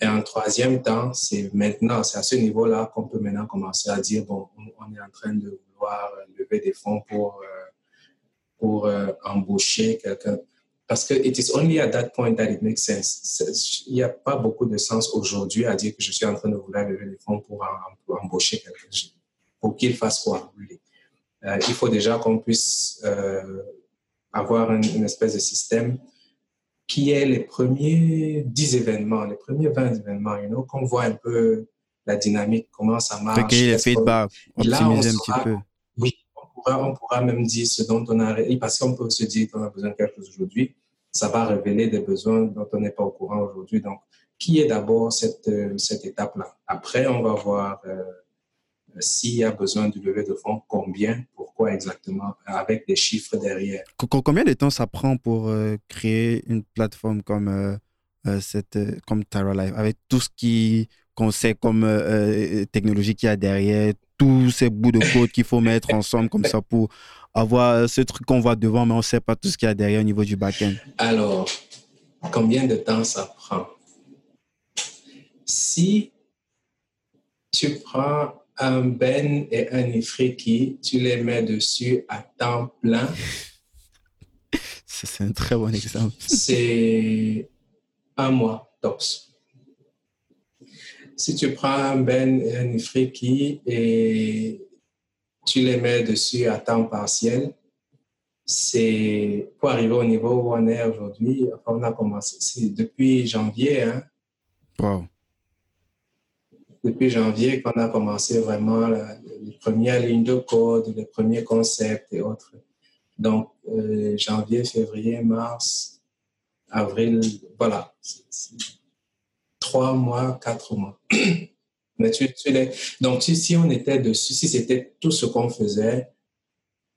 Et en troisième temps, c'est maintenant, c'est à ce niveau-là qu'on peut maintenant commencer à dire, bon, on est en train de vouloir lever des fonds pour, euh, pour euh, embaucher quelqu'un parce que it is only at that point that it makes sense. Il n'y a pas beaucoup de sens aujourd'hui à dire que je suis en train de vouloir lever des fonds pour, embaucher quelqu'un. Pour qu'il fasse quoi, euh, Il faut déjà qu'on puisse euh, avoir une, espèce de système qui est les premiers 10 événements, les premiers 20 événements, you know, qu'on voit un peu la dynamique, comment ça marche. Recueillir les feedbacks, optimiser un petit peu. Oui, on pourra, même dire ce dont on a, parce qu'on peut se dire qu'on a besoin de quelque chose aujourd'hui, ça va révéler des besoins dont on n'est pas au courant aujourd'hui. Donc, qui est d'abord cette, euh, cette étape-là? Après, on va voir euh, s'il y a besoin de lever de fonds, combien, pourquoi exactement, avec des chiffres derrière? Combien de temps ça prend pour euh, créer une plateforme comme, cette, comme Tyra Life, avec tout ce qui qu'on sait comme technologie qu'il y a derrière, tous ces bouts de code qu'il faut mettre ensemble comme ça pour avoir ce truc qu'on voit devant, mais on ne sait pas tout ce qu'il y a derrière au niveau du back-end. Alors, combien de temps ça prend? Si tu prends un Ben et un Ifriki, tu les mets dessus à temps plein. C'est un très bon exemple. C'est un mois tops si tu prends un Ben et un Ifriki et tu les mets dessus à temps partiel, c'est pour arriver au niveau où on est aujourd'hui. on a commencé depuis janvier. Hein, wow. Depuis janvier qu'on a commencé vraiment les premières lignes de code, les premiers concepts et autres. Donc, euh, janvier, février, mars, avril, voilà trois mois, quatre mois. [CLEARS THROAT] Donc, si, on était dessus, si c'était tout ce qu'on faisait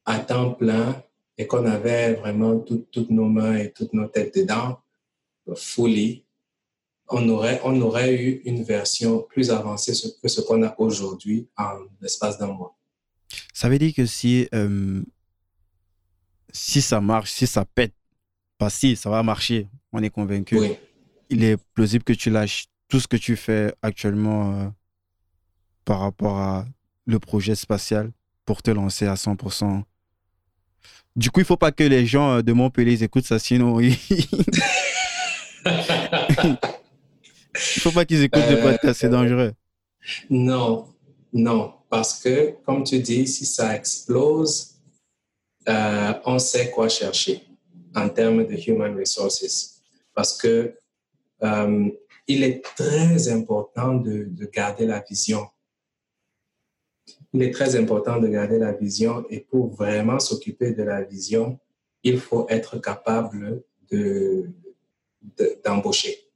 à temps plein et qu'on avait vraiment toutes nos mains et toutes nos têtes dedans, fully, on aurait, on aurait eu une version plus avancée que ce qu'on a aujourd'hui en l'espace d'un mois. Ça veut dire que si, euh, si ça marche, si ça pète, pas si, ça va marcher, on est convaincu. Oui il est plausible que tu lâches tout ce que tu fais actuellement euh, par rapport à le projet spatial pour te lancer à 100%. Du coup, il ne faut pas que les gens euh, de Montpellier écoutent ça, sinon [LAUGHS] [LAUGHS] il ne faut pas qu'ils écoutent le podcast, c'est dangereux. Non, non, parce que comme tu dis, si ça explose, euh, on sait quoi chercher en termes de human resources. Parce que euh, il est très important de, garder la vision. Il est très important de garder la vision et pour vraiment s'occuper de la vision, il faut être capable d'embaucher.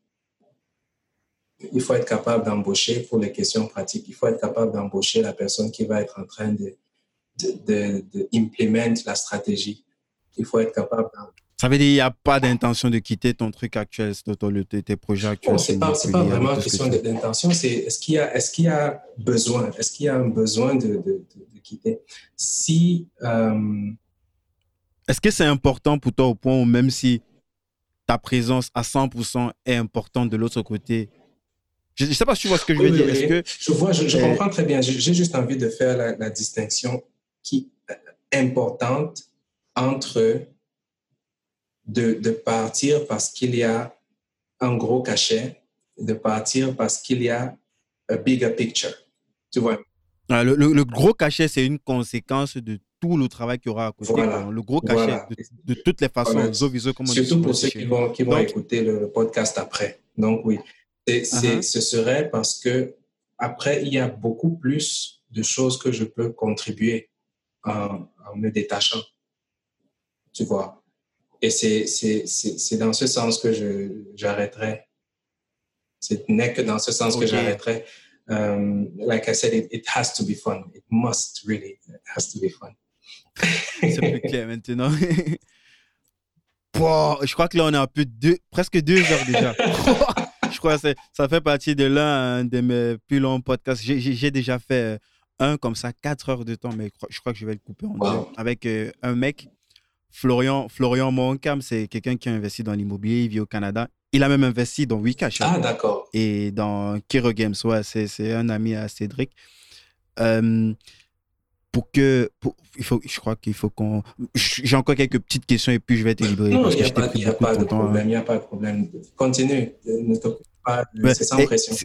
Il faut être capable d'embaucher pour les questions pratiques. Il faut être capable d'embaucher la personne qui va être en train de, de, la stratégie. Il faut être capable. Ça veut dire qu'il n'y a pas d'intention de quitter ton truc actuel, tes projets actuels. ce n'est pas, vraiment une question d'intention, c'est est-ce qu'il y, a, est qu'il y a besoin, est-ce qu'il y a un besoin de, quitter? Si. Euh, est-ce que c'est important pour toi au point où même si ta présence à 100% est importante de l'autre côté, je ne sais pas si tu vois ce que je veux dire. que... Je vois, je, comprends très bien. J'ai juste envie de faire la, distinction qui est importante entre de, de partir parce qu'il y a un gros cachet, de partir parce qu'il y a a bigger picture. Tu vois? Ah, le, le, gros cachet, c'est une conséquence de tout le travail qu'il y aura à côté. Le gros cachet, de, toutes les façons, voilà. Surtout pour ceux qui vont, qui vont écouter le podcast après. Donc, oui. Uh-huh. Ce serait parce que après, il y a beaucoup plus de choses que je peux contribuer en, me détachant. Tu vois? Et c'est dans ce sens que j'arrêterai. Ce n'est que dans ce sens que j'arrêterai. Um, like I said, it, has to be fun. It must really, it has to be fun. [LAUGHS] c'est plus clair maintenant. [LAUGHS] je crois que là, on est à plus de presque deux heures déjà. [LAUGHS] je crois que ça fait partie de l'un de mes plus longs podcasts. J'ai déjà fait euh, un comme ça, quatre heures de temps, mais je crois que je vais le couper en deux. Avec euh, un mec, Florian, Florian Moncam, c'est quelqu'un qui a investi dans l'immobilier, il vit au Canada. Il a même investi dans Wikash. Ah, d'accord. Et dans Kiro Games, ouais, c'est un ami à Cédric. Euh, pour que. il faut, je crois qu'il faut qu'on. J'ai encore quelques petites questions et puis je vais te libérer. Non, il n'y a, pas, y a pas de hein. problème. Il n'y a pas de problème. Continue. Ne t'occupe pas. C'est sans pression.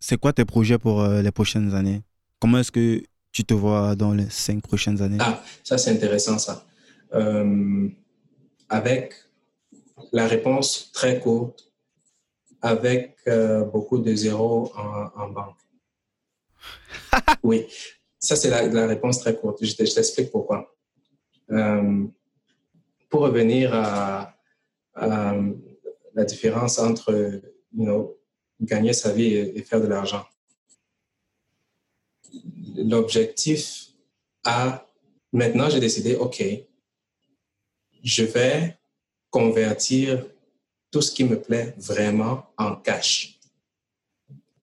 C'est quoi tes projets pour euh, les prochaines années? Comment est-ce que tu te vois dans les cinq prochaines années? Ah, ça, c'est intéressant, ça. Euh, avec la réponse très courte, avec euh, beaucoup de zéros en, en banque. [LAUGHS] oui, ça, c'est la, réponse très courte. Je, t'explique pourquoi. Euh, pour revenir à, la différence entre gagner sa vie et, faire de l'argent. L'objectif a, maintenant j'ai décidé, OK, je vais convertir tout ce qui me plaît vraiment en cash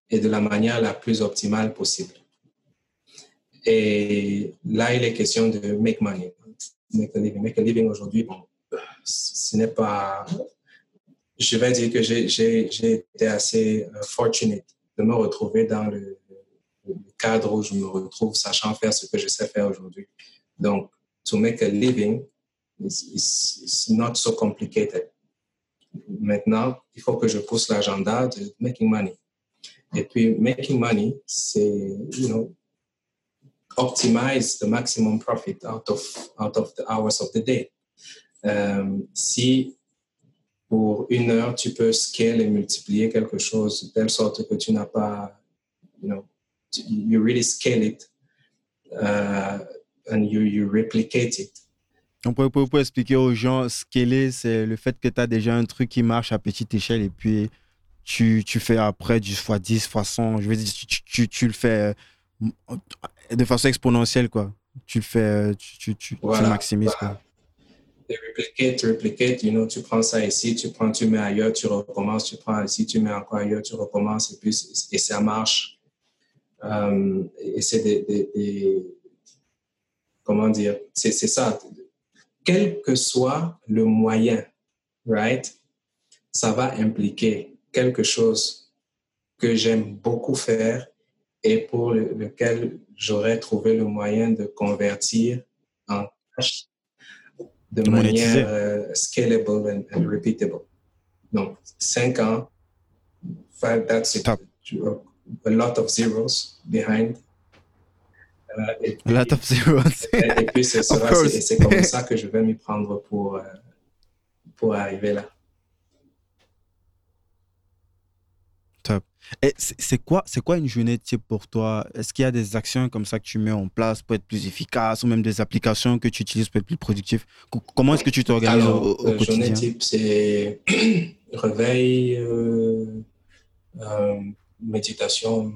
et de la manière la plus optimale possible. Et là, il est question de make money, make a living. Make a living aujourd'hui, bon, ce n'est pas. Je vais dire que j'ai été assez euh, fortunate de me retrouver dans le, cadre où je me retrouve, sachant faire ce que je sais faire aujourd'hui. Donc, to make a living is, not so complicated. Maintenant, il faut que je pousse l'agenda de making money. Et puis, making money, c'est, you know, optimize the maximum profit out of, out of the hours of the day. Euh, si pour une heure, tu peux scale et multiplier quelque chose de telle sorte que tu n'as pas, you know, you really scale it uh, and you, you replicate it. On peut, peut, expliquer aux gens, scaler, c'est le fait que tu as déjà un truc qui marche à petite échelle et puis tu, tu fais après du x10, x100. Je veux dire, tu, tu, tu le fais de façon exponentielle, quoi. Tu fais, euh, tu, tu, tu, voilà, maximises, quoi. You know, tu prends ça ici, tu prends, tu mets ailleurs, tu recommences, tu prends ici, tu mets encore ailleurs, tu recommences, et puis, et ça marche. Um, et c'est des, des, comment dire, c'est ça. Quel que soit le moyen, right, ça va impliquer quelque chose que j'aime beaucoup faire et pour lequel j'aurais trouvé le moyen de convertir en cash de manière euh, scalable and, repeatable. Donc, cinq ans, five, that's it. A lot of zeros behind. Uh, a lot of zeros. [LAUGHS] et, puis, c'est comme ça que je vais m'y prendre pour, euh, pour arriver là. Et c'est quoi, c'est quoi une journée type pour toi? Est-ce qu'il y a des actions comme ça que tu mets en place pour être plus efficace ou même des applications que tu utilises pour être plus productif? Comment est-ce que tu t'organises au, au, quotidien journée type, c'est [CLEARS THROAT] réveil, euh, méditation,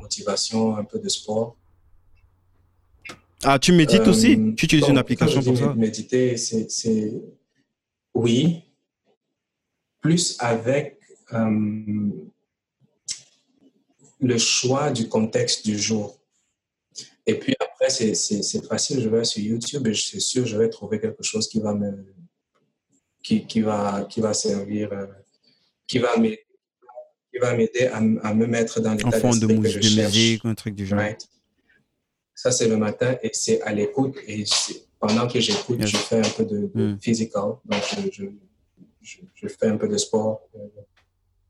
motivation, un peu de sport. Ah, tu médites aussi? Tu utilises une application pour ça? Méditer, c'est. Oui. Plus avec le choix du contexte du jour. Et puis après, c'est facile, je vais sur YouTube et je suis sûr je vais trouver quelque chose qui va me qui, qui va, qui va servir, euh, qui va m'aider qui va m'aider à, à, me mettre dans l'état d'esprit de, que je de cherche. musique, un truc du genre. Ça, c'est le matin et c'est à l'écoute. Et pendant que j'écoute, je fais un peu de, mm. physical. Donc, je, je, je, fais un peu de sport, euh,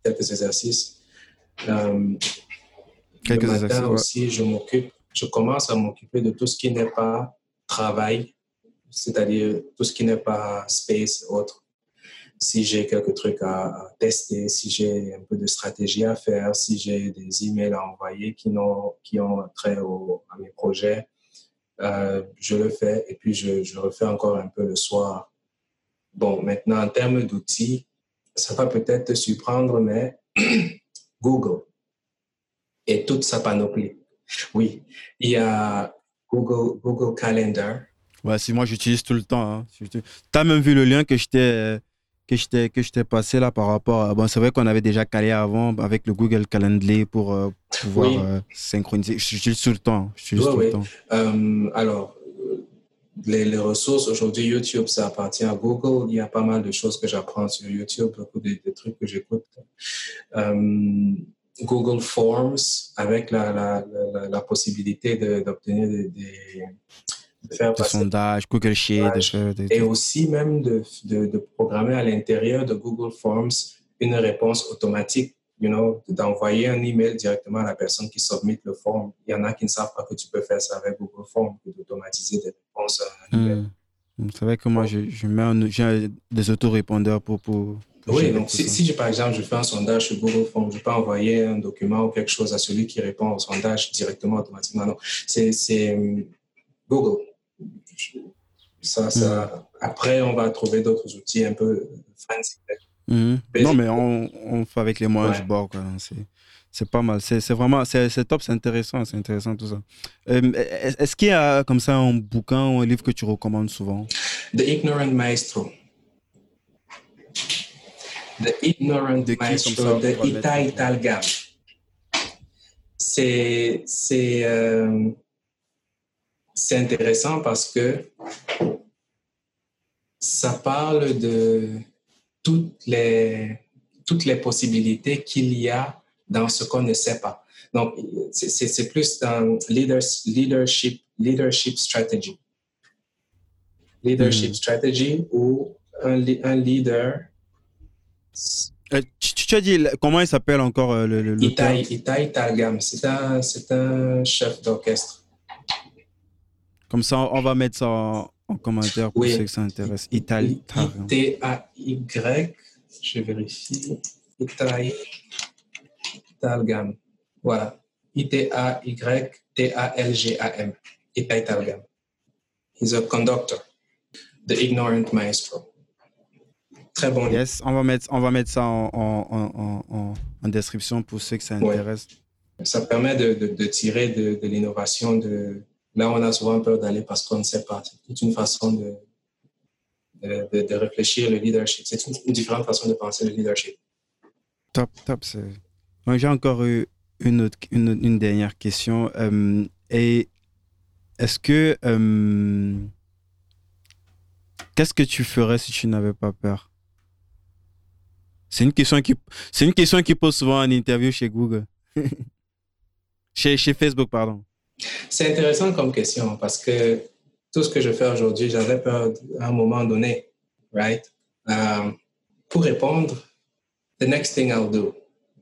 quelques exercices. Euh, quelques le matin aussi, je m'occupe, je commence à m'occuper de tout ce qui n'est pas travail, c'est-à-dire tout ce qui n'est pas space, autre si j'ai quelques trucs à, tester, si j'ai un peu de stratégie à faire, si j'ai des emails à envoyer qui, ont, qui ont trait à mes projets, euh, je le fais et puis je, je, refais encore un peu le soir. Bon, maintenant, en termes d'outils, ça va peut-être te surprendre, mais [CLEARS THROAT] Google et toute sa panoplie. Oui, il y a Google, Google Calendar. Ouais, c'est moi, j'utilise tout le temps. Hein. Tu as même vu le lien que je t'ai que je t'ai que je t'ai passé là par rapport à bon c'est vrai qu'on avait déjà calé avant avec le Google Calendly pour euh, pouvoir euh, synchroniser je suis tout le temps je suis tout le temps euh, alors les, les ressources aujourd'hui YouTube ça appartient à Google il y a pas mal de choses que j'apprends sur YouTube beaucoup de, trucs que j'écoute Google Forms avec la, la, la, possibilité d'obtenir des de faire des sondages, Google Sheet. et aussi même de, de, de programmer à l'intérieur de Google Forms une réponse automatique, you know, d'envoyer un email directement à la personne qui submit le form. Il y en a qui ne savent pas que tu peux faire ça avec Google Forms, d'automatiser des réponses à un hmm. C'est vrai que moi, je, je mets j'ai des autorépondeurs pour, pour, oui, donc si, si, par exemple, je fais un sondage sur Google Forms, je peux envoyer un document ou quelque chose à celui qui répond au sondage directement, automatiquement. Non, c'est hum, Google. Ça, ça, mm. Après, on va trouver d'autres outils un peu fancy. Mm. Non, mais on, on, fait avec les moyens du bord. C'est pas mal. C'est vraiment, c'est top, c'est intéressant, c'est intéressant tout ça. Euh, est-ce qu'il y a comme ça un bouquin ou un livre que tu recommandes souvent? The Ignorant Maestro. The Ignorant Maestro de Itai Talgam. C'est euh, c'est intéressant parce que ça parle de toutes les, toutes les possibilités qu'il y a dans ce qu'on ne sait pas. Donc, c'est plus dans leadership, leadership strategy. Leadership hmm. strategy où un, un leader. Euh, tu, as dit, comment il s'appelle encore euh, le, le, Itai, Itai Targam. C'est un, un chef d'orchestre. Comme ça, on va mettre ça en, commentaire pour ceux que ça intéresse. Italie. I-T-A-Y, je vérifie. Italie. Talgam. Voilà. I-T-A-Y-T-A-L-G-A-M. Itai Talgam. He's a conductor. The Ignorant Maestro. Très bon Yes, on va mettre, on va mettre ça en, en, en, en description pour ceux que ça intéresse. Ça permet de, de, de tirer de, de l'innovation de Là, on a souvent peur d'aller parce qu'on ne sait pas. C'est toute une façon de, de, de, réfléchir le leadership. C'est une, différente façon de penser le leadership. Top, top. J'ai encore eu une, autre, une, une dernière question. Euh, et est-ce que. Euh, qu'est-ce que tu ferais si tu n'avais pas peur? C'est une question qui, c'est une question qui pose souvent en interview chez Google, [LAUGHS] chez, chez Facebook, pardon. C'est intéressant comme question parce que tout ce que je fais aujourd'hui, j'avais peur à un moment donné, right? Um, pour répondre, the next thing I'll do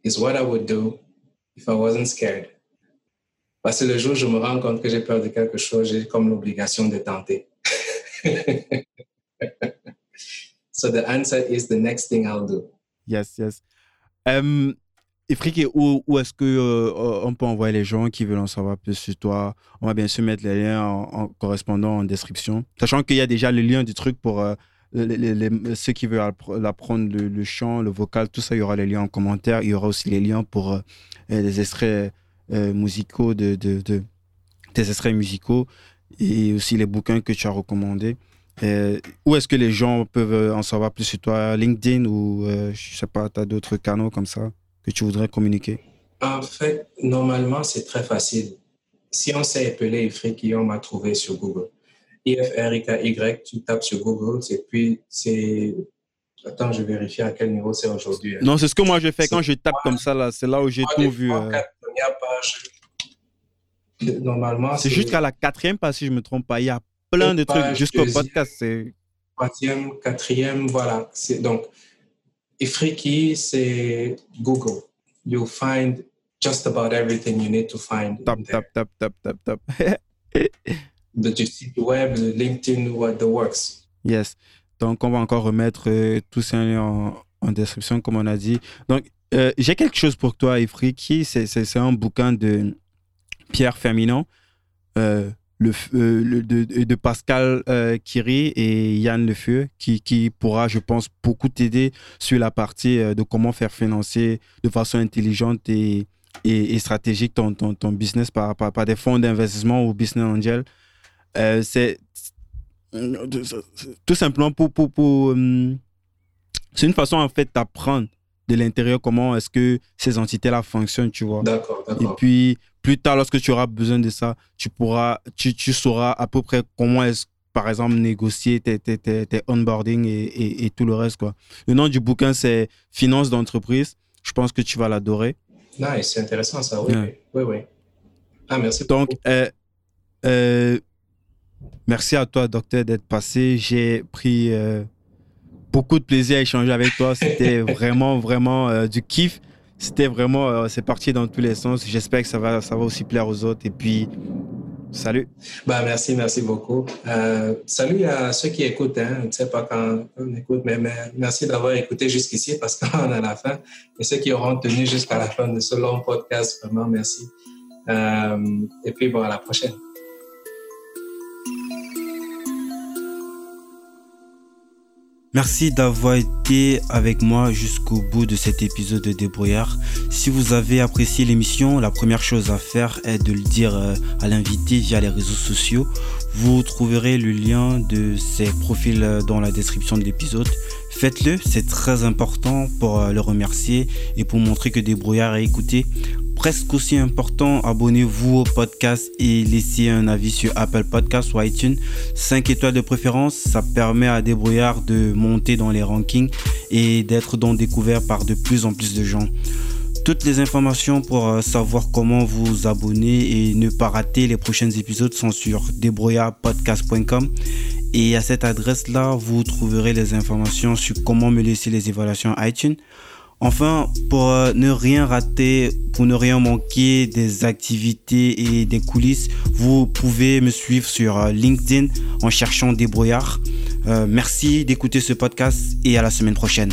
is what I would do if I wasn't scared. Parce que le jour où je me rends compte que j'ai peur de quelque chose, j'ai comme l'obligation de tenter. [LAUGHS] so the answer is the next thing I'll do. Yes, yes. Um, où, où est-ce qu'on euh, on peut envoyer les gens qui veulent en savoir plus sur toi? On va bien sûr mettre les liens en, correspondant en description. Sachant qu'il y a déjà le lien du truc pour euh, ceux qui veulent apprendre le, chant, le vocal, tout ça, il y aura les liens en commentaire. Il y aura aussi les liens pour euh, les extraits euh, musicaux, de, des extraits musicaux et aussi les bouquins que tu as recommandés. Où est-ce que les gens peuvent en savoir plus sur toi? LinkedIn ou, je sais pas, tu as d'autres canaux comme ça que tu voudrais communiquer? En fait, normalement, c'est très facile. Si on s'est appelé Ifriki, on m'a trouvé sur Google. I-F-R-I-K-Y, tu tapes sur Google, et puis c'est. Attends, je vérifie à quel niveau c'est aujourd'hui. Non, c'est ce que moi je fais quand je tape comme ça, là. C'est là où j'ai tout vu. Euh... Normalement, c'est jusqu'à la quatrième page, si je ne me trompe pas. Il y a plein de trucs jusqu'au podcast. C'est... Troisième, quatrième, voilà. C'est, donc, Ifriki, c'est Google. You'll find just about everything you need to find. Tap, tap, tap, tap, tap, tap. the site web, LinkedIn, what the works. Yes. Donc, on va encore remettre euh, tous ces liens en, description, comme on a dit. Donc, euh, j'ai quelque chose pour toi, Ifriki. C'est un bouquin de Pierre Ferminon. Euh, le, euh, de, de, Pascal euh, Kiri et Yann Lefeu, qui, qui pourra, je pense, beaucoup t'aider sur la partie euh, de comment faire financer de façon intelligente et, et, stratégique ton, ton, ton, business par, par, par des fonds d'investissement ou business angel. c'est tout simplement pour... pour, pour c'est une façon, en fait, d'apprendre de l'intérieur comment est-ce que ces entités-là fonctionnent, tu vois. D'accord, d'accord. Et puis, plus tard, lorsque tu auras besoin de ça, tu pourras, tu, tu sauras à peu près comment est-ce par exemple, négocier tes, tes, tes, tes onboarding et, et, tout le reste. Quoi. Le nom du bouquin, c'est Finance d'entreprise. Je pense que tu vas l'adorer. Nice, c'est intéressant ça. Oui, oui, oui, Ah, merci. Donc, euh, euh, merci à toi, docteur, d'être passé. J'ai pris euh, beaucoup de plaisir à échanger avec toi. C'était [LAUGHS] vraiment, vraiment du kiff c'était vraiment, euh, c'est parti dans tous les sens. J'espère que ça va, ça va aussi plaire aux autres. Et puis, salut. Bah, merci, merci beaucoup. Euh, salut à ceux qui écoutent. Hein. Je ne sais pas quand on écoute, mais, merci d'avoir écouté jusqu'ici parce qu'on est à la fin. Et ceux qui auront tenu jusqu'à la fin de ce long podcast, vraiment merci. Euh, et puis, bon, à la prochaine. Merci d'avoir été avec moi jusqu'au bout de cet épisode de Débrouillard. Si vous avez apprécié l'émission, la première chose à faire est de le dire euh, à l'invité via les réseaux sociaux. Vous trouverez le lien de ses profils euh, dans la description de l'épisode. Faites-le, c'est très important pour euh, le remercier et pour montrer que Débrouillard est écouté presque aussi important, abonnez-vous au podcast et laissez un avis sur Apple Podcasts ou iTunes. 5 étoiles de préférence, ça permet à Débrouillard de monter dans les rankings et d'être donc découvert par de plus en plus de gens. Toutes les informations pour euh, savoir comment vous abonner et ne pas rater les prochains épisodes sont sur débrouillardpodcast.com et à cette adresse-là, vous trouverez les informations sur comment me laisser les évaluations iTunes. Enfin, pour euh, ne rien rater, pour ne rien manquer des activités et des coulisses, vous pouvez me suivre sur euh, LinkedIn en cherchant Débrouillard. Euh, merci d'écouter ce podcast et à la semaine prochaine.